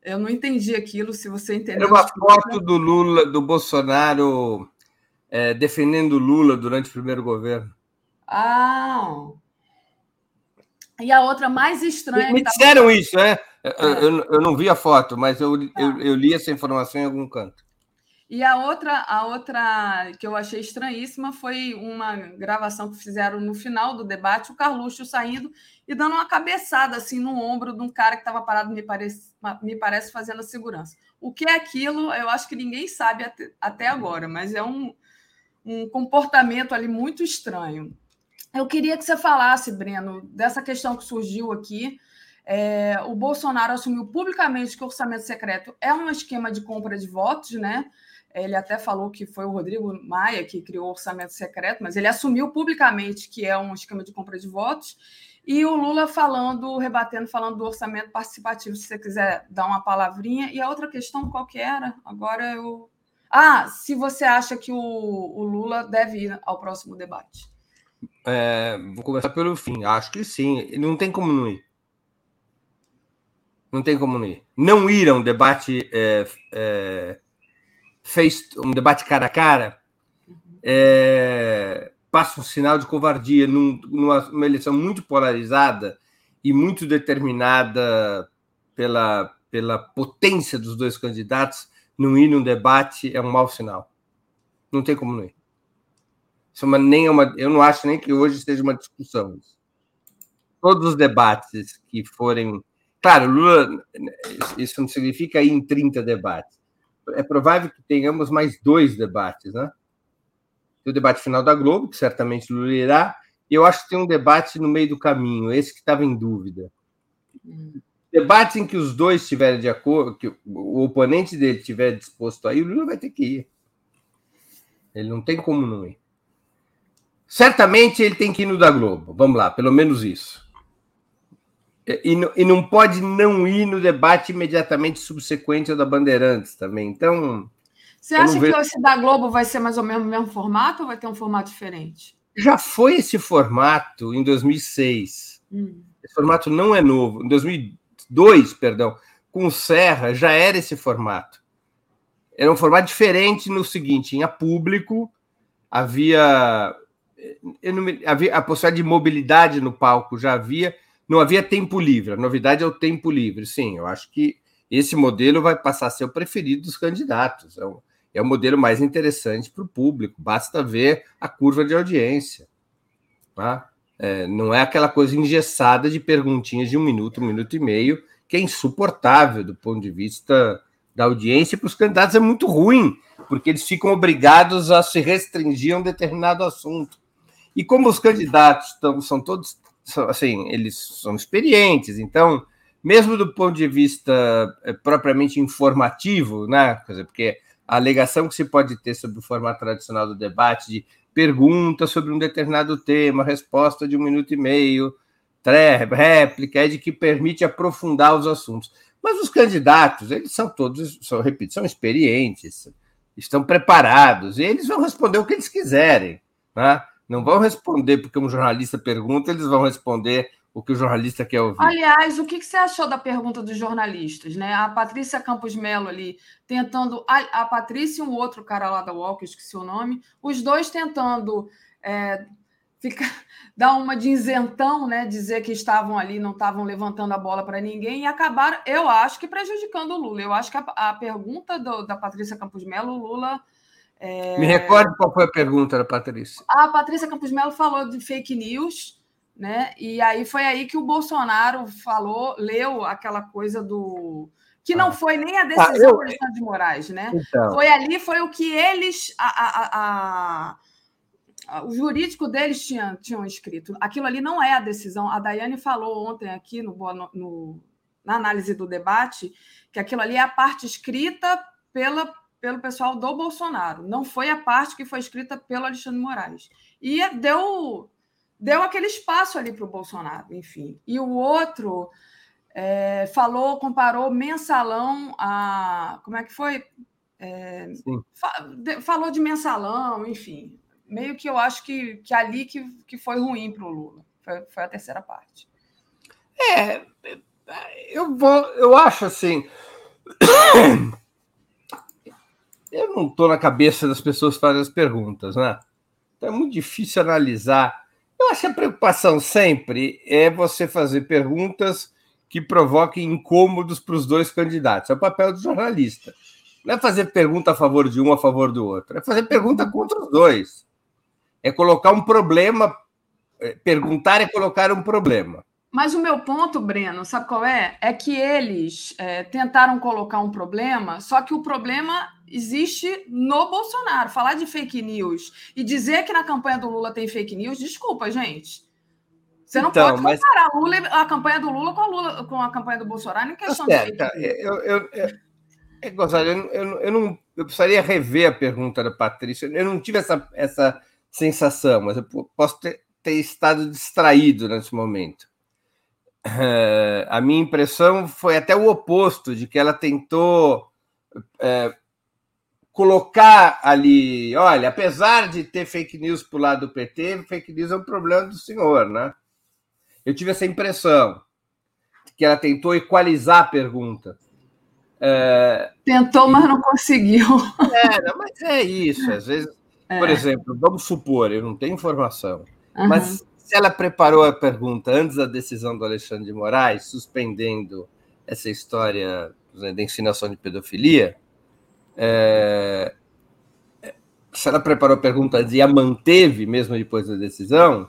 Eu não entendi aquilo, se você entendeu. Era uma foto do Lula, do Bolsonaro é, defendendo Lula durante o primeiro governo. Ah, e a outra mais estranha. Me, disseram isso, né? Eu, eu, eu, não vi a foto, mas eu, eu, ah. eu, li essa informação em algum canto. E a outra, a outra que eu achei estranhíssima foi uma gravação que fizeram no final do debate, o Carluxo saindo e dando uma cabeçada assim no ombro de um cara que estava parado, me parece, me parece, fazendo a segurança. O que é aquilo, eu acho que ninguém sabe até, até agora, mas é um, um comportamento ali muito estranho. Eu queria que você falasse, Breno, dessa questão que surgiu aqui. É, o Bolsonaro assumiu publicamente que o orçamento secreto é um esquema de compra de votos, né? Ele até falou que foi o Rodrigo Maia que criou o orçamento secreto, mas ele assumiu publicamente que é um esquema de compra de votos. E o Lula falando, rebatendo, falando do orçamento participativo, se você quiser dar uma palavrinha. E a outra questão, qual que era? Agora eu. Ah, se você acha que o, o Lula deve ir ao próximo debate. É, vou começar pelo fim. Acho que sim. Não tem como não ir. Não tem como não ir. Não ir a um debate é, é, face, um debate cara a cara é, passa um sinal de covardia num, numa eleição muito polarizada e muito determinada pela, pela potência dos dois candidatos. Não ir num debate é um mau sinal. Não tem como não ir. Isso é uma, nem é uma, eu não acho nem que hoje seja uma discussão. Todos os debates que forem. Claro, Lula, isso não significa ir em 30 debates, é provável que tenhamos mais dois debates, né? Tem o debate final da Globo, que certamente Lula irá, e eu acho que tem um debate no meio do caminho, esse que estava em dúvida. Debates em que os dois estiverem de acordo, que o oponente dele estiver disposto a ir, o Lula vai ter que ir. Ele não tem como não ir. Certamente ele tem que ir no da Globo. Vamos lá, pelo menos isso. E, e não pode não ir no debate imediatamente subsequente ao da Bandeirantes também. Então. Você acha que esse da Globo vai ser mais ou menos o mesmo formato ou vai ter um formato diferente? Já foi esse formato em 2006. Hum. Esse formato não é novo. Em 2002, perdão, com o Serra já era esse formato. Era um formato diferente no seguinte: tinha público, havia, havia a possibilidade de mobilidade no palco, já havia, não havia tempo livre. A novidade é o tempo livre. Sim, eu acho que esse modelo vai passar a ser o preferido dos candidatos. É um, é o modelo mais interessante para o público. Basta ver a curva de audiência. Tá? É, não é aquela coisa engessada de perguntinhas de um minuto, um minuto e meio, que é insuportável do ponto de vista da audiência. Para os candidatos é muito ruim, porque eles ficam obrigados a se restringir a um determinado assunto. E como os candidatos estão, são todos assim, eles são experientes, então, mesmo do ponto de vista é, propriamente informativo, né? Dizer, porque a alegação que se pode ter sobre o formato tradicional do debate de pergunta sobre um determinado tema, resposta de um minuto e meio, réplica, é de que permite aprofundar os assuntos. Mas os candidatos, eles são todos, são, repito, são experientes, estão preparados, e eles vão responder o que eles quiserem. Né? Não vão responder porque um jornalista pergunta, eles vão responder o que o jornalista quer ouvir. Aliás, o que você achou da pergunta dos jornalistas? Né? A Patrícia Campos Melo ali tentando. A, Patrícia e um outro cara lá da Walker, esqueci o nome, os dois tentando é, ficar, dar uma de isentão, né? dizer que estavam ali, não estavam levantando a bola para ninguém, e acabaram, eu acho que prejudicando o Lula. Eu acho que a, a pergunta do, da Patrícia Campos Melo, o Lula é... Me recorde qual foi a pergunta da Patrícia. A Patrícia Campos Melo falou de fake news, né? E aí foi aí que o Bolsonaro falou, leu aquela coisa do que não ah. foi nem a decisão ah, eu... do Alexandre de Moraes, né? Então. Foi ali, foi o que eles, a, a, a, o jurídico deles tinham, tinham escrito. Aquilo ali não é a decisão. A Daiane falou ontem aqui no, no, na análise do debate que aquilo ali é a parte escrita pela pelo pessoal do Bolsonaro. Não foi a parte que foi escrita pelo Alexandre Moraes. E deu, deu aquele espaço ali para o Bolsonaro, enfim. E o outro é, falou, comparou mensalão a. Como é que foi? É, fa, de, falou de mensalão, enfim. Meio que eu acho que, que ali que, que foi ruim para o Lula. Foi, foi a terceira parte. É, eu vou, eu acho assim. Eu não estou na cabeça das pessoas fazem as perguntas, né? Então é muito difícil analisar. Eu acho que a preocupação sempre é você fazer perguntas que provoquem incômodos para os dois candidatos. É o papel do jornalista. Não é fazer pergunta a favor de um, a favor do outro. É fazer pergunta contra os dois. É colocar um problema. É, perguntar é colocar um problema. Mas o meu ponto, Breno, sabe qual é? É que eles é, tentaram colocar um problema, só que o problema existe no Bolsonaro. Falar de fake news e dizer que na campanha do Lula tem fake news, desculpa, gente. Você não então, pode comparar mas... Lula, a campanha do Lula com a, Lula, com a campanha do Bolsonaro em questão tá de fake news. Eu, eu, eu, é, Gonçalo, eu, eu, eu, não, eu precisaria rever a pergunta da Patrícia. Eu não tive essa, essa sensação, mas eu posso ter, ter estado distraído nesse momento. É, a minha impressão foi até o oposto, de que ela tentou é, colocar ali, olha, apesar de ter fake news para o lado do PT, fake news é um problema do senhor, né? Eu tive essa impressão, que ela tentou equalizar a pergunta. É, Tentou, mas não conseguiu. É, mas é isso, às vezes, é. por exemplo, vamos supor, eu não tenho informação, uhum. mas se ela preparou a pergunta antes da decisão do Alexandre de Moraes, suspendendo essa história né, da ensinação de pedofilia, é, se ela preparou a pergunta e a manteve mesmo depois da decisão,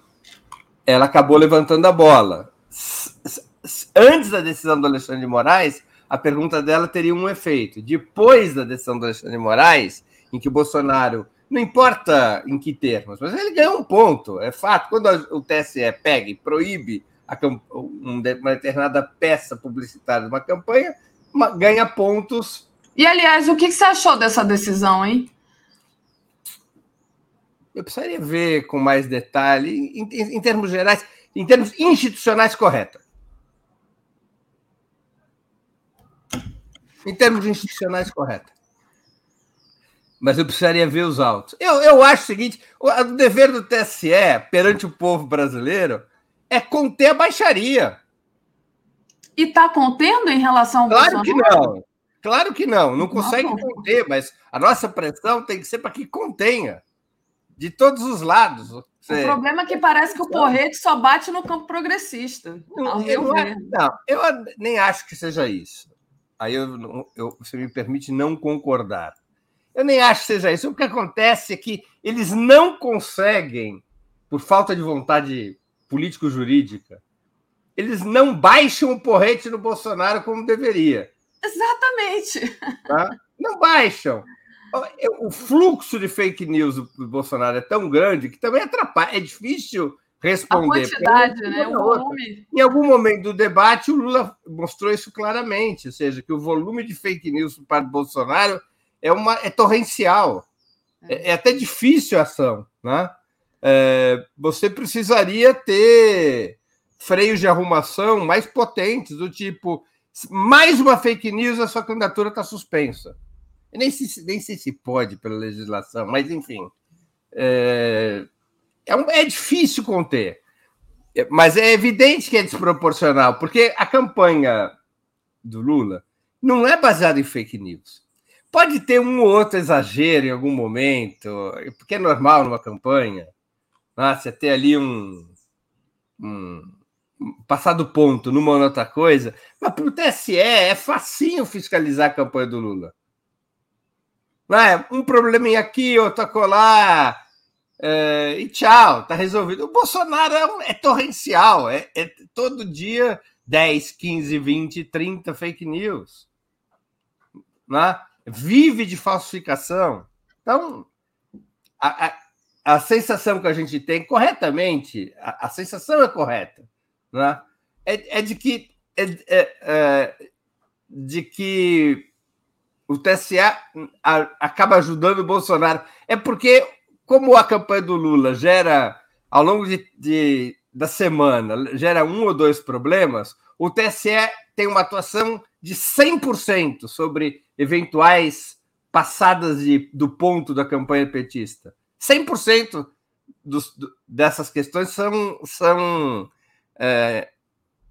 ela acabou levantando a bola. Antes da decisão do Alexandre de Moraes, a pergunta dela teria um efeito. Depois da decisão do Alexandre de Moraes, em que o Bolsonaro, não importa em que termos, mas ele ganhou um ponto, é fato. Quando o TSE pega e proíbe a, uma determinada peça publicitária de uma campanha, ganha pontos. E, aliás, o que você achou dessa decisão, hein? Eu precisaria ver com mais detalhe, em, em, em termos gerais, em termos institucionais, correta. Em termos institucionais, correta. Mas eu precisaria ver os autos. Eu, eu acho o seguinte: o, o dever do TSE perante o povo brasileiro é conter a baixaria. E está contendo em relação ao Claro Bolsonaro? que não. Claro que não. Não consegue não. conter, mas a nossa pressão tem que ser para que contenha. De todos os lados. O problema é que parece que o porrete só bate no campo progressista. Não, eu, não, eu nem acho que seja isso. Aí eu, eu, você me permite não concordar. Eu nem acho que seja isso. O que acontece é que eles não conseguem, por falta de vontade político-jurídica, eles não baixam o porrete no Bolsonaro como deveria. Exatamente. Tá? Não baixam. O fluxo de fake news do Bolsonaro é tão grande que também atrapalha. É difícil responder. A quantidade, né? O volume. Em algum momento do debate, o Lula mostrou isso claramente, ou seja, que o volume de fake news para o Bolsonaro é, uma, é torrencial. É, é até difícil a ação. Né? É, você precisaria ter freios de arrumação mais potentes, do tipo, mais uma fake news, a sua candidatura está suspensa. Nem, se, nem sei se pode pela legislação, mas enfim. É, é, um, é difícil conter. Mas é evidente que é desproporcional, porque a campanha do Lula não é baseada em fake news. Pode ter um ou outro exagero em algum momento, porque é normal numa campanha. Né? Você ter ali um, um passar do ponto numa ou outra coisa, mas para o TSE é facinho fiscalizar a campanha do Lula. Não é? Um probleminha aqui, outro acolá, é, e tchau, tá resolvido. O Bolsonaro é, é torrencial, é, é, todo dia 10, 15, 20, 30 fake news. Né? Vive de falsificação. Então, a, a, a, sensação que a gente tem, corretamente, a, a sensação é correta, né? é, é de que é, é, é de que o TSE acaba ajudando o Bolsonaro. É porque como a campanha do Lula gera, ao longo de, de, da semana, gera um ou dois problemas, o TSE tem uma atuação de 100% sobre eventuais passadas de, do ponto da campanha petista. 100% dos, dessas questões são, são é,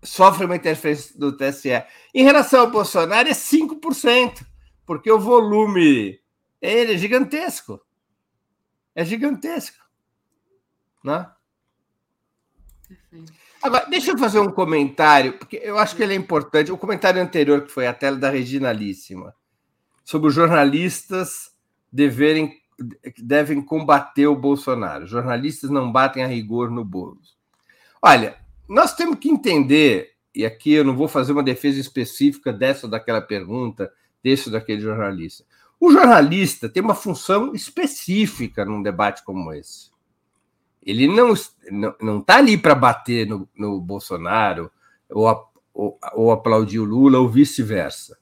sofrem uma interferência do TSE. Em relação ao Bolsonaro, é 5%, porque o volume ele é gigantesco é gigantesca. Né? Agora, deixa eu fazer um comentário, porque eu acho que ele é importante. O comentário anterior, que foi a tela da Reginalíssima, sobre os jornalistas deverem, devem combater o Bolsonaro. Jornalistas não batem a rigor no Boulos. Olha, nós temos que entender, e aqui eu não vou fazer uma defesa específica dessa daquela pergunta, desse daquele jornalista. O jornalista tem uma função específica num debate como esse. Ele não está não, está ali para bater no, no Bolsonaro ou, ou, ou aplaudir o Lula ou vice-versa.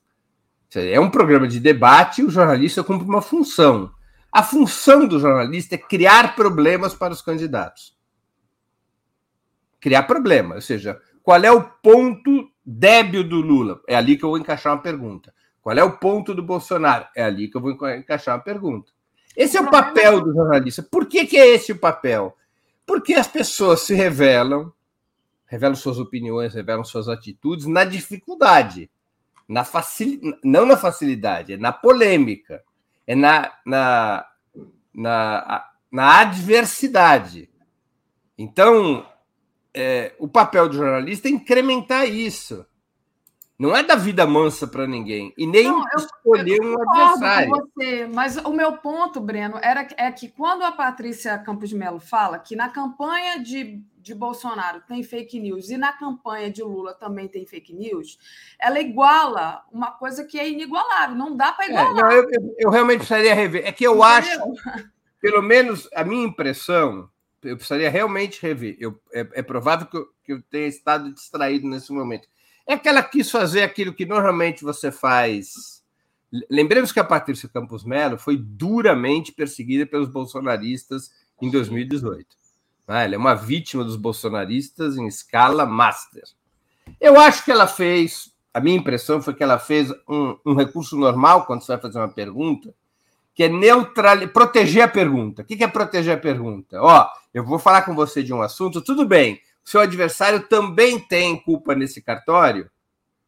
É um programa de debate e o jornalista cumpre uma função. A função do jornalista é criar problemas para os candidatos. Criar problemas, ou seja, qual é o ponto débil do Lula? É ali que eu vou encaixar uma pergunta. Qual é o ponto do Bolsonaro? É ali que eu vou encaixar uma pergunta. Esse é o papel do jornalista. Por que, que é esse o papel? Porque as pessoas se revelam, revelam suas opiniões, revelam suas atitudes na dificuldade, na facil... não na facilidade, é na polêmica, é na, na, na, na adversidade. Então, é, o papel do jornalista é incrementar isso. Não é da vida mansa para ninguém. E nem não, eu, escolher eu um adversário. Você, mas o meu ponto, Breno, era, é que quando a Patrícia Campos de Mello fala que na campanha de de Bolsonaro tem fake news e na campanha de Lula também tem fake news, ela iguala uma coisa que é inigualável, não dá para igualar. É, não, eu, eu, realmente precisaria rever. É que eu Entendeu? acho, pelo menos a minha impressão, eu precisaria realmente rever. Eu, é, é provável que eu, que eu tenha estado distraído nesse momento. É que ela quis fazer aquilo que normalmente você faz. Lembremos que a Patrícia Campos Melo foi duramente perseguida pelos bolsonaristas em 2018. Ah, ela é uma vítima dos bolsonaristas em escala master. Eu acho que ela fez, a minha impressão foi que ela fez um, um recurso normal quando você vai fazer uma pergunta, que é neutral, proteger a pergunta. O que é proteger a pergunta? Ó, eu vou falar com você de um assunto, tudo bem, seu adversário também tem culpa nesse cartório,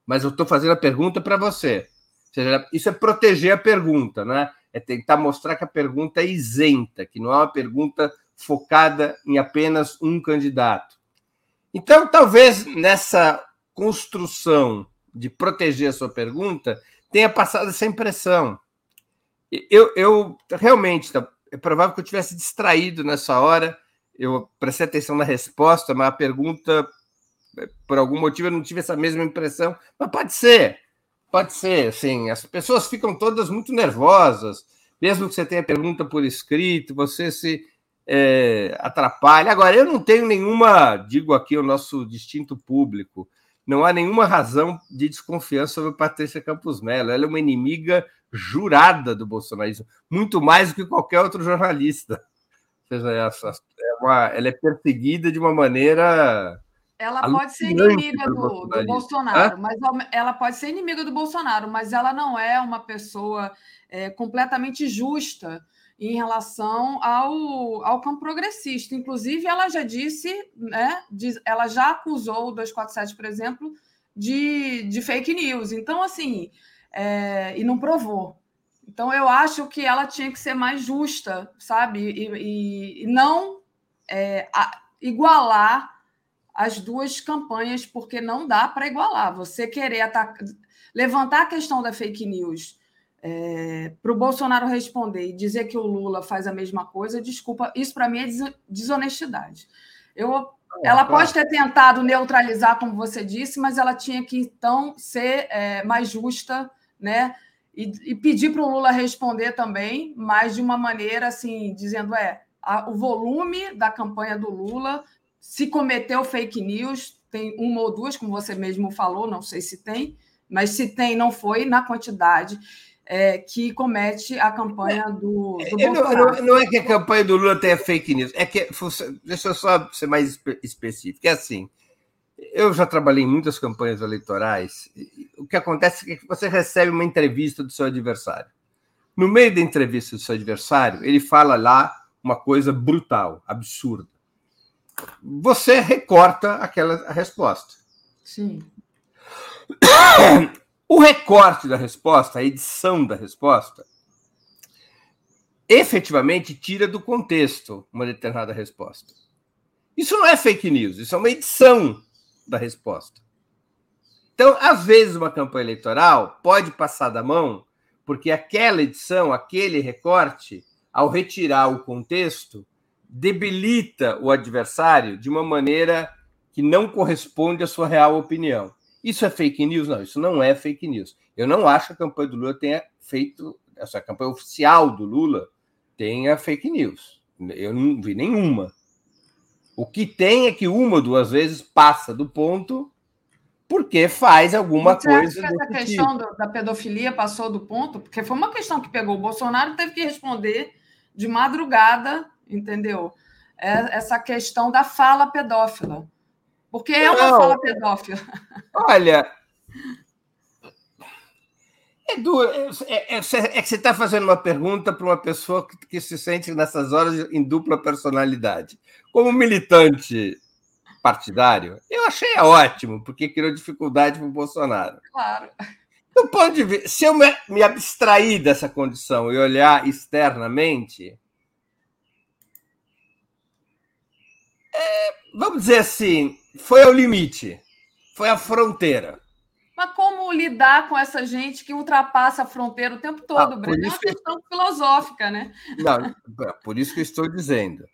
mas eu estou fazendo a pergunta para você. Ou seja, isso é proteger a pergunta, né? É tentar mostrar que a pergunta é isenta, que não é uma pergunta focada em apenas um candidato. Então, talvez nessa construção de proteger a sua pergunta, tenha passado essa impressão. Eu, eu realmente, tá, é provável que eu tivesse distraído nessa hora, eu prestei atenção na resposta, mas a pergunta, por algum motivo, eu não tive essa mesma impressão, mas pode ser. Pode ser, sim. As pessoas ficam todas muito nervosas, mesmo que você tenha pergunta por escrito, você se é, atrapalha. Agora, eu não tenho nenhuma, digo aqui o nosso distinto público, não há nenhuma razão de desconfiança sobre Patrícia Campos Mello. Ela é uma inimiga jurada do bolsonarismo, muito mais do que qualquer outro jornalista. Ou seja, é uma, ela é perseguida de uma maneira ela pode ser inimiga do, do Bolsonaro, mas ela pode ser inimiga do Bolsonaro, mas ela não é uma pessoa é, completamente justa em relação ao, ao campo progressista. Inclusive, ela já disse, né, diz, ela já acusou o 247, por exemplo, de, de fake news. Então, assim, é, e não provou. Então, eu acho que ela tinha que ser mais justa, sabe? E, e, e não é, a, igualar as duas campanhas, porque não dá para igualar. Você querer atacar, levantar a questão da fake news é, para o Bolsonaro responder e dizer que o Lula faz a mesma coisa, desculpa, isso para mim é desonestidade. Eu, ela pode ter tentado neutralizar, como você disse, mas ela tinha que então ser é, mais justa, né? E, e pedir para o Lula responder também, mas de uma maneira assim, dizendo é a, o volume da campanha do Lula se cometeu fake news, tem uma ou duas, como você mesmo falou, não sei se tem, mas se tem, não foi na quantidade é, que comete a campanha do, do é, não, não, é que a campanha do Lula tenha fake news, é que, deixa eu só ser mais específico, é assim, eu já trabalhei em muitas campanhas eleitorais, o que acontece é que você recebe uma entrevista do seu adversário. No meio da entrevista do seu adversário, ele fala lá uma coisa brutal, absurda você recorta aquela resposta. Sim. O recorte da resposta, a edição da resposta, efetivamente tira do contexto uma determinada resposta. Isso não é fake news, isso é uma edição da resposta. Então, às vezes, uma campanha eleitoral pode passar da mão, porque aquela edição, aquele recorte, ao retirar o contexto, debilita o adversário de uma maneira que não corresponde à sua real opinião. Isso é fake news? Não, isso não é fake news. Eu não acho que a campanha do Lula tenha feito, essa campanha oficial do Lula tenha fake news. Eu não vi nenhuma. O que tem é que uma ou duas vezes passa do ponto porque faz alguma Você coisa. Acha que essa questão tipo. da pedofilia passou do ponto? Porque foi uma questão que pegou o Bolsonaro teve que responder de madrugada entendeu? É essa questão da fala pedófila. Porque é uma Não, fala pedófila. Olha. É, duro, é, é, é, é que você está fazendo uma pergunta para uma pessoa que, que, se sente nessas horas em dupla personalidade. Como militante partidário, eu achei ótimo, porque criou dificuldade para o Bolsonaro. Claro. Do ponto de vista, se eu me, me abstrair dessa condição e olhar externamente, é, vamos dizer assim, foi ao limite, foi à fronteira. Mas como lidar com essa gente que ultrapassa a fronteira o tempo todo, ah, Breno? É uma questão filosófica, né? Não, por isso que eu estou dizendo.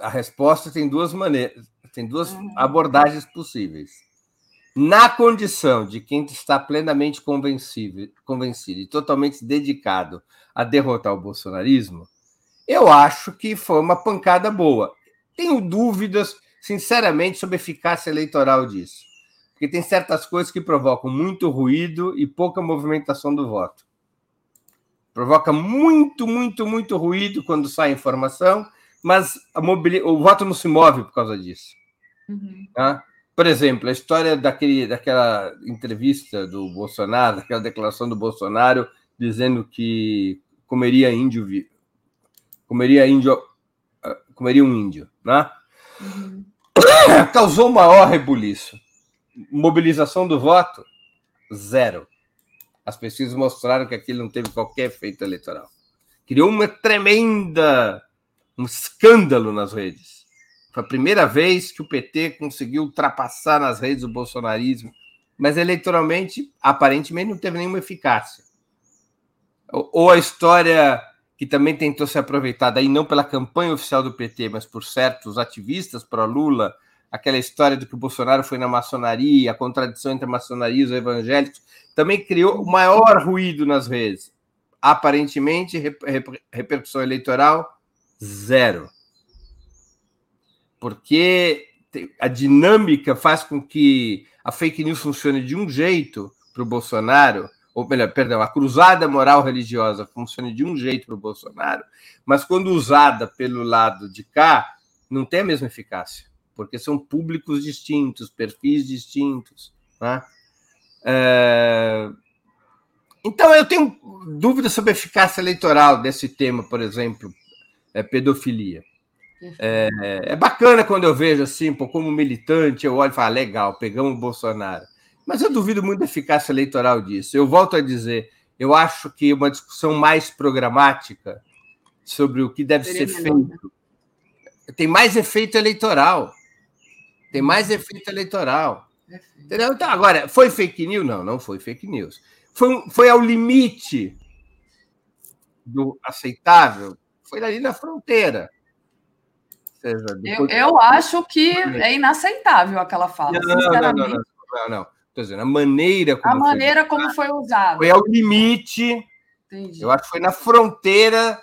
a resposta tem duas maneiras, tem duas uhum. abordagens possíveis. Na condição de quem está plenamente convencido, convencido e totalmente dedicado a derrotar o bolsonarismo, eu acho que foi uma pancada boa. Tenho dúvidas, sinceramente, sobre a eficácia eleitoral disso. Porque tem certas coisas que provocam muito ruído e pouca movimentação do voto. Provoca muito, muito, muito ruído quando sai informação, mas o voto não se move por causa disso. Uhum. Tá? Por exemplo, a história daquele, daquela entrevista do Bolsonaro, daquela declaração do Bolsonaro dizendo que comeria índio, comeria índio, ah, comeria um índio, né? Uhum. Causou maior rebuliço. Mobilização do voto zero. As pesquisas mostraram que aquilo não teve qualquer efeito eleitoral. Criou uma tremenda um escândalo nas redes. Foi a primeira vez que o PT conseguiu ultrapassar nas redes o bolsonarismo, mas eleitoralmente, aparentemente, não teve nenhuma eficácia. Ou a história que também tentou ser aproveitada aí não pela campanha oficial do PT, mas por certos ativistas pró-Lula, aquela história de que o Bolsonaro foi na maçonaria, a contradição entre a maçonaria e os evangélicos, também criou o maior ruído nas redes. Aparentemente, repercussão eleitoral zero. Porque a dinâmica faz com que a fake news funcione de um jeito para o Bolsonaro, ou melhor, perdão, a cruzada moral religiosa funcione de um jeito para o Bolsonaro, mas quando usada pelo lado de cá, não tem a mesma eficácia, porque são públicos distintos, perfis distintos. Né? É... Então, eu tenho dúvidas sobre a eficácia eleitoral desse tema, por exemplo, é, pedofilia. É, é, bacana quando eu vejo assim, pô, como militante, eu olho e falo, ah, legal, pegamos o Bolsonaro. Mas eu duvido muito da eficácia eleitoral disso. Eu volto a dizer, eu acho que uma discussão mais programática sobre o que deve Seria ser melhor, feito né? tem mais efeito eleitoral. Tem mais efeito eleitoral. Entendeu? Então, agora, foi fake news? Não, não foi fake news. Foi, foi ao limite do aceitável? Foi ali na fronteira. Seja, eu, eu acho que é inaceitável aquela fala. Não, não, não, não, não. Estou dizendo, a maneira como. A maneira foi, como foi usada. Foi ao limite. Entendi. Eu acho que foi na fronteira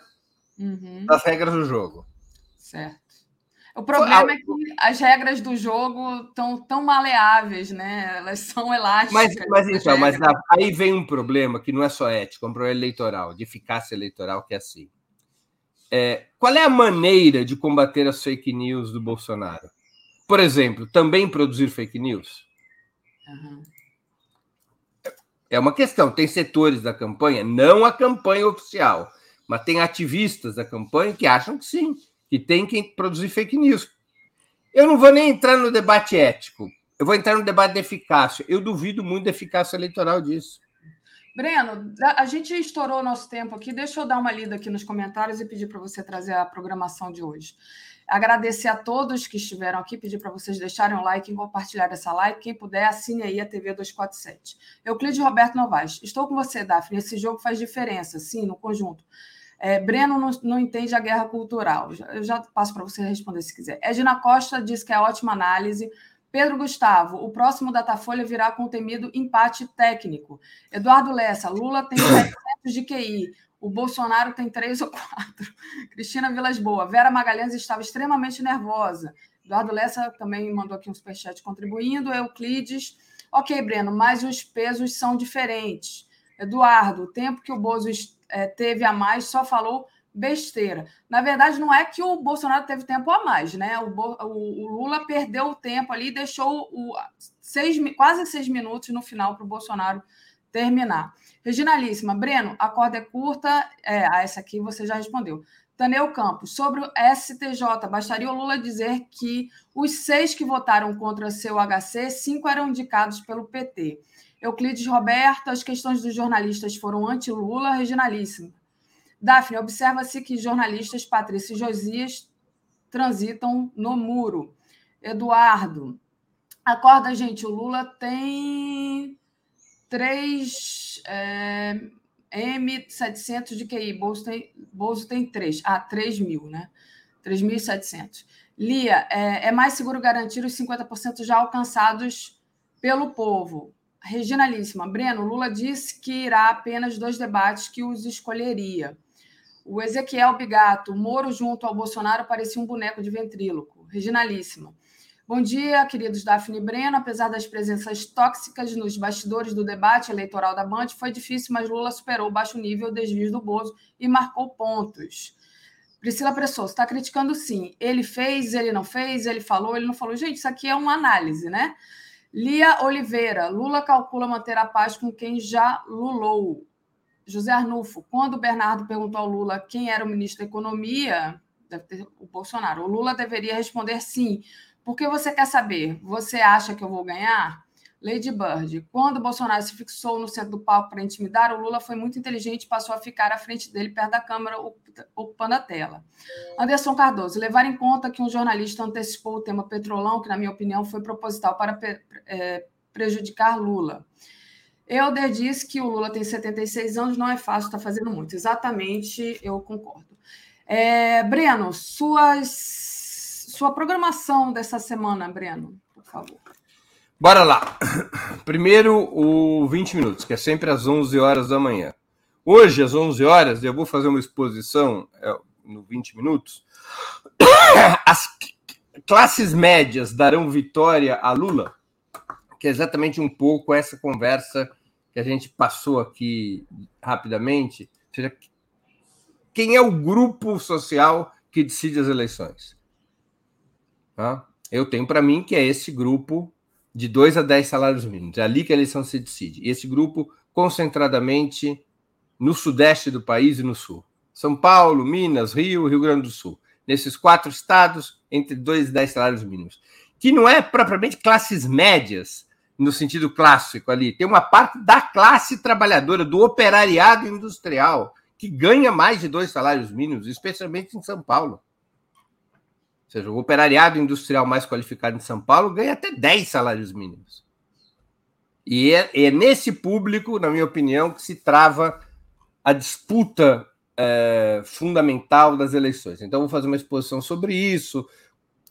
uhum. das regras do jogo. Certo. O problema é que as regras do jogo estão tão maleáveis, né? Elas são elásticas. Mas, mas então, mas aí vem um problema que não é só ético, é um problema eleitoral, de eficácia eleitoral, que é assim. É, qual é a maneira de combater as fake news do Bolsonaro? Por exemplo, também produzir fake news? Uhum. É uma questão. Tem setores da campanha, não a campanha oficial, mas tem ativistas da campanha que acham que sim, que tem que produzir fake news. Eu não vou nem entrar no debate ético, eu vou entrar no debate de eficácia. Eu duvido muito da eficácia eleitoral disso. Breno, a gente estourou o nosso tempo aqui. Deixa eu dar uma lida aqui nos comentários e pedir para você trazer a programação de hoje. Agradecer a todos que estiveram aqui, pedir para vocês deixarem um like e compartilhar essa live. Quem puder, assine aí a TV 247. Euclides Roberto Novaes. Estou com você, Daphne. Esse jogo faz diferença, sim, no conjunto. É, Breno não, não, entende a guerra cultural. Eu já passo para você responder se quiser. Edna Costa diz que é ótima análise. Pedro Gustavo, o próximo Datafolha virá com o temido empate técnico. Eduardo Lessa, Lula tem 700 de QI, o Bolsonaro tem 3 ou 4. Cristina Vilas Boa, Vera Magalhães estava extremamente nervosa. Eduardo Lessa também mandou aqui um superchat contribuindo. Euclides, ok, Breno, mas os pesos são diferentes. Eduardo, o tempo que o Bozo é, teve a mais só falou besteira. Na verdade, não é que o Bolsonaro teve tempo a mais, né? O, o, o Lula perdeu o tempo ali, deixou o, seis, quase seis minutos no final para o Bolsonaro terminar. Reginalíssima, Breno, a corda é curta. É, a essa aqui você já respondeu. Taneu Campos, sobre o STJ, bastaria o Lula dizer que os seis que votaram contra seu HC, cinco eram indicados pelo PT. Euclides Roberto, as questões dos jornalistas foram anti-Lula, Reginalíssima. Daphne, observa-se que jornalistas Patrícia e Josias transitam no muro. Eduardo, acorda, gente. O Lula tem 3 é, M700 de QI. Bolso tem, Bolso tem 3. Ah, 3 mil, né? 3.700. Lia, é, é mais seguro garantir os 50% já alcançados pelo povo. Reginalíssima, Breno, Lula disse que irá apenas dois debates que os escolheria. O Ezequiel Bigato, Moro junto ao Bolsonaro parecia um boneco de ventríloco. Reginalíssima. Bom dia, queridos Daphne e Breno. Apesar das presenças tóxicas nos bastidores do debate eleitoral da Band, foi difícil, mas Lula superou o baixo nível desvios do Bozo e marcou pontos. Priscila Pressoso está criticando sim. Ele fez, ele não fez, ele falou, ele não falou. Gente, isso aqui é uma análise, né? Lia Oliveira, Lula calcula manter a paz com quem já lulou. José Arnulfo, quando o Bernardo perguntou ao Lula quem era o ministro da Economia, deve ter o Bolsonaro, o Lula deveria responder sim. Por que você quer saber? Você acha que eu vou ganhar? Lady Bird, quando o Bolsonaro se fixou no centro do palco para intimidar, o Lula foi muito inteligente e passou a ficar à frente dele, perto da câmera, ocupando a tela. Anderson Cardoso, levar em conta que um jornalista antecipou o tema petrolão, que, na minha opinião, foi proposital para é, prejudicar Lula. Euder disse que o Lula tem 76 anos, não é fácil, está fazendo muito. Exatamente, eu concordo. É, Breno, suas, sua programação dessa semana, Breno, por favor. Bora lá. Primeiro, o 20 minutos, que é sempre às 11 horas da manhã. Hoje, às 11 horas, eu vou fazer uma exposição é, no 20 minutos. As classes médias darão vitória a Lula, que é exatamente um pouco essa conversa que a gente passou aqui rapidamente. Ou seja, quem é o grupo social que decide as eleições? Eu tenho para mim que é esse grupo de 2 a 10 salários mínimos. É ali que a eleição se decide. E esse grupo, concentradamente no sudeste do país e no sul. São Paulo, Minas, Rio, Rio Grande do Sul. Nesses quatro estados, entre 2 e 10 salários mínimos. Que não é propriamente classes médias, no sentido clássico ali. Tem uma parte da classe trabalhadora, do operariado industrial, que ganha mais de dois salários mínimos, especialmente em São Paulo seja, o operariado industrial mais qualificado em São Paulo ganha até 10 salários mínimos. E é, é nesse público, na minha opinião, que se trava a disputa é, fundamental das eleições. Então, vou fazer uma exposição sobre isso,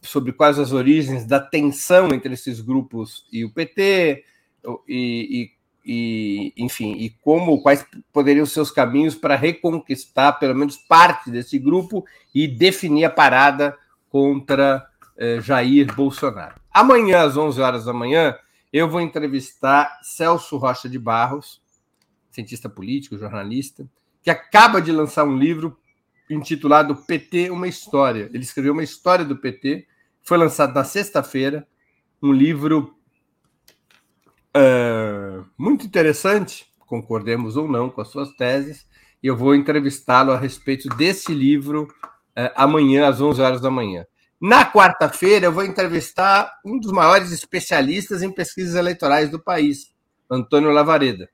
sobre quais as origens da tensão entre esses grupos e o PT, e, e, e enfim, e como quais poderiam ser os caminhos para reconquistar pelo menos parte desse grupo e definir a parada contra eh, Jair Bolsonaro. Amanhã, às 11 horas da manhã, eu vou entrevistar Celso Rocha de Barros, cientista político, jornalista, que acaba de lançar um livro intitulado PT Uma História. Ele escreveu uma história do PT, foi lançado na sexta-feira, um livro uh, muito interessante, concordemos ou não com as suas teses, e eu vou entrevistá-lo a respeito desse livro amanhã, às 11 horas da manhã. Na quarta-feira, eu vou entrevistar um dos maiores especialistas em pesquisas eleitorais do país, Antônio Lavareda.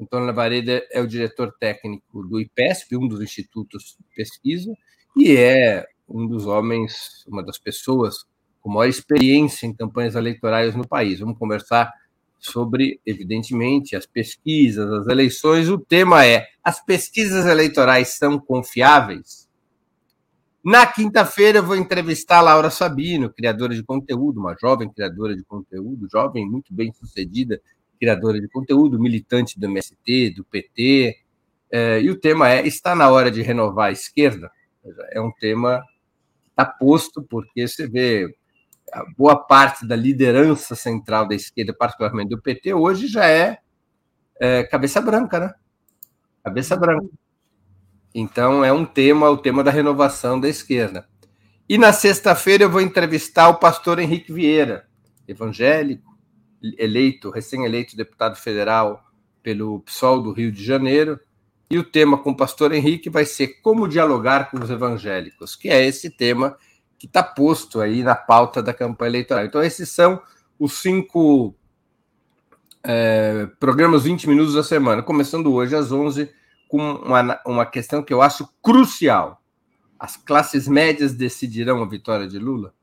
Antônio Lavareda é o diretor técnico do IPESP, um dos institutos de pesquisa, e é um dos homens, uma das pessoas com maior experiência em campanhas eleitorais no país. Vamos conversar sobre, evidentemente, as pesquisas, as eleições. O tema é: as pesquisas eleitorais são confiáveis? Na quinta-feira, eu vou entrevistar a Laura Sabino, criadora de conteúdo, uma jovem criadora de conteúdo, jovem, muito bem sucedida, criadora de conteúdo, militante do MST, do PT. É, e o tema é: está na hora de renovar a esquerda? É um tema que está posto, porque você vê boa parte da liderança central da esquerda, particularmente do PT, hoje já é, é cabeça branca, né? Cabeça branca. Então é um tema, o tema da renovação da esquerda. E na sexta-feira eu vou entrevistar o pastor Henrique Vieira, evangélico, eleito, recém-eleito deputado federal pelo PSOL do Rio de Janeiro. E o tema com o pastor Henrique vai ser como dialogar com os evangélicos, que é esse tema que está posto aí na pauta da campanha eleitoral. Então, esses são os cinco é, programas 20 minutos da semana, começando hoje às 11, com uma, uma questão que eu acho crucial. As classes médias decidirão a vitória de Lula?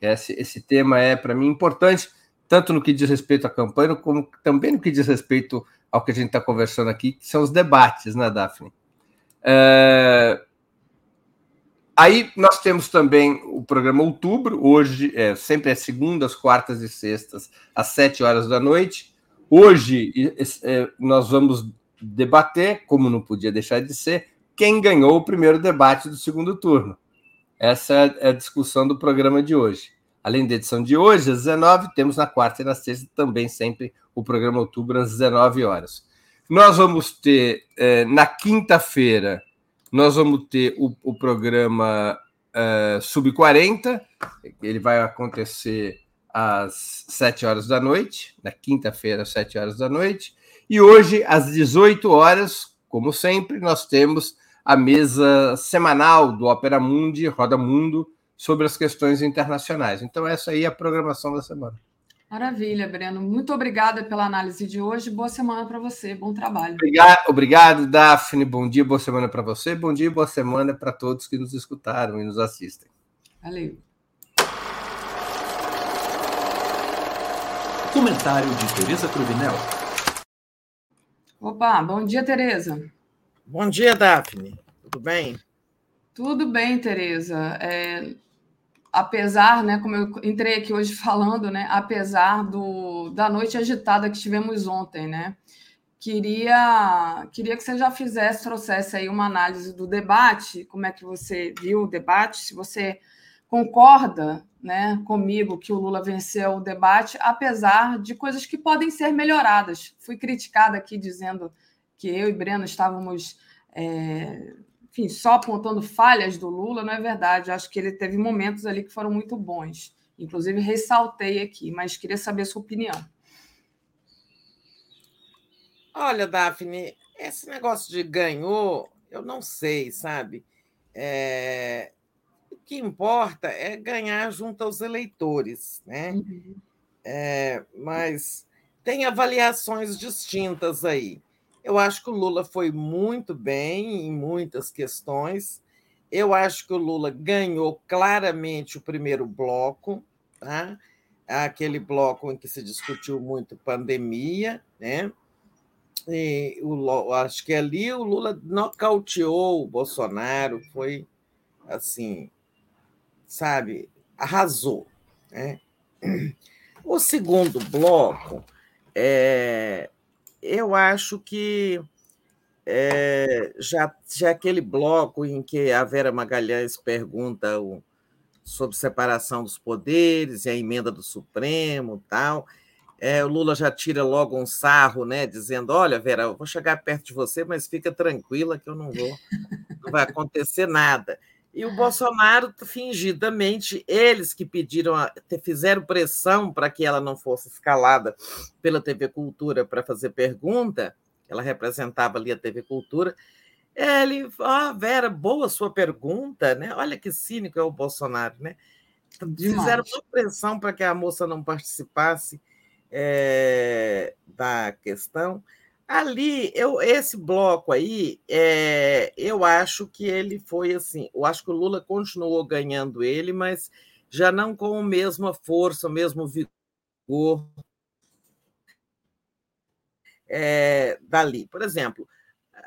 Esse, esse tema é, para mim, importante, tanto no que diz respeito à campanha, como também no que diz respeito ao que a gente está conversando aqui, que são os debates, né, Daphne? É, Aí nós temos também o programa Outubro, hoje, é, sempre é segundas, quartas e sextas, às sete horas da noite. Hoje é, nós vamos debater, como não podia deixar de ser, quem ganhou o primeiro debate do segundo turno. Essa é a discussão do programa de hoje. Além da edição de hoje, às 19, temos na quarta e na sexta também sempre o programa Outubro, às 19 horas. Nós vamos ter, é, na quinta-feira, nós vamos ter o, o programa uh, Sub-40, ele vai acontecer às 7 horas da noite, na quinta-feira, às 7 horas da noite. E hoje, às 18 horas, como sempre, nós temos a mesa semanal do Opera Mundi, Roda Mundo, sobre as questões internacionais. Então, essa aí é a programação da semana. Maravilha, Breno. Muito obrigada pela análise de hoje. Boa semana para você. Bom trabalho. Obrigado, obrigado, Daphne. Bom dia, boa semana para você. Bom dia, boa semana para todos que nos escutaram e nos assistem. Valeu. Comentário de Tereza Cruvinel. Opa, bom dia, Tereza. Bom dia, Daphne. Tudo bem? Tudo bem, Tereza. É, apesar, né, como eu entrei aqui hoje falando, né, apesar do, da noite agitada que tivemos ontem, né, queria, queria que você já fizesse, trouxesse aí uma análise do debate, como é que você viu o debate, se você concorda, né, comigo que o Lula venceu o debate, apesar de coisas que podem ser melhoradas. Fui criticada aqui dizendo que eu e Breno estávamos é, enfim, só apontando falhas do Lula, não é verdade. Acho que ele teve momentos ali que foram muito bons. Inclusive, ressaltei aqui, mas queria saber a sua opinião. Olha, Daphne, esse negócio de ganhou, eu não sei, sabe? É... O que importa é ganhar junto aos eleitores, né? Uhum. É... Mas tem avaliações distintas aí. Eu acho que o Lula foi muito bem em muitas questões. Eu acho que o Lula ganhou claramente o primeiro bloco, tá? aquele bloco em que se discutiu muito pandemia, né? E o, acho que ali o Lula nocauteou o Bolsonaro, foi assim, sabe, arrasou. Né? O segundo bloco, é, eu acho que é, já, já aquele bloco em que a Vera Magalhães pergunta o, sobre separação dos poderes e a emenda do Supremo tal, é, o Lula já tira logo um sarro, né, dizendo: Olha, Vera, eu vou chegar perto de você, mas fica tranquila que eu não vou, não vai acontecer nada. E o Bolsonaro, fingidamente, eles que pediram, fizeram pressão para que ela não fosse escalada pela TV Cultura para fazer pergunta, ela representava ali a TV Cultura. Ele, ó, Vera, boa sua pergunta, né? Olha que cínico é o Bolsonaro, né? Fizeram uma pressão para que a moça não participasse é, da questão. Ali, eu, esse bloco aí, é, eu acho que ele foi assim. Eu acho que o Lula continuou ganhando ele, mas já não com a mesma força, o mesmo vigor é, dali. Por exemplo,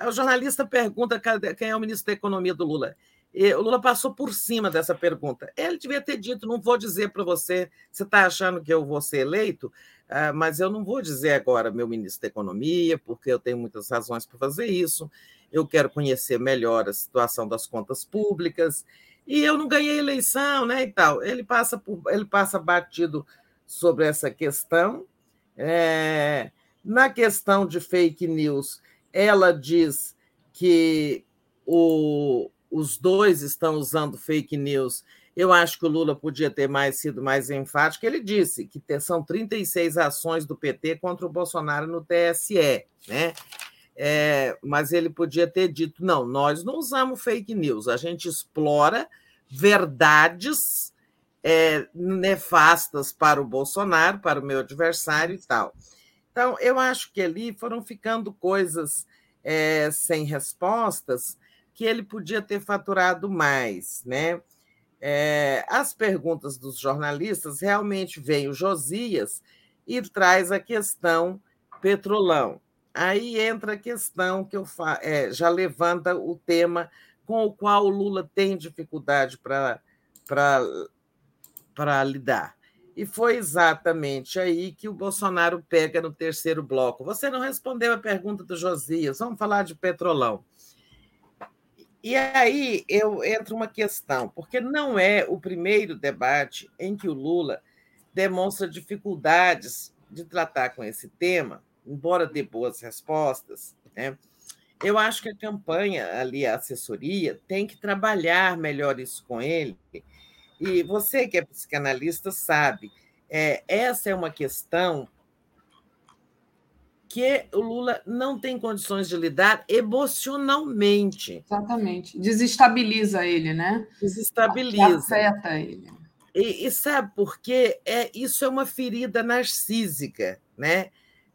o jornalista pergunta quem é o ministro da Economia do Lula. O Lula passou por cima dessa pergunta. Ele devia ter dito: não vou dizer para você, você está achando que eu vou ser eleito? Ah, mas eu não vou dizer agora meu ministro da Economia, porque eu tenho muitas razões para fazer isso. Eu quero conhecer melhor a situação das contas públicas. E eu não ganhei eleição, né? E tal. Ele passa, por, ele passa batido sobre essa questão. É, na questão de fake news, ela diz que o, os dois estão usando fake news eu acho que o Lula podia ter mais sido mais enfático. Ele disse que são 36 ações do PT contra o Bolsonaro no TSE, né? É, mas ele podia ter dito: não, nós não usamos fake news, a gente explora verdades é, nefastas para o Bolsonaro, para o meu adversário e tal. Então, eu acho que ali foram ficando coisas é, sem respostas que ele podia ter faturado mais, né? É, as perguntas dos jornalistas realmente vem o Josias e traz a questão petrolão. Aí entra a questão que eu fa... É, já levanta o tema com o qual o Lula tem dificuldade para lidar. E foi exatamente aí que o Bolsonaro pega no terceiro bloco. Você não respondeu a pergunta do Josias, vamos falar de petrolão. E aí eu entro uma questão, porque não é o primeiro debate em que o Lula demonstra dificuldades de tratar com esse tema, embora dê boas respostas. Né? Eu acho que a campanha ali, a assessoria, tem que trabalhar melhor isso com ele. E você que é psicanalista sabe, é, essa é uma questão que o Lula não tem condições de lidar emocionalmente. Exatamente. Desestabiliza ele, né? Desestabiliza. Afeta ele. E, e, sabe por quê? É, isso é uma ferida narcísica, né?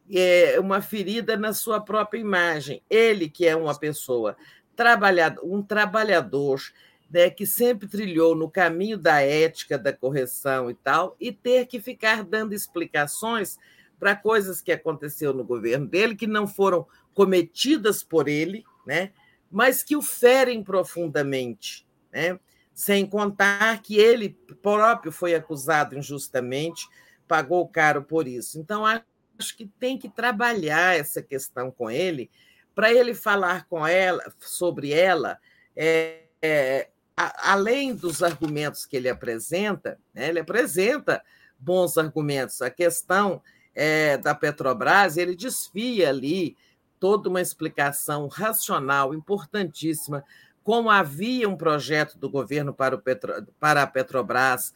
É uma ferida na sua própria imagem. Ele, que é uma pessoa trabalhador, um trabalhador né, que sempre trilhou no caminho da ética, da correção e tal, e ter que ficar dando explicações para coisas que aconteceu no governo dele, que não foram cometidas por ele, né? mas que o ferem profundamente, né? sem contar que ele próprio foi acusado injustamente, pagou caro por isso. Então, acho que tem que trabalhar essa questão com ele, para ele falar com ela sobre ela, é, é, a, além dos argumentos que ele apresenta, né? ele apresenta bons argumentos. A questão é, da Petrobras, ele desfia ali toda uma explicação racional importantíssima, como havia um projeto do governo para, o Petro, para a Petrobras,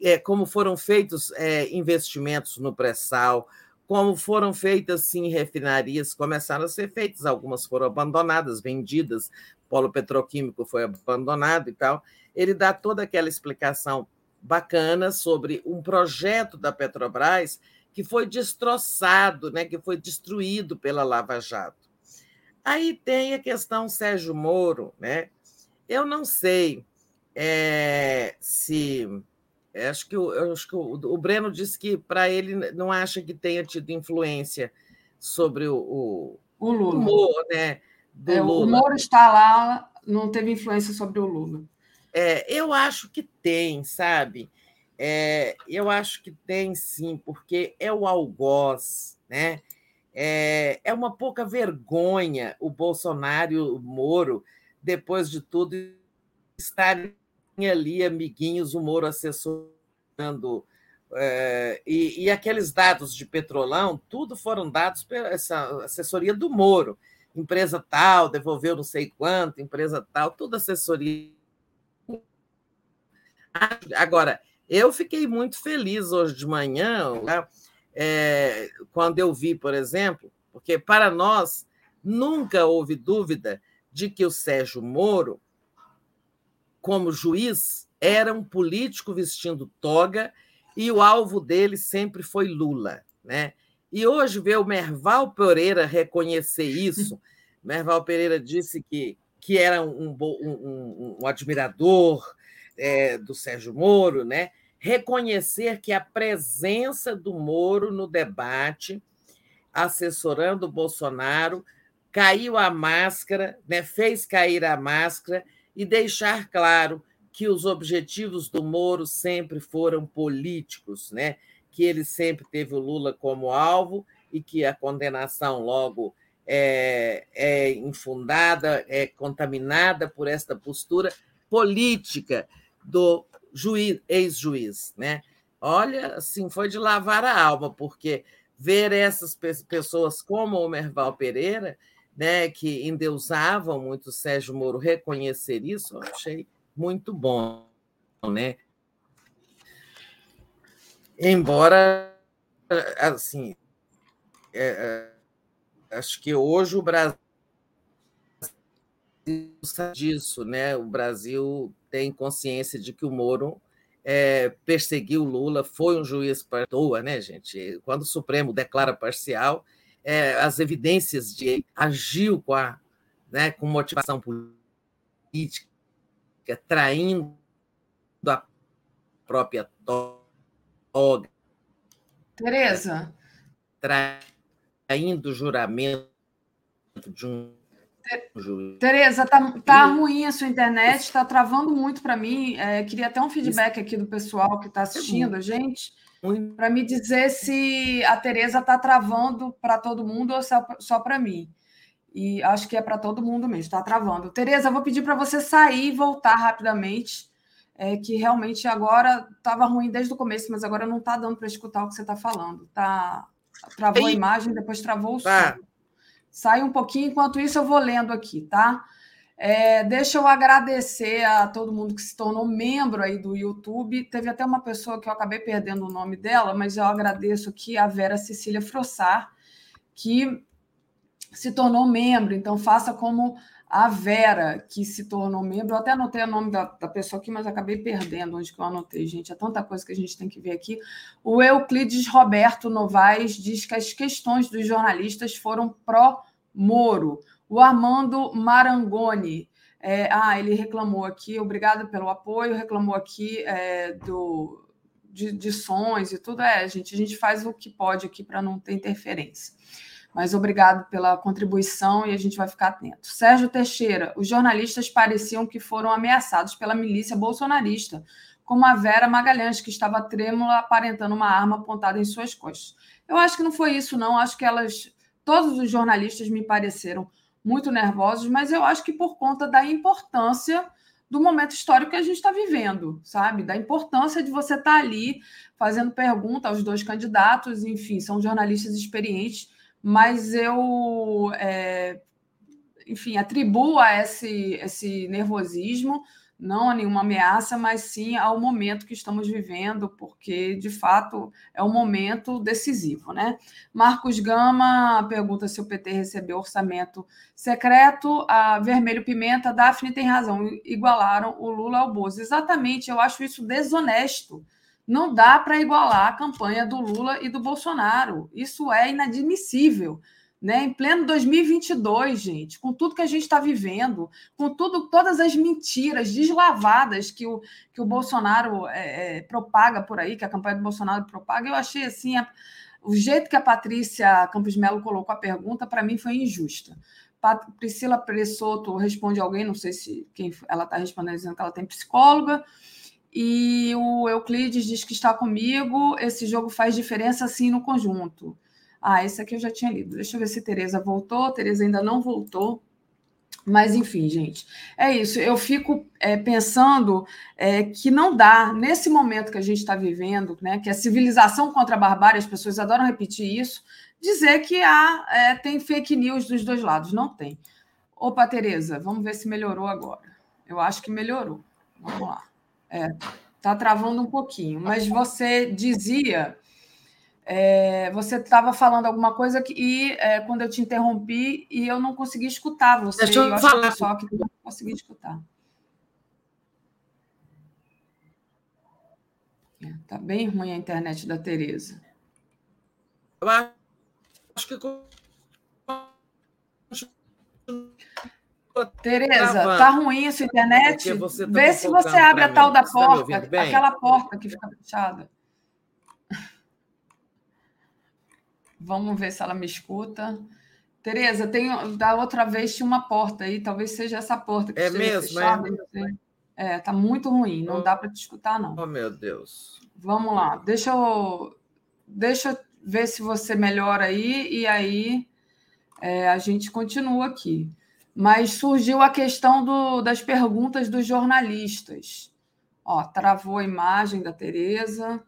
é, como foram feitos é, investimentos no pré-sal, como foram feitas, sim, refinarias, começaram a ser feitas, algumas foram abandonadas, vendidas, polo petroquímico foi abandonado e tal. Ele dá toda aquela explicação bacana sobre um projeto da Petrobras que foi destroçado, né, que foi destruído pela Lava Jato. Aí tem a questão Sérgio Moro, né? Eu não sei é, se acho que, o, acho que o, o Breno disse que para ele não acha que tenha tido influência sobre o, o, o Lula. Né? É, Lula. O Moro está lá, não teve influência sobre o Lula. É, eu acho que tem, sabe? É, eu acho que tem sim, porque é o algoz, né? É, é uma pouca vergonha o Bolsonaro o Moro, depois de tudo, estarem ali, amiguinhos, o Moro assessorando. É, e, e, aqueles dados de petrolão, tudo foram dados pela essa assessoria do Moro. Empresa tal, devolveu não sei quanto, empresa tal, tudo assessoria. Agora, eu fiquei muito feliz hoje de manhã, né, é, quando eu vi, por exemplo, porque para nós nunca houve dúvida de que o Sérgio Moro, como juiz, era um político vestindo toga e o alvo dele sempre foi Lula. Né? E hoje ver o Merval Pereira reconhecer isso, Merval Pereira disse que, que era um, um, um, um admirador é, do Sérgio Moro, né? Reconhecer que a presença do Moro no debate, assessorando o Bolsonaro, caiu a máscara, né? fez cair a máscara e deixar claro que os objetivos do Moro sempre foram políticos, né? que ele sempre teve o Lula como alvo e que a condenação logo é, é infundada, é contaminada por esta postura política do juiz, ex-juiz, né? Olha, assim, foi de lavar a alma, porque ver essas pessoas como o Merval Pereira, né, que endeusavam muito Sérgio Moro, reconhecer isso, eu achei muito bom, né? Embora, assim, é, é, acho que hoje o Brasil disso, né? O Brasil tem consciência de que o Moro é, perseguiu Lula, foi um juiz para toa, né, gente? Quando o Supremo declara parcial, é, as evidências de agiu com a, né, com motivação política, traindo a própria toga. Tereza. Traindo o juramento de um Tereza, tá, tá ruim a sua internet, está travando muito para mim. É, queria até um feedback aqui do pessoal que está assistindo a gente, para me dizer se a Tereza está travando para todo mundo ou só, só para mim. E acho que é para todo mundo mesmo, está travando. Tereza, vou pedir para você sair e voltar rapidamente, é, que realmente agora estava ruim desde o começo, mas agora não está dando para escutar o que você está falando. Tá, travou a imagem, depois travou o tá. som. Sai um pouquinho, enquanto isso eu vou lendo aqui, tá? É, deixa eu agradecer a todo mundo que se tornou membro aí do YouTube. Teve até uma pessoa que eu acabei perdendo o nome dela, mas eu agradeço aqui a Vera Cecília Frossar, que se tornou membro. Então, faça como a Vera, que se tornou membro. Eu até anotei o nome da, da, pessoa aqui, mas acabei perdendo onde que eu anotei, gente. É tanta coisa que a gente tem que ver aqui. O Euclides Roberto Novaes diz que as questões dos jornalistas foram pró-Moro. O Armando Marangoni. É, ah, ele reclamou aqui, obrigado pelo apoio, reclamou aqui é, do, de, de sons e tudo. É, gente, a gente faz o que pode aqui para não ter interferência. Mas obrigado pela contribuição e a gente vai ficar atento. Sérgio Teixeira, os jornalistas pareciam que foram ameaçados pela milícia bolsonarista, como a Vera Magalhães, que estava trêmula aparentando uma arma apontada em suas costas. Eu acho que não foi isso, não. Acho que elas, todos os jornalistas me pareceram muito nervosos, mas eu acho que por conta da importância do momento histórico que a gente está vivendo, sabe? Da importância de você estar tá ali fazendo pergunta aos dois candidatos, enfim, são jornalistas experientes mas eu, é, enfim, atribuo a esse, esse nervosismo, não a nenhuma ameaça, mas sim ao momento que estamos vivendo, porque de fato é um momento decisivo, né? Marcos Gama pergunta se o PT recebeu orçamento secreto. A Vermelho Pimenta, Daphne tem razão, igualaram o Lula ao Bozo. Exatamente, eu acho isso desonesto não dá para igualar a campanha do Lula e do Bolsonaro. Isso é inadmissível. Né? Em pleno 2022, gente, com tudo que a gente está vivendo, com tudo, todas as mentiras deslavadas que o, que o Bolsonaro é, é, propaga por aí, que a campanha do Bolsonaro propaga, eu achei assim, a, o jeito que a Patrícia Campos Melo colocou a pergunta, para mim, foi injusta. Pat, Priscila Pressoto responde alguém, não sei se quem ela está respondendo, dizendo que ela tem psicóloga. E o Euclides diz que está comigo. Esse jogo faz diferença sim no conjunto. Ah, esse aqui eu já tinha lido. Deixa eu ver se Tereza voltou. Tereza ainda não voltou. Mas, enfim, gente, é isso. Eu fico é, pensando é, que não dá, nesse momento que a gente está vivendo, né, que a civilização contra a barbárie, as pessoas adoram repetir isso, dizer que há, é, tem fake news dos dois lados. Não tem. Opa, Tereza, vamos ver se melhorou agora. Eu acho que melhorou. Vamos lá. É, tá travando um pouquinho, mas você dizia, é, você estava falando alguma coisa que, e é, quando eu te interrompi e eu não consegui escutar você. Deixa eu, eu falar. só que não consegui escutar. É, tá bem ruim a internet da Tereza. Eu acho que Tereza, tá ruim essa internet? Você tá Vê se você abre a tal da tá porta, aquela porta que fica fechada. Vamos ver se ela me escuta. Tereza, tem da outra vez tinha uma porta aí, talvez seja essa porta que é mesmo, fechada. É, é, tá muito ruim, não oh, dá para te escutar não. Oh, meu Deus. Vamos lá, deixa eu deixa eu ver se você melhora aí e aí é, a gente continua aqui mas surgiu a questão do, das perguntas dos jornalistas. Ó, travou a imagem da Tereza.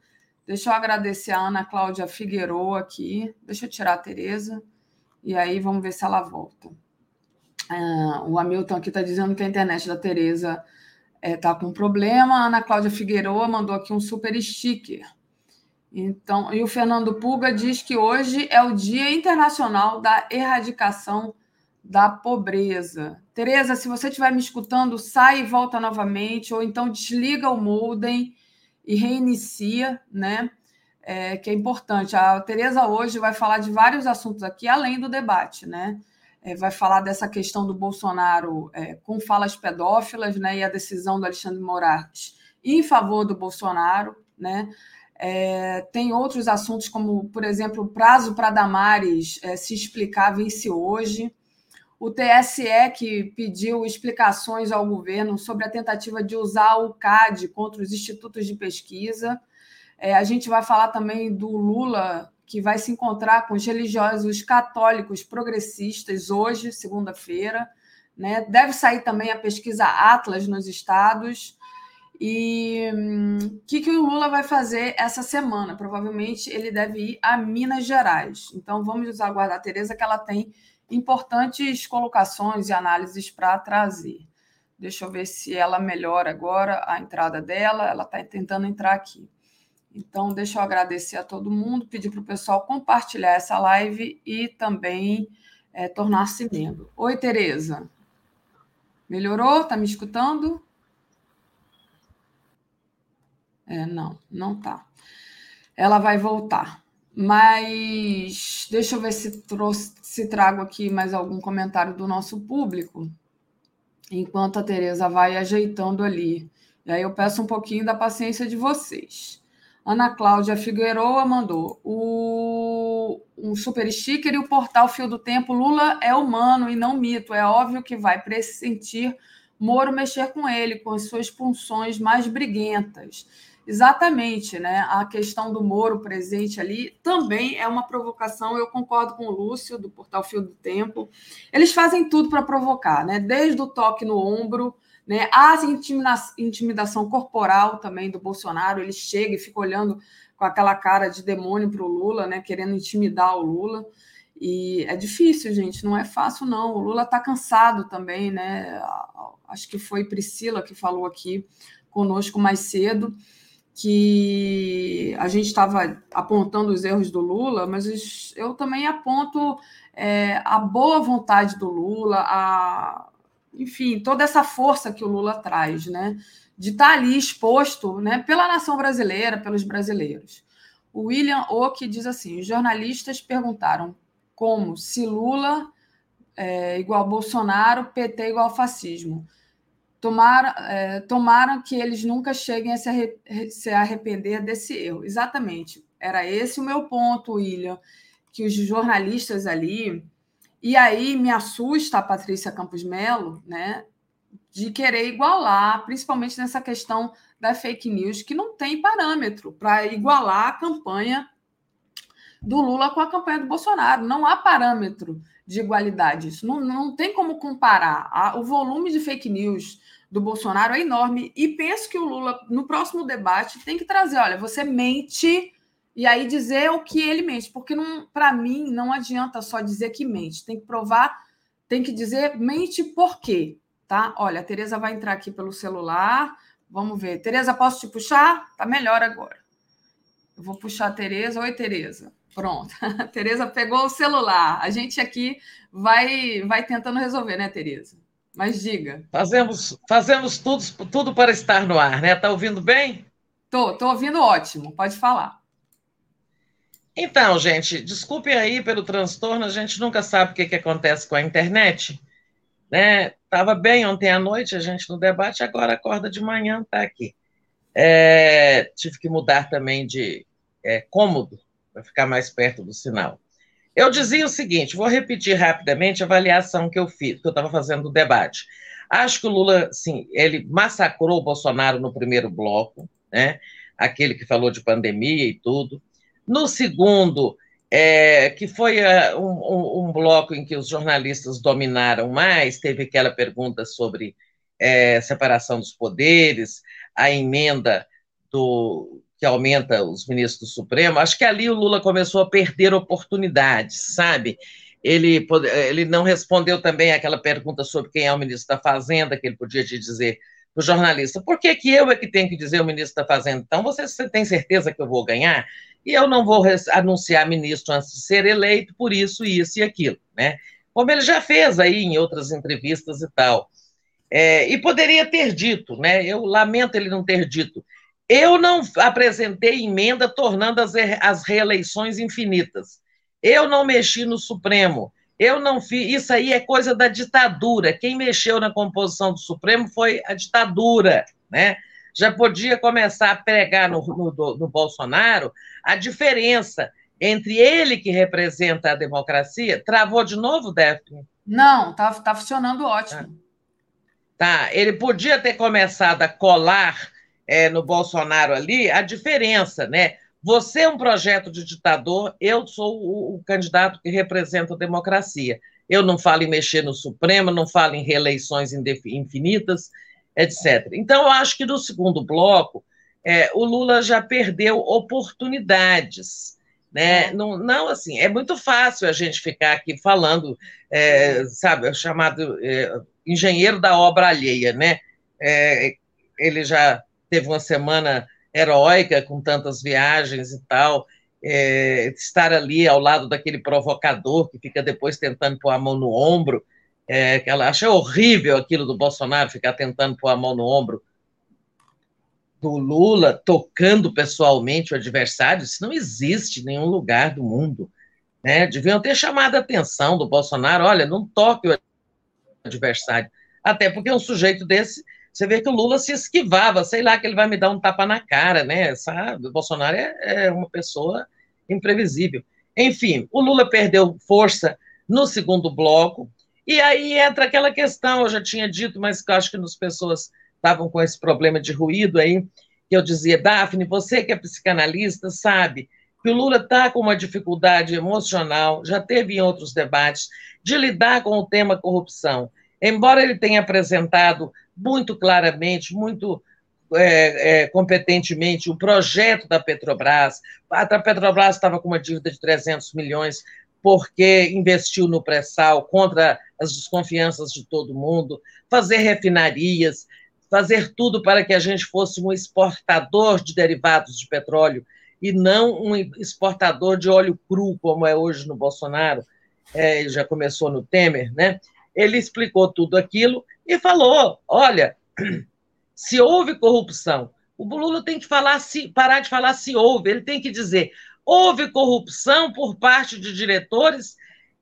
Deixa eu agradecer a Ana Cláudia Figueiredo aqui. Deixa eu tirar a Tereza. E aí vamos ver se ela volta. Ah, o Hamilton aqui está dizendo que a internet da Tereza está é, tá com problema. A Ana Cláudia Figueiredo mandou aqui um super sticker. Então, e o Fernando Pulga diz que hoje é o Dia Internacional da Erradicação da pobreza. Tereza, se você estiver me escutando, sai e volta novamente, ou então desliga o modem e reinicia, né? É, que é importante. A Tereza hoje vai falar de vários assuntos aqui, além do debate, né? É, vai falar dessa questão do Bolsonaro é, com falas pedófilas, né? E a decisão do Alexandre Moraes em favor do Bolsonaro, né? É, tem outros assuntos, como, por exemplo, o prazo para Damares é, se explicar vence hoje. O TSE que pediu explicações ao governo sobre a tentativa de usar o CAD contra os institutos de pesquisa. É, a gente vai falar também do Lula, que vai se encontrar com os religiosos católicos progressistas hoje, segunda-feira. Né? Deve sair também a pesquisa Atlas nos estados. E o hum, que, que o Lula vai fazer essa semana? Provavelmente ele deve ir a Minas Gerais. Então vamos aguardar a Tereza, que ela tem importantes colocações e análises para trazer. Deixa eu ver se ela melhora agora a entrada dela. Ela está tentando entrar aqui. Então, deixa eu agradecer a todo mundo, pedir para o pessoal compartilhar essa live e também é, tornar-se membro. Oi, Tereza. Melhorou? Está me escutando? É, não, não tá. Ela vai voltar. Mas deixa eu ver se, trouxe, se trago aqui mais algum comentário do nosso público, enquanto a Tereza vai ajeitando ali. E aí eu peço um pouquinho da paciência de vocês. Ana Cláudia Figueroa mandou o, um super sticker e o portal Fio do Tempo. Lula é humano e não mito. É óbvio que vai pressentir Moro mexer com ele, com as suas punções mais briguentas. Exatamente, né? A questão do Moro presente ali também é uma provocação. Eu concordo com o Lúcio, do Portal Fio do Tempo. Eles fazem tudo para provocar, né? Desde o toque no ombro, né? A intimidação corporal também do Bolsonaro. Ele chega e fica olhando com aquela cara de demônio para o Lula, né? Querendo intimidar o Lula. E é difícil, gente, não é fácil, não. O Lula está cansado também, né? Acho que foi Priscila que falou aqui conosco mais cedo que a gente estava apontando os erros do Lula, mas eu também aponto é, a boa vontade do Lula, a, enfim, toda essa força que o Lula traz, né? De estar tá ali exposto né, pela nação brasileira, pelos brasileiros. O William Ock diz assim: os jornalistas perguntaram como se Lula é igual Bolsonaro, PT igual fascismo. Tomara, é, que eles nunca cheguem a se, arre, se arrepender desse erro. Exatamente. Era esse o meu ponto, William, que os jornalistas ali. E aí me assusta a Patrícia Campos Melo, né? De querer igualar, principalmente nessa questão da fake news, que não tem parâmetro para igualar a campanha do Lula com a campanha do Bolsonaro. Não há parâmetro de igualdade. Isso não, não tem como comparar. O volume de fake news do Bolsonaro é enorme. E penso que o Lula, no próximo debate, tem que trazer: olha, você mente e aí dizer o que ele mente, porque para mim não adianta só dizer que mente, tem que provar, tem que dizer mente por quê, tá? Olha, a Tereza vai entrar aqui pelo celular, vamos ver. Tereza, posso te puxar? Tá melhor agora. Eu vou puxar a Tereza. Oi, Tereza. Pronto. A Tereza pegou o celular. A gente aqui vai vai tentando resolver, né, Tereza? Mas diga. Fazemos, fazemos tudo, tudo para estar no ar, né? Está ouvindo bem? Tô, tô ouvindo ótimo. Pode falar. Então, gente, desculpem aí pelo transtorno, a gente nunca sabe o que, que acontece com a internet. Né? Tava bem ontem à noite, a gente no debate, agora acorda de manhã, tá aqui. É, tive que mudar também de é, cômodo para ficar mais perto do sinal. Eu dizia o seguinte, vou repetir rapidamente a avaliação que eu fiz, que eu estava fazendo do debate. Acho que o Lula, sim, ele massacrou o Bolsonaro no primeiro bloco, né? Aquele que falou de pandemia e tudo. No segundo, é, que foi uh, um, um, bloco em que os jornalistas dominaram mais, teve aquela pergunta sobre é, separação dos poderes, a emenda do, que aumenta os ministros do Supremo, acho que ali o Lula começou a perder oportunidades, sabe? Ele, ele não respondeu também aquela pergunta sobre quem é o ministro da Fazenda, que ele podia te dizer para o jornalista, por que, que eu é que tenho que dizer o ministro da Fazenda? Então, você, você tem certeza que eu vou ganhar? E eu não vou anunciar ministro antes de ser eleito, por isso, isso e aquilo, né? Como ele já fez aí em outras entrevistas e tal. É, e poderia ter dito, né? Eu lamento ele não ter dito. Eu não apresentei emenda tornando as, as reeleições infinitas. Eu não mexi no Supremo. Eu não fiz. Isso aí é coisa da ditadura. Quem mexeu na composição do Supremo foi a ditadura, né? Já podia começar a pregar no, no, no Bolsonaro a diferença entre ele, que representa a democracia. Travou de novo, Daphne? Não, tá, tá funcionando ótimo. Tá, ele podia ter começado a colar é, no Bolsonaro ali a diferença, né? Você é um projeto de ditador, eu sou o, o, candidato que representa a democracia. Eu não falo em mexer no Supremo, não falo em reeleições infinitas, etc. Então, eu acho que no segundo bloco, é, o Lula já perdeu oportunidades. Né? Não, não, assim, é muito fácil a gente ficar aqui falando, é, sabe, chamado é, engenheiro da obra alheia, né? É, ele já teve uma semana heróica com tantas viagens e tal, é, estar ali ao lado daquele provocador que fica depois tentando pôr a mão no ombro, é, ela acha horrível aquilo do Bolsonaro ficar tentando pôr a mão no ombro do Lula, tocando pessoalmente o adversário, isso não existe em nenhum lugar do mundo. Né? Deviam ter chamado a atenção do Bolsonaro, olha, não toque o adversário. Até porque um sujeito desse, você vê que o Lula se esquivava, sei lá, que ele vai me dar um tapa na cara, né? Sabe? O Bolsonaro é, é uma pessoa imprevisível. Enfim, o Lula perdeu força no segundo bloco, e aí entra aquela questão, eu já tinha dito, mas que eu acho que as pessoas estavam com esse problema de ruído aí, que eu dizia, Daphne, você que é psicanalista, sabe que o Lula está com uma dificuldade emocional, já teve em outros debates, de lidar com o tema corrupção. Embora ele tenha apresentado muito claramente, muito é, é, competentemente o projeto da Petrobras, a Petrobras estava com uma dívida de 300 milhões porque investiu no pré-sal contra as desconfianças de todo mundo, fazer refinarias, fazer tudo para que a gente fosse um exportador de derivados de petróleo e não um exportador de óleo cru, como é hoje no Bolsonaro, é, já começou no Temer, né? Ele explicou tudo aquilo e falou: olha, se houve corrupção, o Lula tem que falar se, parar de falar se houve, ele tem que dizer: houve corrupção por parte de diretores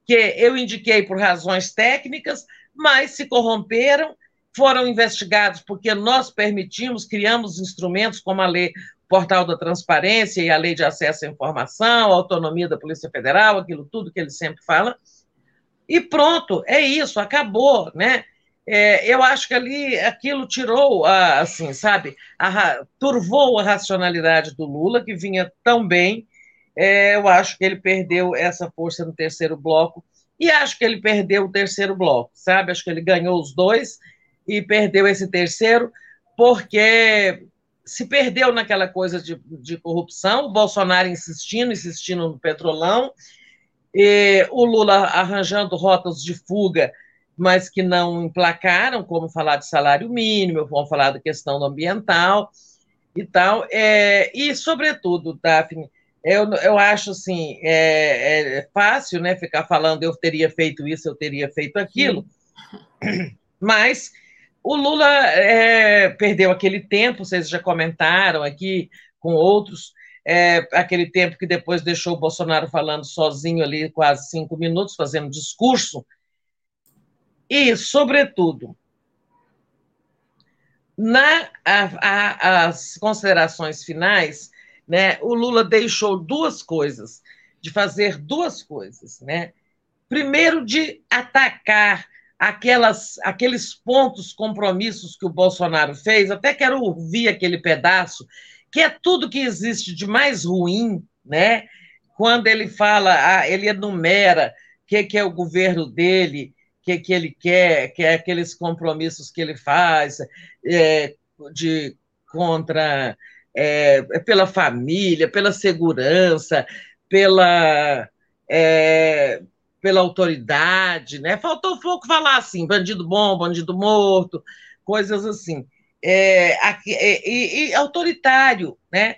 que eu indiquei por razões técnicas, mas se corromperam, foram investigados porque nós permitimos, criamos instrumentos como a lei Portal da Transparência e a Lei de Acesso à Informação, a autonomia da Polícia Federal, aquilo tudo que ele sempre fala. E pronto, é isso, acabou, né? É, eu acho que ali aquilo tirou, a, assim, sabe, a, turvou a racionalidade do Lula, que vinha tão bem. É, eu acho que ele perdeu essa força no terceiro bloco, e acho que ele perdeu o terceiro bloco, sabe? Acho que ele ganhou os dois e perdeu esse terceiro, porque se perdeu naquela coisa de, de corrupção, o Bolsonaro insistindo, insistindo no petrolão, o Lula arranjando rotas de fuga, mas que não emplacaram, como falar de salário mínimo, vamos falar da questão ambiental e tal. É, e, sobretudo, Daphne, eu, eu acho assim, é, é, fácil né, ficar falando eu teria feito isso, eu teria feito aquilo, Sim. mas o Lula é, perdeu aquele tempo, vocês já comentaram aqui com outros, é, aquele tempo que depois deixou o Bolsonaro falando sozinho ali quase cinco minutos, fazendo discurso. E, sobretudo, na a, a, as considerações finais, né, o Lula deixou duas coisas, de fazer duas coisas, né? Primeiro, de atacar aquelas, aqueles pontos, compromissos que o Bolsonaro fez, até quero ouvir aquele pedaço, que é tudo que existe de mais ruim, né? Quando ele fala, ah, ele enumera o que, que é o governo dele, o que, que ele quer, que é aqueles compromissos que ele faz é, de contra é, pela família, pela segurança, pela é, pela autoridade, né? Faltou pouco falar assim, bandido bom, bandido morto, coisas assim. É, aqui, é, e, e, autoritário, né?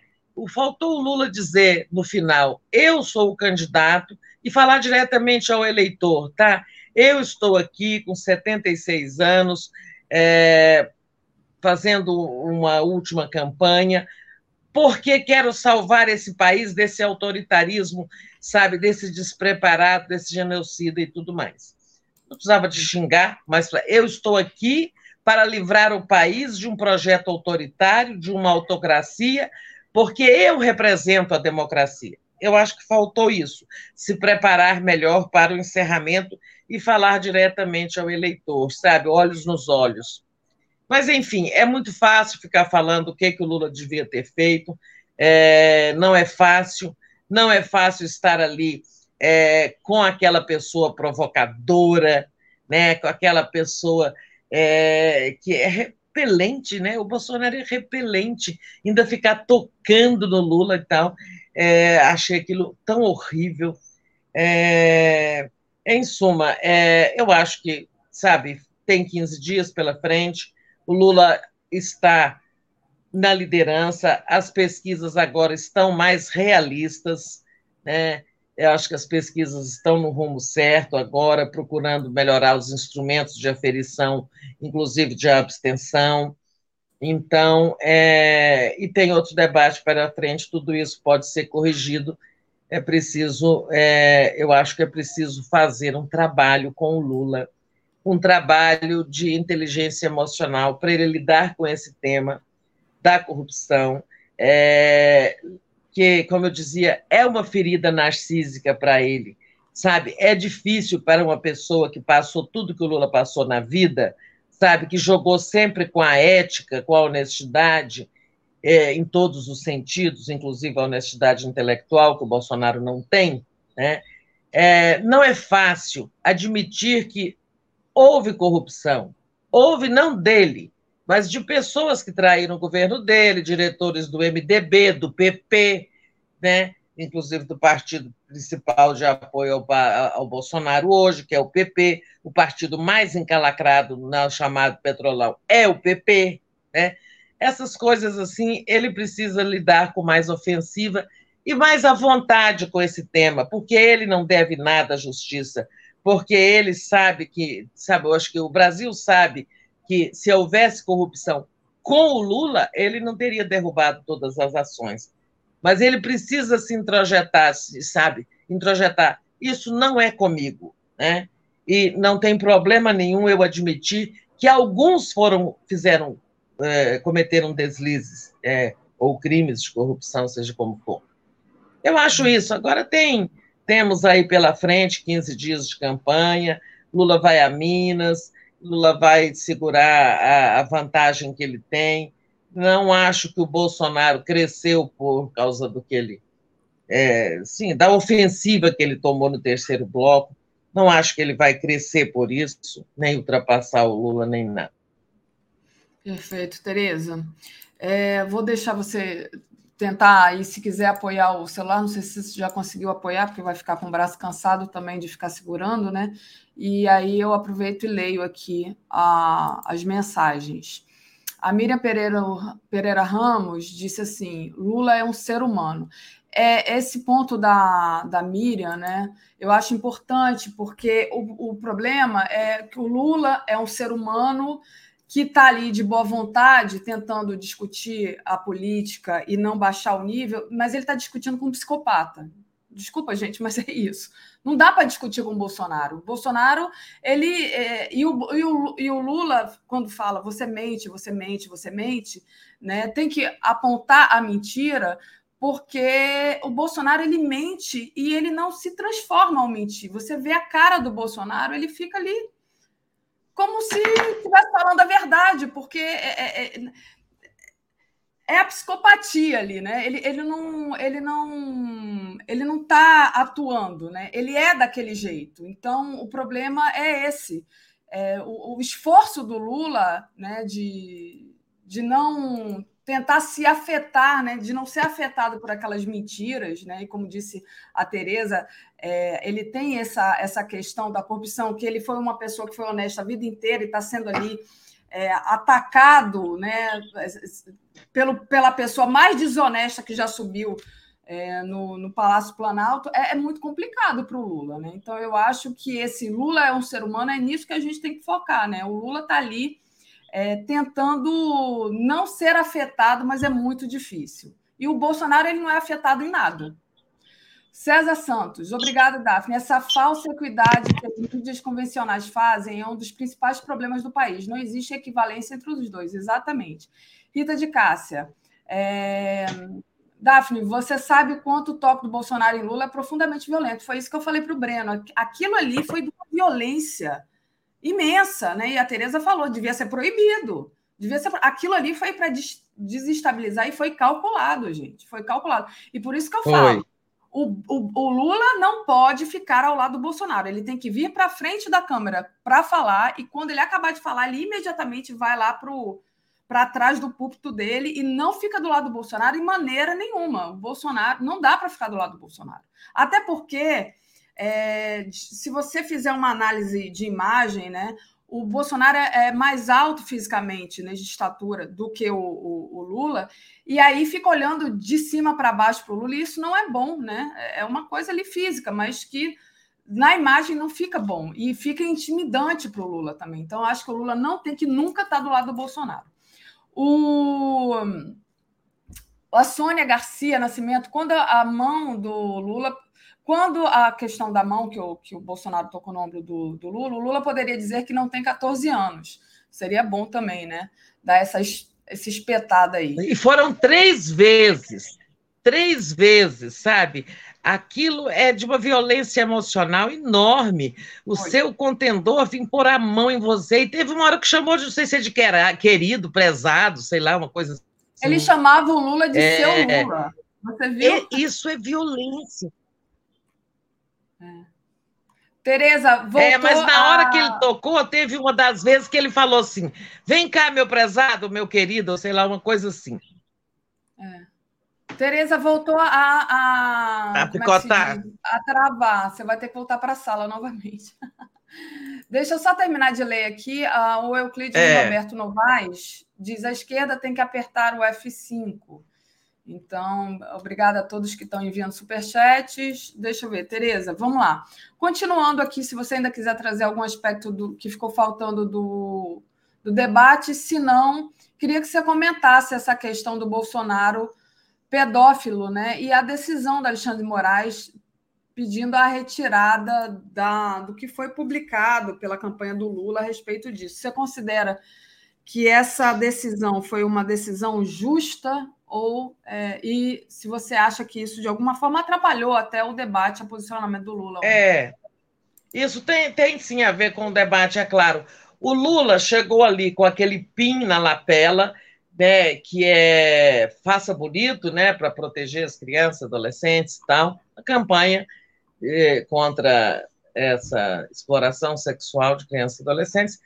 Faltou o Lula dizer no final: eu sou o candidato e falar diretamente ao eleitor, tá? Eu estou aqui com 76 anos, é, fazendo uma última campanha, porque quero salvar esse país desse autoritarismo sabe, desse despreparado, desse genocida e tudo mais. Não precisava de xingar, mas eu estou aqui para livrar o país de um projeto autoritário, de uma autocracia, porque eu represento a democracia. Eu acho que faltou isso, se preparar melhor para o encerramento e falar diretamente ao eleitor, sabe? Olhos nos olhos. Mas, enfim, é muito fácil ficar falando o que, que o Lula devia ter feito, é, não é fácil, não é fácil estar ali é, com aquela pessoa provocadora, né, com aquela pessoa é, que é repelente, né? O Bolsonaro é repelente, ainda ficar tocando no Lula e tal. É, achei aquilo tão horrível. É, em suma, é, eu acho que, sabe, tem 15 dias pela frente, o Lula está na liderança, as pesquisas agora estão mais realistas, né? Eu acho que as pesquisas estão no rumo certo agora, procurando melhorar os instrumentos de aferição, inclusive de abstenção. Então, é... e tem outro debate para frente, tudo isso pode ser corrigido. É preciso, é... eu acho que é preciso fazer um trabalho com o Lula, um trabalho de inteligência emocional para ele lidar com esse tema da corrupção, é, que, como eu dizia, é uma ferida narcísica para ele, sabe? É difícil para uma pessoa que passou tudo que o Lula passou na vida, sabe? Que jogou sempre com a ética, com a honestidade, é, em todos os sentidos, inclusive a honestidade intelectual, que o Bolsonaro não tem, né? É, não é fácil admitir que houve corrupção. Houve não dele, mas de pessoas que traíram o governo dele, diretores do MDB, do PP, né? inclusive do partido principal de apoio ao, ao, Bolsonaro hoje, que é o PP, o partido mais encalacrado no chamado Petrolão é o PP, né? Essas coisas assim, ele precisa lidar com mais ofensiva e mais à vontade com esse tema, porque ele não deve nada à justiça, porque ele sabe que, sabe, eu acho que o Brasil sabe que se houvesse corrupção com o Lula, ele não teria derrubado todas as ações. Mas ele precisa se introjetar, sabe? Introjetar. Isso não é comigo, né? E não tem problema nenhum eu admitir que alguns foram, fizeram, é, cometeram deslizes é, ou crimes de corrupção, seja como for. Eu acho isso. Agora tem, temos aí pela frente 15 dias de campanha, Lula vai a Minas, Lula vai segurar a, vantagem que ele tem. Não acho que o Bolsonaro cresceu por causa do que ele. É, sim, da ofensiva que ele tomou no terceiro bloco. Não acho que ele vai crescer por isso, nem ultrapassar o Lula, nem nada. Perfeito, Tereza. É, vou deixar você tentar e se quiser apoiar o celular, não sei se você já conseguiu apoiar, porque vai ficar com o braço cansado também de ficar segurando, né? E aí eu aproveito e leio aqui a, as mensagens. A Miriam Pereira, Pereira Ramos disse assim: Lula é um ser humano. É, esse ponto da, da Miriam, né? Eu acho importante, porque o, o problema é que o Lula é um ser humano que está ali de boa vontade, tentando discutir a política e não baixar o nível, mas ele está discutindo com um psicopata. Desculpa, gente, mas é isso. Não dá para discutir com o Bolsonaro. O Bolsonaro, ele. É, e, o, e, o, e o Lula, quando fala você mente, você mente, você mente, né, tem que apontar a mentira, porque o Bolsonaro ele mente e ele não se transforma ao mentir. Você vê a cara do Bolsonaro, ele fica ali como se estivesse falando a verdade, porque é, é, é, é, a psicopatia ali, né? Ele, ele não ele não ele não está atuando, né? Ele é daquele jeito. Então o problema é esse. É, o, o, esforço do Lula, né, de, de não tentar se afetar, né, de não ser afetado por aquelas mentiras, né, e como disse a Tereza, é, ele tem essa, essa questão da corrupção, que ele foi uma pessoa que foi honesta a vida inteira e está sendo ali é, atacado, né, pelo, pela pessoa mais desonesta que já subiu é, no, no, Palácio Planalto, é, é muito complicado para o Lula, né? Então eu acho que esse Lula é um ser humano, é nisso que a gente tem que focar, né? O Lula está ali é, tentando não ser afetado, mas é muito difícil. E o Bolsonaro ele não é afetado em nada. César Santos, obrigada, Daphne. Essa falsa equidade que as mídias convencionais fazem é um dos principais problemas do país. Não existe equivalência entre os dois, exatamente. Rita de Cássia, é... Daphne, você sabe quanto o toque do Bolsonaro em Lula é profundamente violento. Foi isso que eu falei para o Breno. Aquilo ali foi de uma violência imensa, né? E a Tereza falou, devia ser proibido. Devia ser... Aquilo ali foi para desestabilizar e foi calculado, gente. Foi calculado. E por isso que eu falo. O, o, o, Lula não pode ficar ao lado do Bolsonaro. Ele tem que vir para frente da câmera para falar, e quando ele acabar de falar, ele imediatamente vai lá para trás do púlpito dele e não fica do lado do Bolsonaro em maneira nenhuma. O Bolsonaro não dá para ficar do lado do Bolsonaro. Até porque, é, se você fizer uma análise de imagem, né, o Bolsonaro é, é mais alto fisicamente, né, de estatura, do que o, o, o Lula, e aí fica olhando de cima para baixo para o Lula, e isso não é bom, né? É uma coisa ali física, mas que na imagem não fica bom e fica intimidante para o Lula também. Então, acho que o Lula não tem que nunca estar tá do lado do Bolsonaro. O, a Sônia Garcia Nascimento, quando a mão do Lula. Quando a questão da mão, que o, que o Bolsonaro tocou no ombro do, do Lula, o Lula poderia dizer que não tem 14 anos. Seria bom também, né? Dar essa, essa espetada aí. E foram três vezes. Três vezes, sabe? aquilo é de uma violência emocional enorme. O Foi. seu contendor vir pôr a mão em você. E teve uma hora que chamou de, não sei se é de querido, prezado, sei lá, uma coisa assim. Ele chamava o Lula de é, seu Lula. Você viu? É, isso é violência. É. Tereza, voltou É, mas na hora que ele tocou, teve uma das vezes que ele falou assim: vem cá, meu prezado, meu querido, ou sei lá, uma coisa assim. É. Tereza voltou a, a, a é picotar. É a travar. Você vai ter que voltar para a sala novamente. Deixa eu só terminar de ler aqui. Uh, o Euclides é. Roberto Novaes diz: a esquerda tem que apertar o F5. Então, obrigada a todos que estão enviando superchats. Deixa eu ver, Tereza, vamos lá. Continuando aqui, se você ainda quiser trazer algum aspecto do que ficou faltando do, do debate, se não, queria que você comentasse essa questão do Bolsonaro pedófilo, né? E a decisão da Alexandre Moraes pedindo a retirada da, do que foi publicado pela campanha do Lula a respeito disso. Você considera que essa decisão foi uma decisão justa ou é, e se você acha que isso de alguma forma atrapalhou até o debate, o posicionamento do Lula? É, isso tem, tem sim a ver com o debate, é claro. O Lula chegou ali com aquele pin na lapela né, que é Faça Bonito, né, para proteger as crianças, adolescentes e tal, a campanha eh, contra essa exploração sexual de crianças e adolescentes.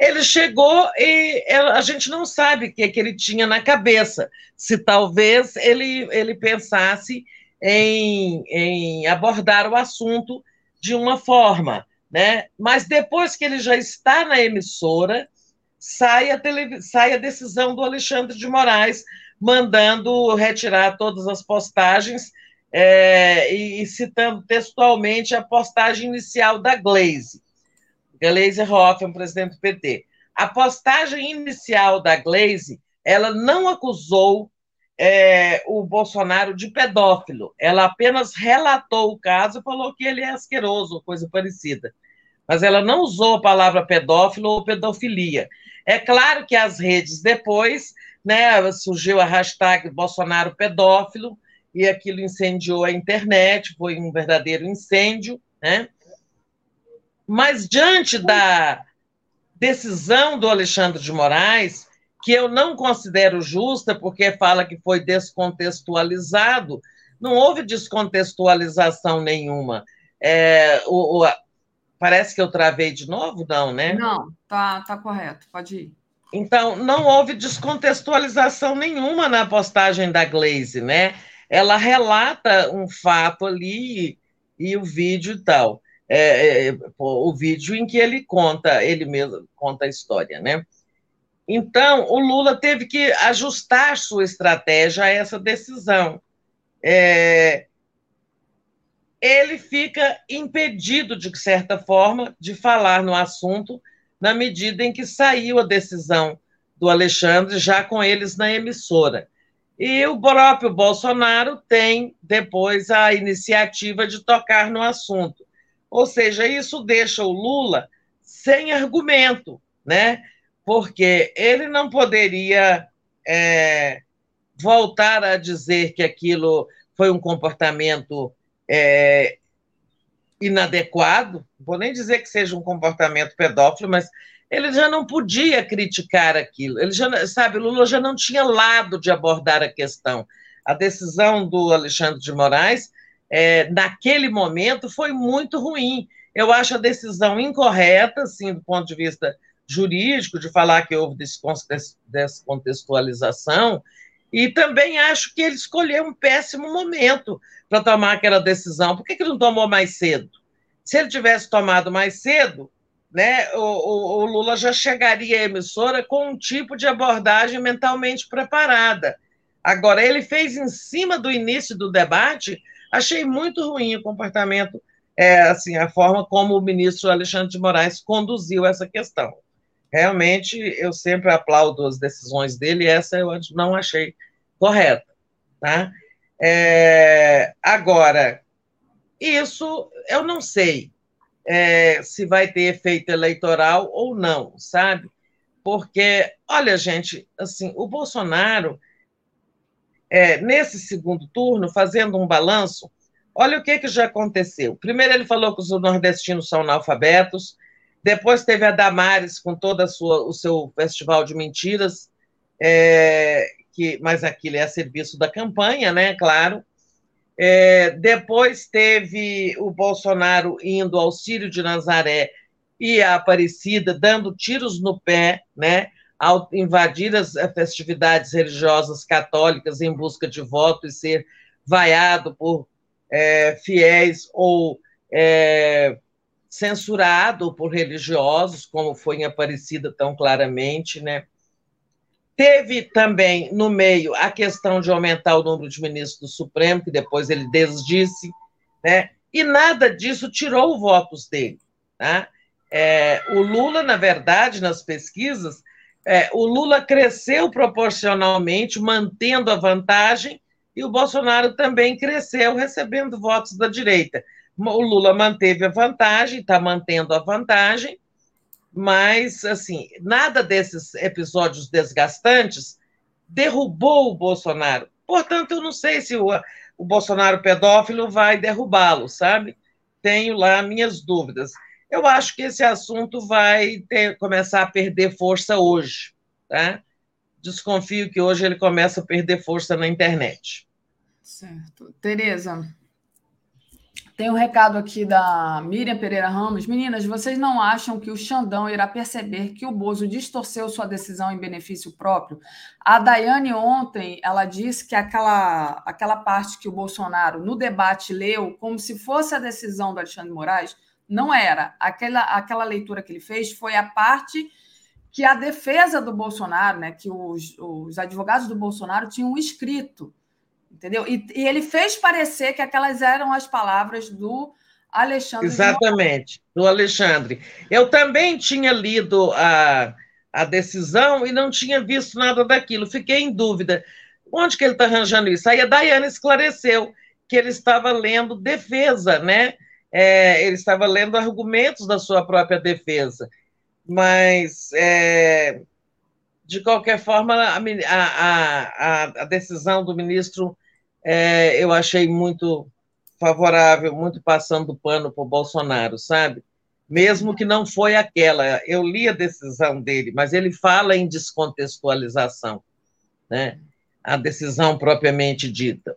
Ele chegou e a gente não sabe o que, que ele tinha na cabeça, se talvez ele, ele pensasse em, em abordar o assunto de uma forma, né? Mas depois que ele já está na emissora, sai a, tele... sai a decisão do Alexandre de Moraes, mandando retirar todas as postagens é, e, citando textualmente a postagem inicial da Glaze, Glaze Hoffman, presidente do PT. A postagem inicial da Glaze, ela não acusou é, o Bolsonaro de pedófilo, ela apenas relatou o caso e falou que ele é asqueroso, coisa parecida. Mas ela não usou a palavra pedófilo ou pedofilia. É claro que as redes depois, né, surgiu a hashtag Bolsonaro pedófilo, e aquilo incendiou a internet, foi um verdadeiro incêndio, né? Mas diante da decisão do Alexandre de Moraes, que eu não considero justa, porque fala que foi descontextualizado, não houve descontextualização nenhuma. É, o, o, Parece que eu travei de novo, não, né? Não, tá, tá correto, pode ir. Então, não houve descontextualização nenhuma na postagem da Glaze, né? Ela relata um fato ali e, o vídeo e tal. É, é, o vídeo em que ele conta, ele mesmo conta a história, né? Então, o Lula teve que ajustar sua estratégia a essa decisão. É, ele fica impedido, de certa forma, de falar no assunto, na medida em que saiu a decisão do Alexandre, já com eles na emissora. E o próprio Bolsonaro tem depois a iniciativa de tocar no assunto. Ou seja, isso deixa o Lula sem argumento, né? Porque ele não poderia é, voltar a dizer que aquilo foi um comportamento é, inadequado, vou nem dizer que seja um comportamento pedófilo, mas ele já não podia criticar aquilo. Ele já, sabe, Lula já não tinha lado de abordar a questão. A decisão do Alexandre de Moraes, é, naquele momento, foi muito ruim. Eu acho a decisão incorreta, assim, do ponto de vista jurídico, de falar que houve descontextualização, e também acho que ele escolheu um péssimo momento para tomar aquela decisão. Por que, que não tomou mais cedo? Se ele tivesse tomado mais cedo, né, o, o, o, Lula já chegaria à emissora com um tipo de abordagem mentalmente preparada. Agora, ele fez em cima do início do debate, achei muito ruim o comportamento, é, assim, a forma como o ministro Alexandre de Moraes conduziu essa questão realmente eu sempre aplaudo as decisões dele, essa eu não achei correta. Tá? É, agora, isso eu não sei é, se vai ter efeito eleitoral ou não, sabe? Porque, olha, gente, assim, o Bolsonaro, é, nesse segundo turno, fazendo um balanço, olha o que, que já aconteceu. Primeiro, ele falou que os nordestinos são analfabetos, depois teve a Damares com todo o seu festival de mentiras, é, que, mas aquilo é a serviço da campanha, né? Claro. É, depois teve o Bolsonaro indo ao Círio de Nazaré e a Aparecida dando tiros no pé, né? Ao invadir as festividades religiosas católicas em busca de voto e ser vaiado por é, fiéis ou é, censurado por religiosos, como foi em Aparecida tão claramente, né? Teve também no meio a questão de aumentar o número de ministros do Supremo, que depois ele desdisse, né? E nada disso tirou votos dele? É, o Lula, na verdade, nas pesquisas, é, o Lula cresceu proporcionalmente, mantendo a vantagem, e o Bolsonaro também cresceu, recebendo votos da direita o Lula manteve a vantagem, está mantendo a vantagem, mas, assim, nada desses episódios desgastantes derrubou o Bolsonaro. Portanto, eu não sei se o, o Bolsonaro pedófilo vai derrubá-lo, sabe? Tenho lá minhas dúvidas. Eu acho que esse assunto vai ter, começar a perder força hoje, tá? Desconfio que hoje ele começa a perder força na internet. Certo. Tereza. Tem um recado aqui da Miriam Pereira Ramos. Meninas, vocês não acham que o Xandão irá perceber que o Bozo distorceu sua decisão em benefício próprio? A Daiane ontem, ela disse que aquela, aquela parte que o Bolsonaro no debate leu como se fosse a decisão do Alexandre Moraes, não era. Aquela, aquela leitura que ele fez foi a parte que a defesa do Bolsonaro, né, que os, os advogados do Bolsonaro tinham escrito entendeu? E, e, ele fez parecer que aquelas eram as palavras do Alexandre. Exatamente, do Alexandre. Eu também tinha lido a, a decisão e não tinha visto nada daquilo. Fiquei em dúvida. Onde que ele está arranjando isso? Aí a Dayana esclareceu que ele estava lendo defesa, né? É, ele estava lendo argumentos da sua própria defesa. Mas, é, de qualquer forma, a, a, a, a decisão do ministro é, eu achei muito favorável, muito passando pano para o Bolsonaro, sabe? Mesmo que não foi aquela. Eu li a decisão dele, mas ele fala em descontextualização, né? A decisão propriamente dita.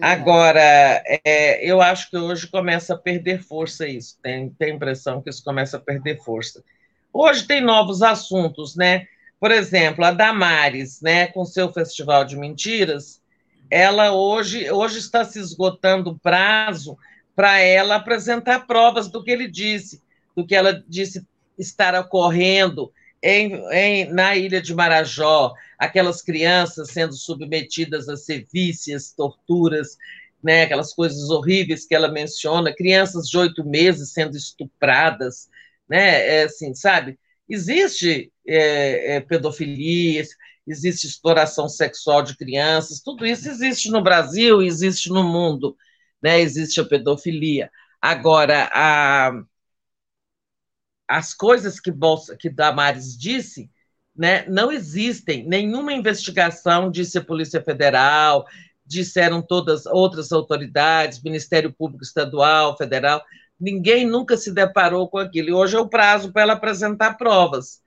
Agora, é, eu acho que hoje começa a perder força isso. Tem, tem a impressão que isso começa a perder força. Hoje tem novos assuntos, né? Por exemplo, a Damares, né, com seu festival de mentiras, ela hoje, hoje está se esgotando o prazo para ela apresentar provas do que ele disse, do que ela disse estar ocorrendo em, em, na ilha de Marajó, aquelas crianças sendo submetidas a sevícias, torturas, né, aquelas coisas horríveis que ela menciona, crianças de oito meses sendo estupradas, né, é assim, sabe? Existe é, é, pedofilia, existe exploração sexual de crianças, tudo isso existe no Brasil, existe no mundo, né? existe a pedofilia. Agora, a, as coisas que, Bolsa, que Damares disse né, não existem nenhuma investigação, disse a Polícia Federal, disseram todas outras autoridades, Ministério Público Estadual, Federal, ninguém nunca se deparou com aquilo. E hoje é o prazo para ela apresentar provas.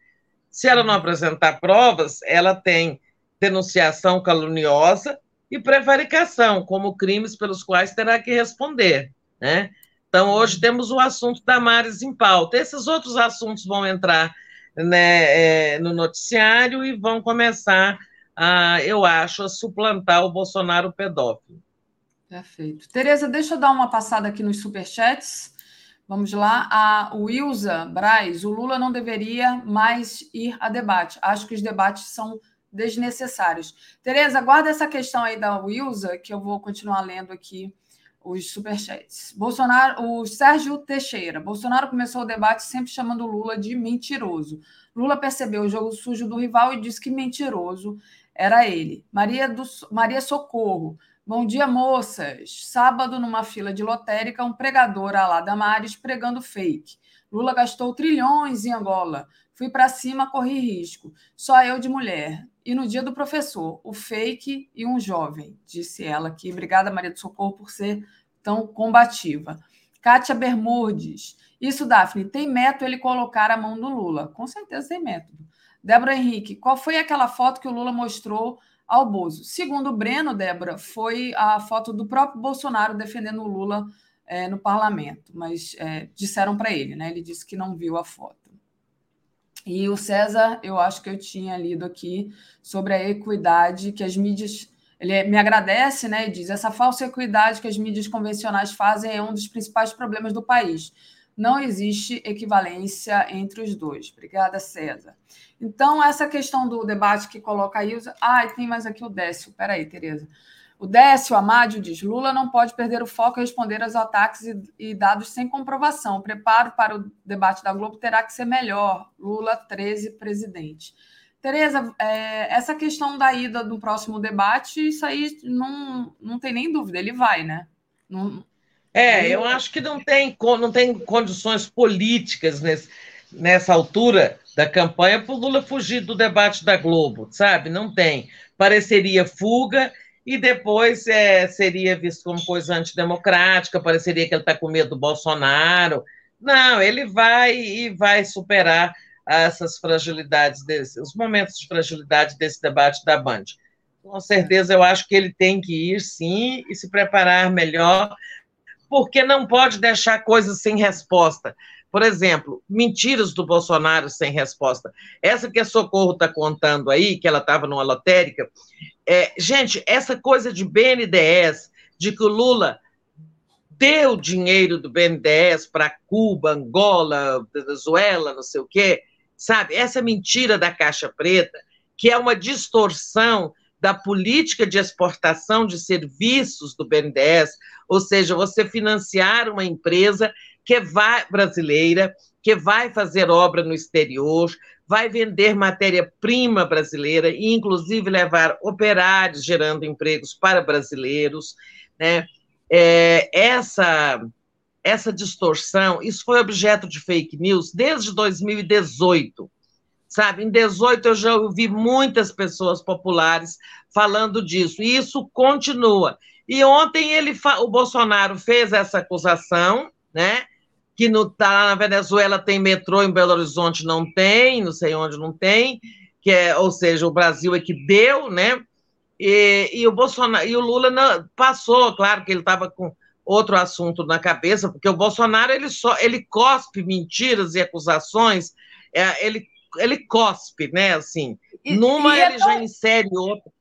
Se ela não apresentar provas, ela tem denunciação caluniosa e prevaricação como crimes pelos quais terá que responder, né? Então, hoje temos o assunto da Mares em pauta. Esses outros assuntos vão entrar né, é, no noticiário e vão começar, a, eu acho, a suplantar o Bolsonaro pedófilo. Perfeito. Tereza, deixa eu dar uma passada aqui nos superchats. Vamos lá. A Wilza Braz, o Lula não deveria mais ir a debate. Acho que os debates são desnecessários. Tereza, guarda essa questão aí da Wilza, que eu vou continuar lendo aqui os superchats. Bolsonaro, o Sérgio Teixeira. Bolsonaro começou o debate sempre chamando Lula de mentiroso. Lula percebeu o jogo sujo do rival e disse que mentiroso era ele. Maria, do, Maria Socorro. Bom dia, moças. Sábado, numa fila de lotérica, um pregador lá Damares pregando fake. Lula gastou trilhões em Angola. Fui para cima, corri risco. Só eu de mulher. E no dia do professor, o fake e um jovem, disse ela aqui. Obrigada, Maria do Socorro, por ser tão combativa. Kátia Bermudes. Isso, Daphne, tem método ele colocar a mão no Lula? Com certeza tem método. Débora Henrique, qual foi aquela foto que o Lula mostrou ao Bozo? Segundo o Breno, Débora, foi a foto do próprio Bolsonaro defendendo o Lula é, no parlamento, mas é, disseram para ele, né? Ele disse que não viu a foto. E o César, eu acho que eu tinha lido aqui sobre a equidade que as mídias ele me agradece né, e diz: essa falsa equidade que as mídias convencionais fazem é um dos principais problemas do país. Não existe equivalência entre os dois. Obrigada, César. Então, essa questão do debate que coloca aí. Ah, tem mais aqui o Décio. Peraí, Tereza. O Décio Amádio diz: Lula não pode perder o foco e responder aos ataques e, e, dados sem comprovação. O preparo para o debate da Globo terá que ser melhor. Lula 13, presidente. Tereza, é, essa questão da ida do próximo debate, isso aí não, não tem nem dúvida, ele vai, né? Não, é, eu acho que não tem, não tem condições políticas nesse, nessa altura da campanha para o Lula fugir do debate da Globo, sabe? Não tem. Pareceria fuga e depois é, seria visto como coisa antidemocrática, pareceria que ele está com medo do Bolsonaro. Não, ele vai e vai superar essas fragilidades, desse, os momentos de fragilidade desse debate da Band. Com certeza, eu acho que ele tem que ir, sim, e se preparar melhor, porque não pode deixar coisas sem resposta. Por exemplo, mentiras do Bolsonaro sem resposta. Essa que a Socorro está contando aí, que ela estava numa lotérica. É, gente, essa coisa de BNDES, de que o Lula deu dinheiro do BNDES para Cuba, Angola, Venezuela, não sei o quê, sabe? Essa mentira da caixa preta, que é uma distorção da política de exportação de serviços do BNDES, ou seja, você financiar uma empresa que vai brasileira, que vai fazer obra no exterior, vai vender matéria-prima brasileira e inclusive levar operários gerando empregos para brasileiros, né? É, essa essa distorção, isso foi objeto de fake news desde 2018. Sabe, em 18 eu já ouvi muitas pessoas populares falando disso, e isso continua. E ontem ele, o Bolsonaro fez essa acusação, né? Que no, tá lá na Venezuela tem metrô, em Belo Horizonte não tem, não sei onde não tem, que é, ou seja, o Brasil é que deu, né? E, e o Bolsonaro e o Lula não, passou, claro que ele estava com outro assunto na cabeça, porque o Bolsonaro ele só ele cospe mentiras e acusações, é, ele, ele cospe, né? Assim, e, numa e é ele tão... já insere outra.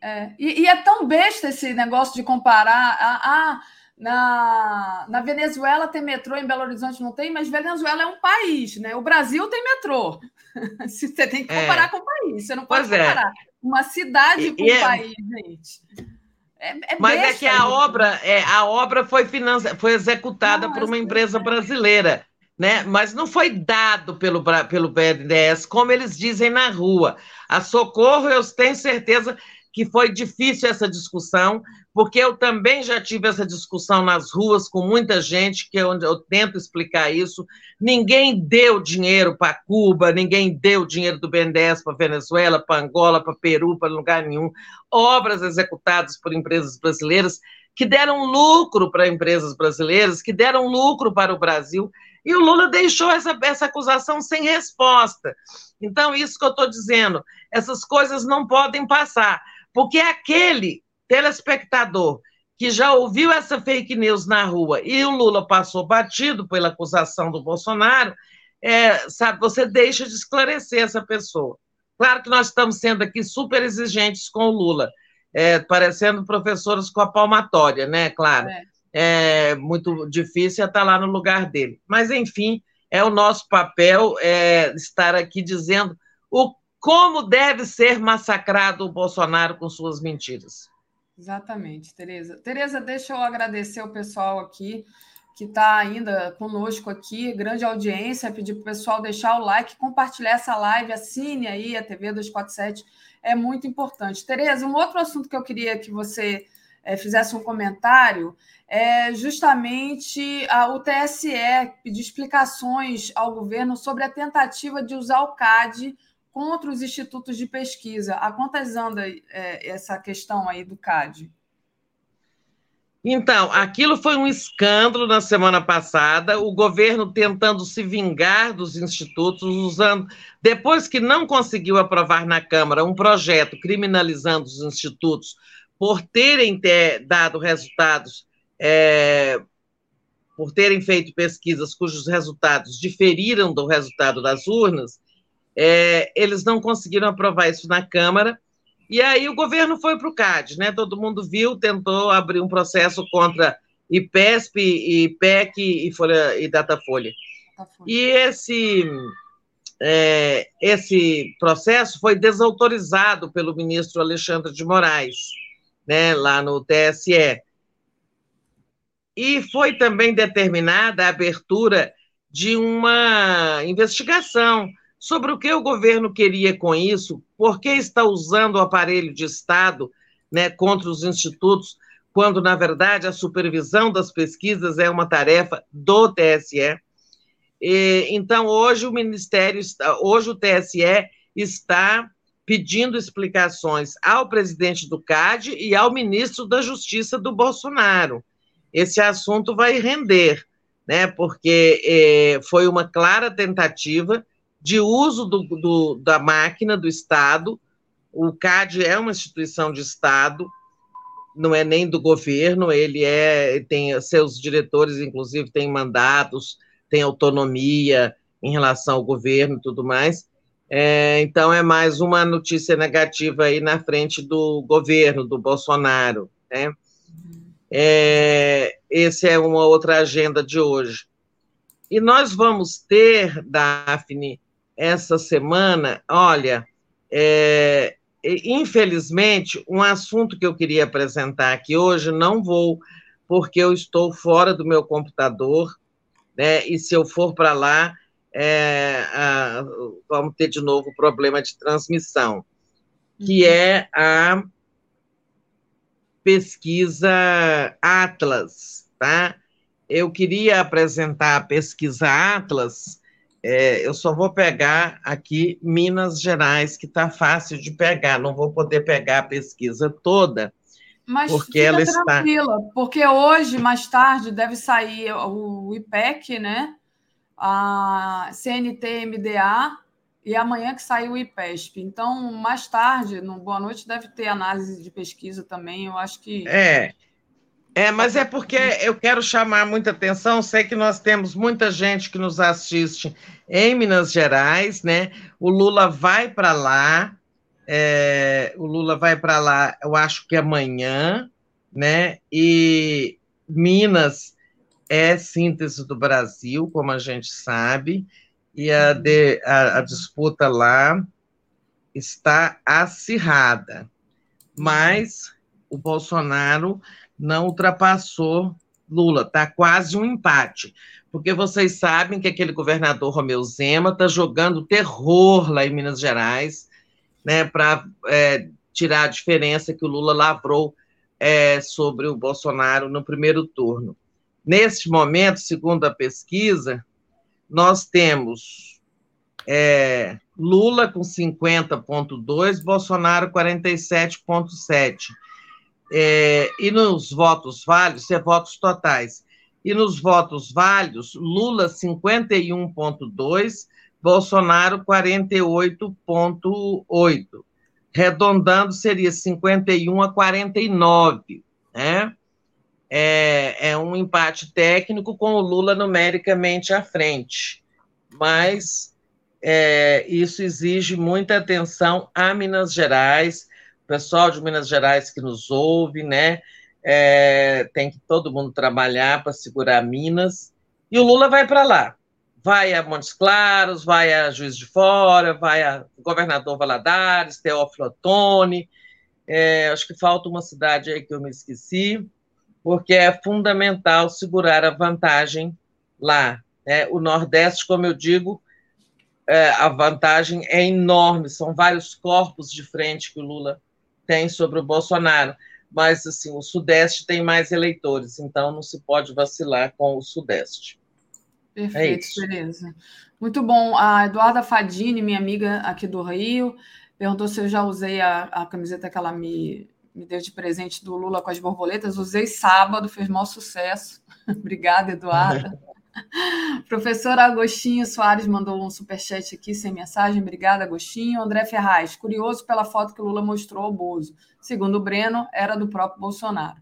É, e, é tão besta esse negócio de comparar. Ah, na, na Venezuela tem metrô, em Belo Horizonte não tem, mas Venezuela é um país, né? O Brasil tem metrô. Você tem que comparar é. com o país, você não pode pois é. comparar é. uma cidade com um é país, gente. É, é Mas é que a obra, é, a obra foi, financi... foi executada não, por uma empresa brasileira, né? Mas não foi dado pelo, pelo BNDES, como eles dizem na rua. A Socorro, eu tenho certeza que foi difícil essa discussão, porque eu também já tive essa discussão nas ruas com muita gente, que é onde eu tento explicar isso. Ninguém deu dinheiro para Cuba, ninguém deu dinheiro do BNDES para Venezuela, para Angola, para Peru, para lugar nenhum. Obras executadas por empresas brasileiras que deram lucro para empresas brasileiras, que deram lucro para o Brasil, e o Lula deixou essa, essa acusação sem resposta. Então, isso que eu estou dizendo, essas coisas não podem passar. Porque aquele telespectador que já ouviu essa fake news na rua e o Lula passou batido pela acusação do Bolsonaro, é, sabe, você deixa de esclarecer essa pessoa. Claro que nós estamos sendo aqui super exigentes com o Lula, é, parecendo professores com a palmatória, né? Claro. É. é muito difícil estar lá no lugar dele. Mas, enfim, é o nosso papel é, estar aqui dizendo o como deve ser massacrado o Bolsonaro com suas mentiras. Exatamente, Tereza. Tereza, deixa eu agradecer o pessoal aqui que está ainda conosco aqui, grande audiência, pedir para o pessoal deixar o like, compartilhar essa live, assine aí a TV 247, é muito importante. Tereza, um outro assunto que eu queria que você é, fizesse um comentário é justamente a, o TSE pedir explicações ao governo sobre a tentativa de usar o CAD contra os institutos de pesquisa. A quantas anda é, essa questão aí do CAD? Então, aquilo foi um escândalo na semana passada, o governo tentando se vingar dos institutos, usando, depois que não conseguiu aprovar na Câmara um projeto criminalizando os institutos por terem ter dado resultados, é, por terem feito pesquisas cujos resultados diferiram do resultado das urnas, é, eles não conseguiram aprovar isso na Câmara, e aí o governo foi para o CAD, né? Todo mundo viu, tentou abrir um processo contra IPESP, IPEC e, Folha, e Datafolha. E esse, é, esse processo foi desautorizado pelo ministro Alexandre de Moraes, né, lá no TSE. E foi também determinada a abertura de uma investigação sobre o que o governo queria com isso, por que está usando o aparelho de Estado né, contra os institutos, quando, na verdade, a supervisão das pesquisas é uma tarefa do TSE. E, então, hoje o Ministério, está, hoje o TSE está pedindo explicações ao presidente do CAD e ao ministro da Justiça do Bolsonaro. Esse assunto vai render, né, porque eh, foi uma clara tentativa de uso do, do, da máquina do Estado. O CAD é uma instituição de Estado, não é nem do governo, ele é tem seus diretores, inclusive, têm mandatos, tem autonomia em relação ao governo e tudo mais. É, então, é mais uma notícia negativa aí na frente do governo, do Bolsonaro. Né? É, esse é uma outra agenda de hoje. E nós vamos ter, Daphne, essa semana, olha, é, infelizmente, um assunto que eu queria apresentar aqui hoje, não vou, porque eu estou fora do meu computador, né? E se eu for para lá, é, a, vamos ter de novo problema de transmissão, que uhum. é a pesquisa Atlas, tá? Eu queria apresentar a pesquisa Atlas é, eu só vou pegar aqui Minas Gerais, que está fácil de pegar, não vou poder pegar a pesquisa toda, Mas porque ela está. Porque hoje, mais tarde, deve sair o IPEC, né? A CNT MDA, e amanhã que sai o IPESP. Então, mais tarde, no Boa Noite, deve ter análise de pesquisa também. Eu acho que. É. É, mas é porque eu quero chamar muita atenção. Sei que nós temos muita gente que nos assiste em Minas Gerais, né? O Lula vai para lá, é, o Lula vai para lá, eu acho que amanhã, né? E Minas é síntese do Brasil, como a gente sabe, e a, de, a, a disputa lá está acirrada. Mas o Bolsonaro não ultrapassou Lula, está quase um empate, porque vocês sabem que aquele governador Romeu Zema está jogando terror lá em Minas Gerais, né, para é, tirar a diferença que o Lula lavrou é, sobre o Bolsonaro no primeiro turno. Neste momento, segundo a pesquisa, nós temos é, Lula com 50,2, Bolsonaro 47,7. É, e nos votos válidos, é votos totais. E nos votos válidos, Lula 51,2, Bolsonaro 48,8. Redondando, seria 51 a 49. Né? É, é um empate técnico com o Lula numericamente à frente. Mas é, isso exige muita atenção a Minas Gerais, pessoal de Minas Gerais que nos ouve, né? É, tem que todo mundo trabalhar para segurar Minas. E o Lula vai para lá. Vai a Montes Claros, vai a Juiz de Fora, vai a Governador Valadares, Teófilo Otoni. É, acho que falta uma cidade aí que eu me esqueci, porque é fundamental segurar a vantagem lá. Né? O Nordeste, como eu digo, é, a vantagem é enorme, são vários corpos de frente que o Lula tem sobre o Bolsonaro, mas assim, o Sudeste tem mais eleitores, então não se pode vacilar com o Sudeste. Perfeito, é Tereza. Muito bom. A Eduarda Fadini, minha amiga aqui do Rio, perguntou se eu já usei a, a camiseta que ela me, me deu de presente do Lula com as borboletas. Usei sábado, fez maior sucesso. Obrigada, Eduarda. Professor Agostinho Soares mandou um superchat aqui sem mensagem. Obrigada, Agostinho. André Ferraz, curioso pela foto que Lula mostrou ao Bozo. Segundo o Breno, era do próprio Bolsonaro.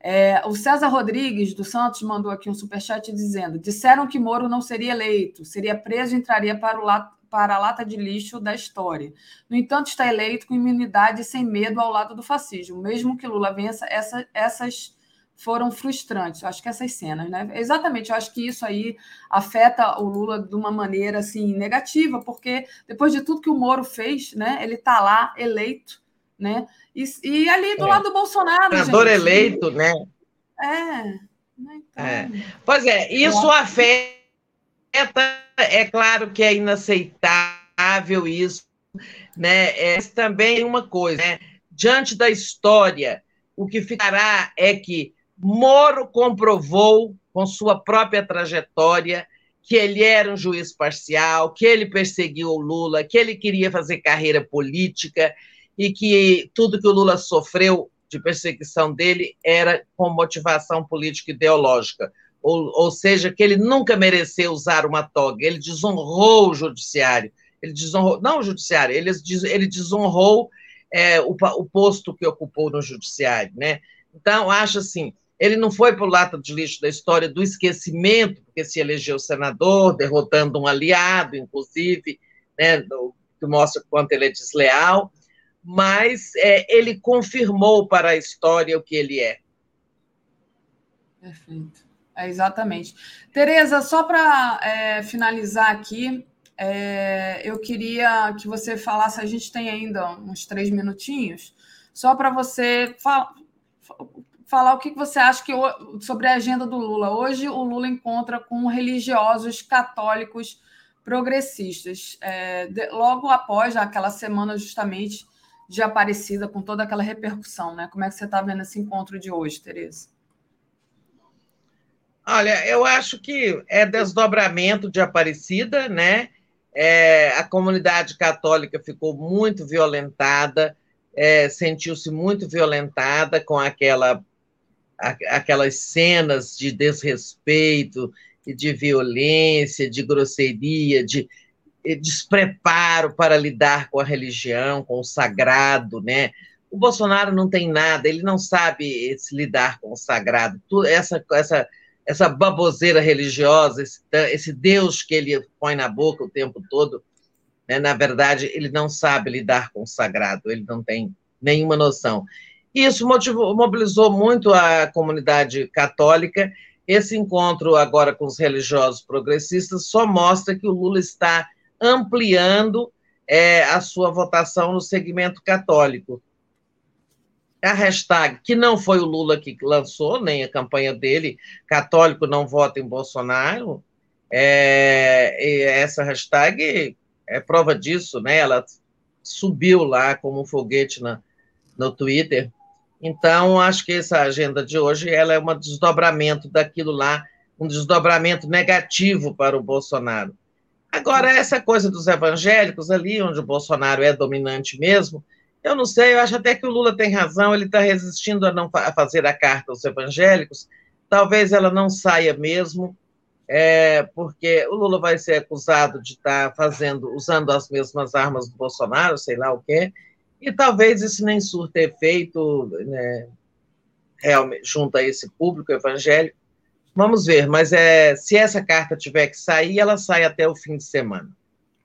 É, o César Rodrigues dos Santos mandou aqui um superchat dizendo: disseram que Moro não seria eleito, seria preso e entraria para, la para a lata de lixo da história. No entanto, está eleito com imunidade e sem medo ao lado do fascismo, mesmo que Lula vença essa, essas foram frustrantes. Acho que essas cenas, né? Exatamente, eu acho que isso aí afeta o Lula de uma maneira assim negativa, porque depois de tudo que o Moro fez, né? Ele está lá eleito, né? E, e ali do é. lado do Bolsonaro, Senador gente. eleito, né? É. Né? Então... é. Pois é, isso é. afeta. É claro que é inaceitável isso, né? É também uma coisa, né? Diante da história, o que ficará é que Moro comprovou, com sua própria trajetória, que ele era um juiz parcial, que ele perseguiu o Lula, que ele queria fazer carreira política e que tudo que o Lula sofreu de perseguição dele era com motivação política ideológica. Ou, ou seja, que ele nunca mereceu usar uma toga, ele desonrou o judiciário, ele desonrou, não o judiciário, ele, ele desonrou é, o, o posto que ocupou no judiciário, né? Então, acho assim, ele não foi para o lata de lixo da história do esquecimento, porque se elegeu senador, derrotando um aliado, inclusive, né, que mostra quanto ele é desleal, mas é, ele confirmou para a história o que ele é. Perfeito. É exatamente. Tereza, só para é, finalizar aqui, é, eu queria que você falasse, a gente tem ainda uns três minutinhos, só para você falar o que você acha que, sobre a agenda do Lula. Hoje, o Lula encontra com religiosos católicos progressistas, é, de, logo após aquela semana justamente de Aparecida, com toda aquela repercussão. Né? Como é que você está vendo esse encontro de hoje, Tereza? Olha, eu acho que é desdobramento de Aparecida, né? É, a comunidade católica ficou muito violentada, é, sentiu-se muito violentada com aquela aquelas cenas de desrespeito de violência, de grosseria, de despreparo para lidar com a religião, com o sagrado, né? O Bolsonaro não tem nada, ele não sabe se lidar com o sagrado. Essa, essa, essa baboseira religiosa, esse, esse Deus que ele põe na boca o tempo todo, né? na verdade, ele não sabe lidar com o sagrado, ele não tem nenhuma noção. Isso motivou, mobilizou muito a comunidade católica. Esse encontro agora com os religiosos progressistas só mostra que o Lula está ampliando é, a sua votação no segmento católico. A hashtag, que não foi o Lula que lançou, nem a campanha dele, católico não vota em Bolsonaro, é, essa hashtag é prova disso, né? Ela subiu lá como um foguete na, no Twitter. Então, acho que essa agenda de hoje ela é um desdobramento daquilo lá, um desdobramento negativo para o Bolsonaro. Agora, essa coisa dos evangélicos ali, onde o Bolsonaro é dominante mesmo, eu não sei, eu acho até que o Lula tem razão, ele está resistindo a não a fazer a carta aos evangélicos. Talvez ela não saia mesmo, é, porque o Lula vai ser acusado de estar tá fazendo, usando as mesmas armas do Bolsonaro, sei lá o quê, e talvez isso nem surta efeito né, realmente, junto a esse público evangélico. Vamos ver, mas é, se essa carta tiver que sair, ela sai até o fim de semana.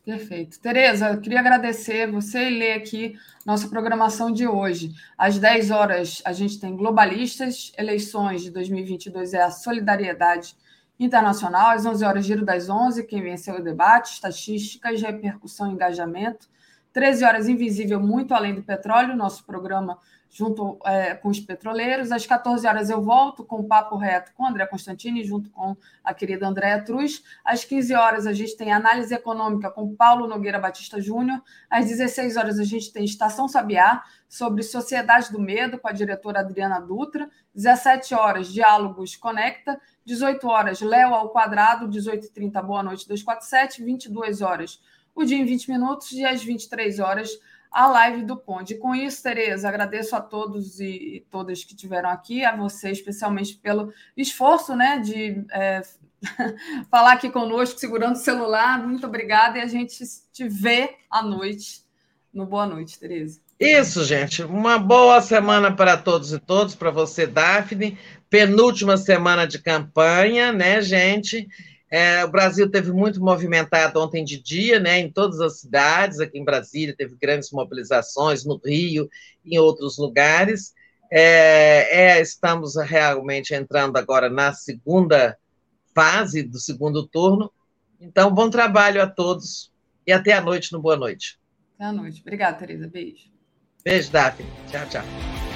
Perfeito. Tereza, queria agradecer você e ler aqui nossa programação de hoje. Às 10 horas, a gente tem Globalistas, eleições de 2022 é a solidariedade internacional. Às 11 horas, Giro das 11, quem venceu o debate, estatísticas, repercussão e engajamento. 13 horas, Invisível, muito além do petróleo, nosso programa junto é, com os petroleiros. Às 14 horas eu volto com o Papo Reto com André Constantini, junto com a querida Andréa Truz. Às 15 horas a gente tem análise econômica com Paulo Nogueira Batista Júnior. Às 16 horas a gente tem Estação Sabiá, sobre Sociedade do Medo, com a diretora Adriana Dutra. 17 horas, Diálogos Conecta. 18 horas, Léo ao Quadrado. 18h30, Boa Noite 247. 22 horas, o dia em 20 minutos e às 23 horas a live do Conde. Com isso, Tereza, agradeço a todos e todas que tiveram aqui, a você especialmente pelo esforço né, de é, falar aqui conosco, segurando o celular. Muito obrigada e a gente te vê à noite no Boa Noite, Tereza. Isso, gente. Uma boa semana para todos e todos, para você, Daphne. Penúltima semana de campanha, né, gente? É, o Brasil teve muito movimentado ontem de dia, né, em todas as cidades, aqui em Brasília teve grandes mobilizações, no Rio, em outros lugares. É, é, estamos realmente entrando agora na segunda fase do segundo turno. Então, bom trabalho a todos e até a noite no Boa Noite. Até a noite. Obrigada, Tereza. Beijo. Beijo, Daphne. Tchau, tchau.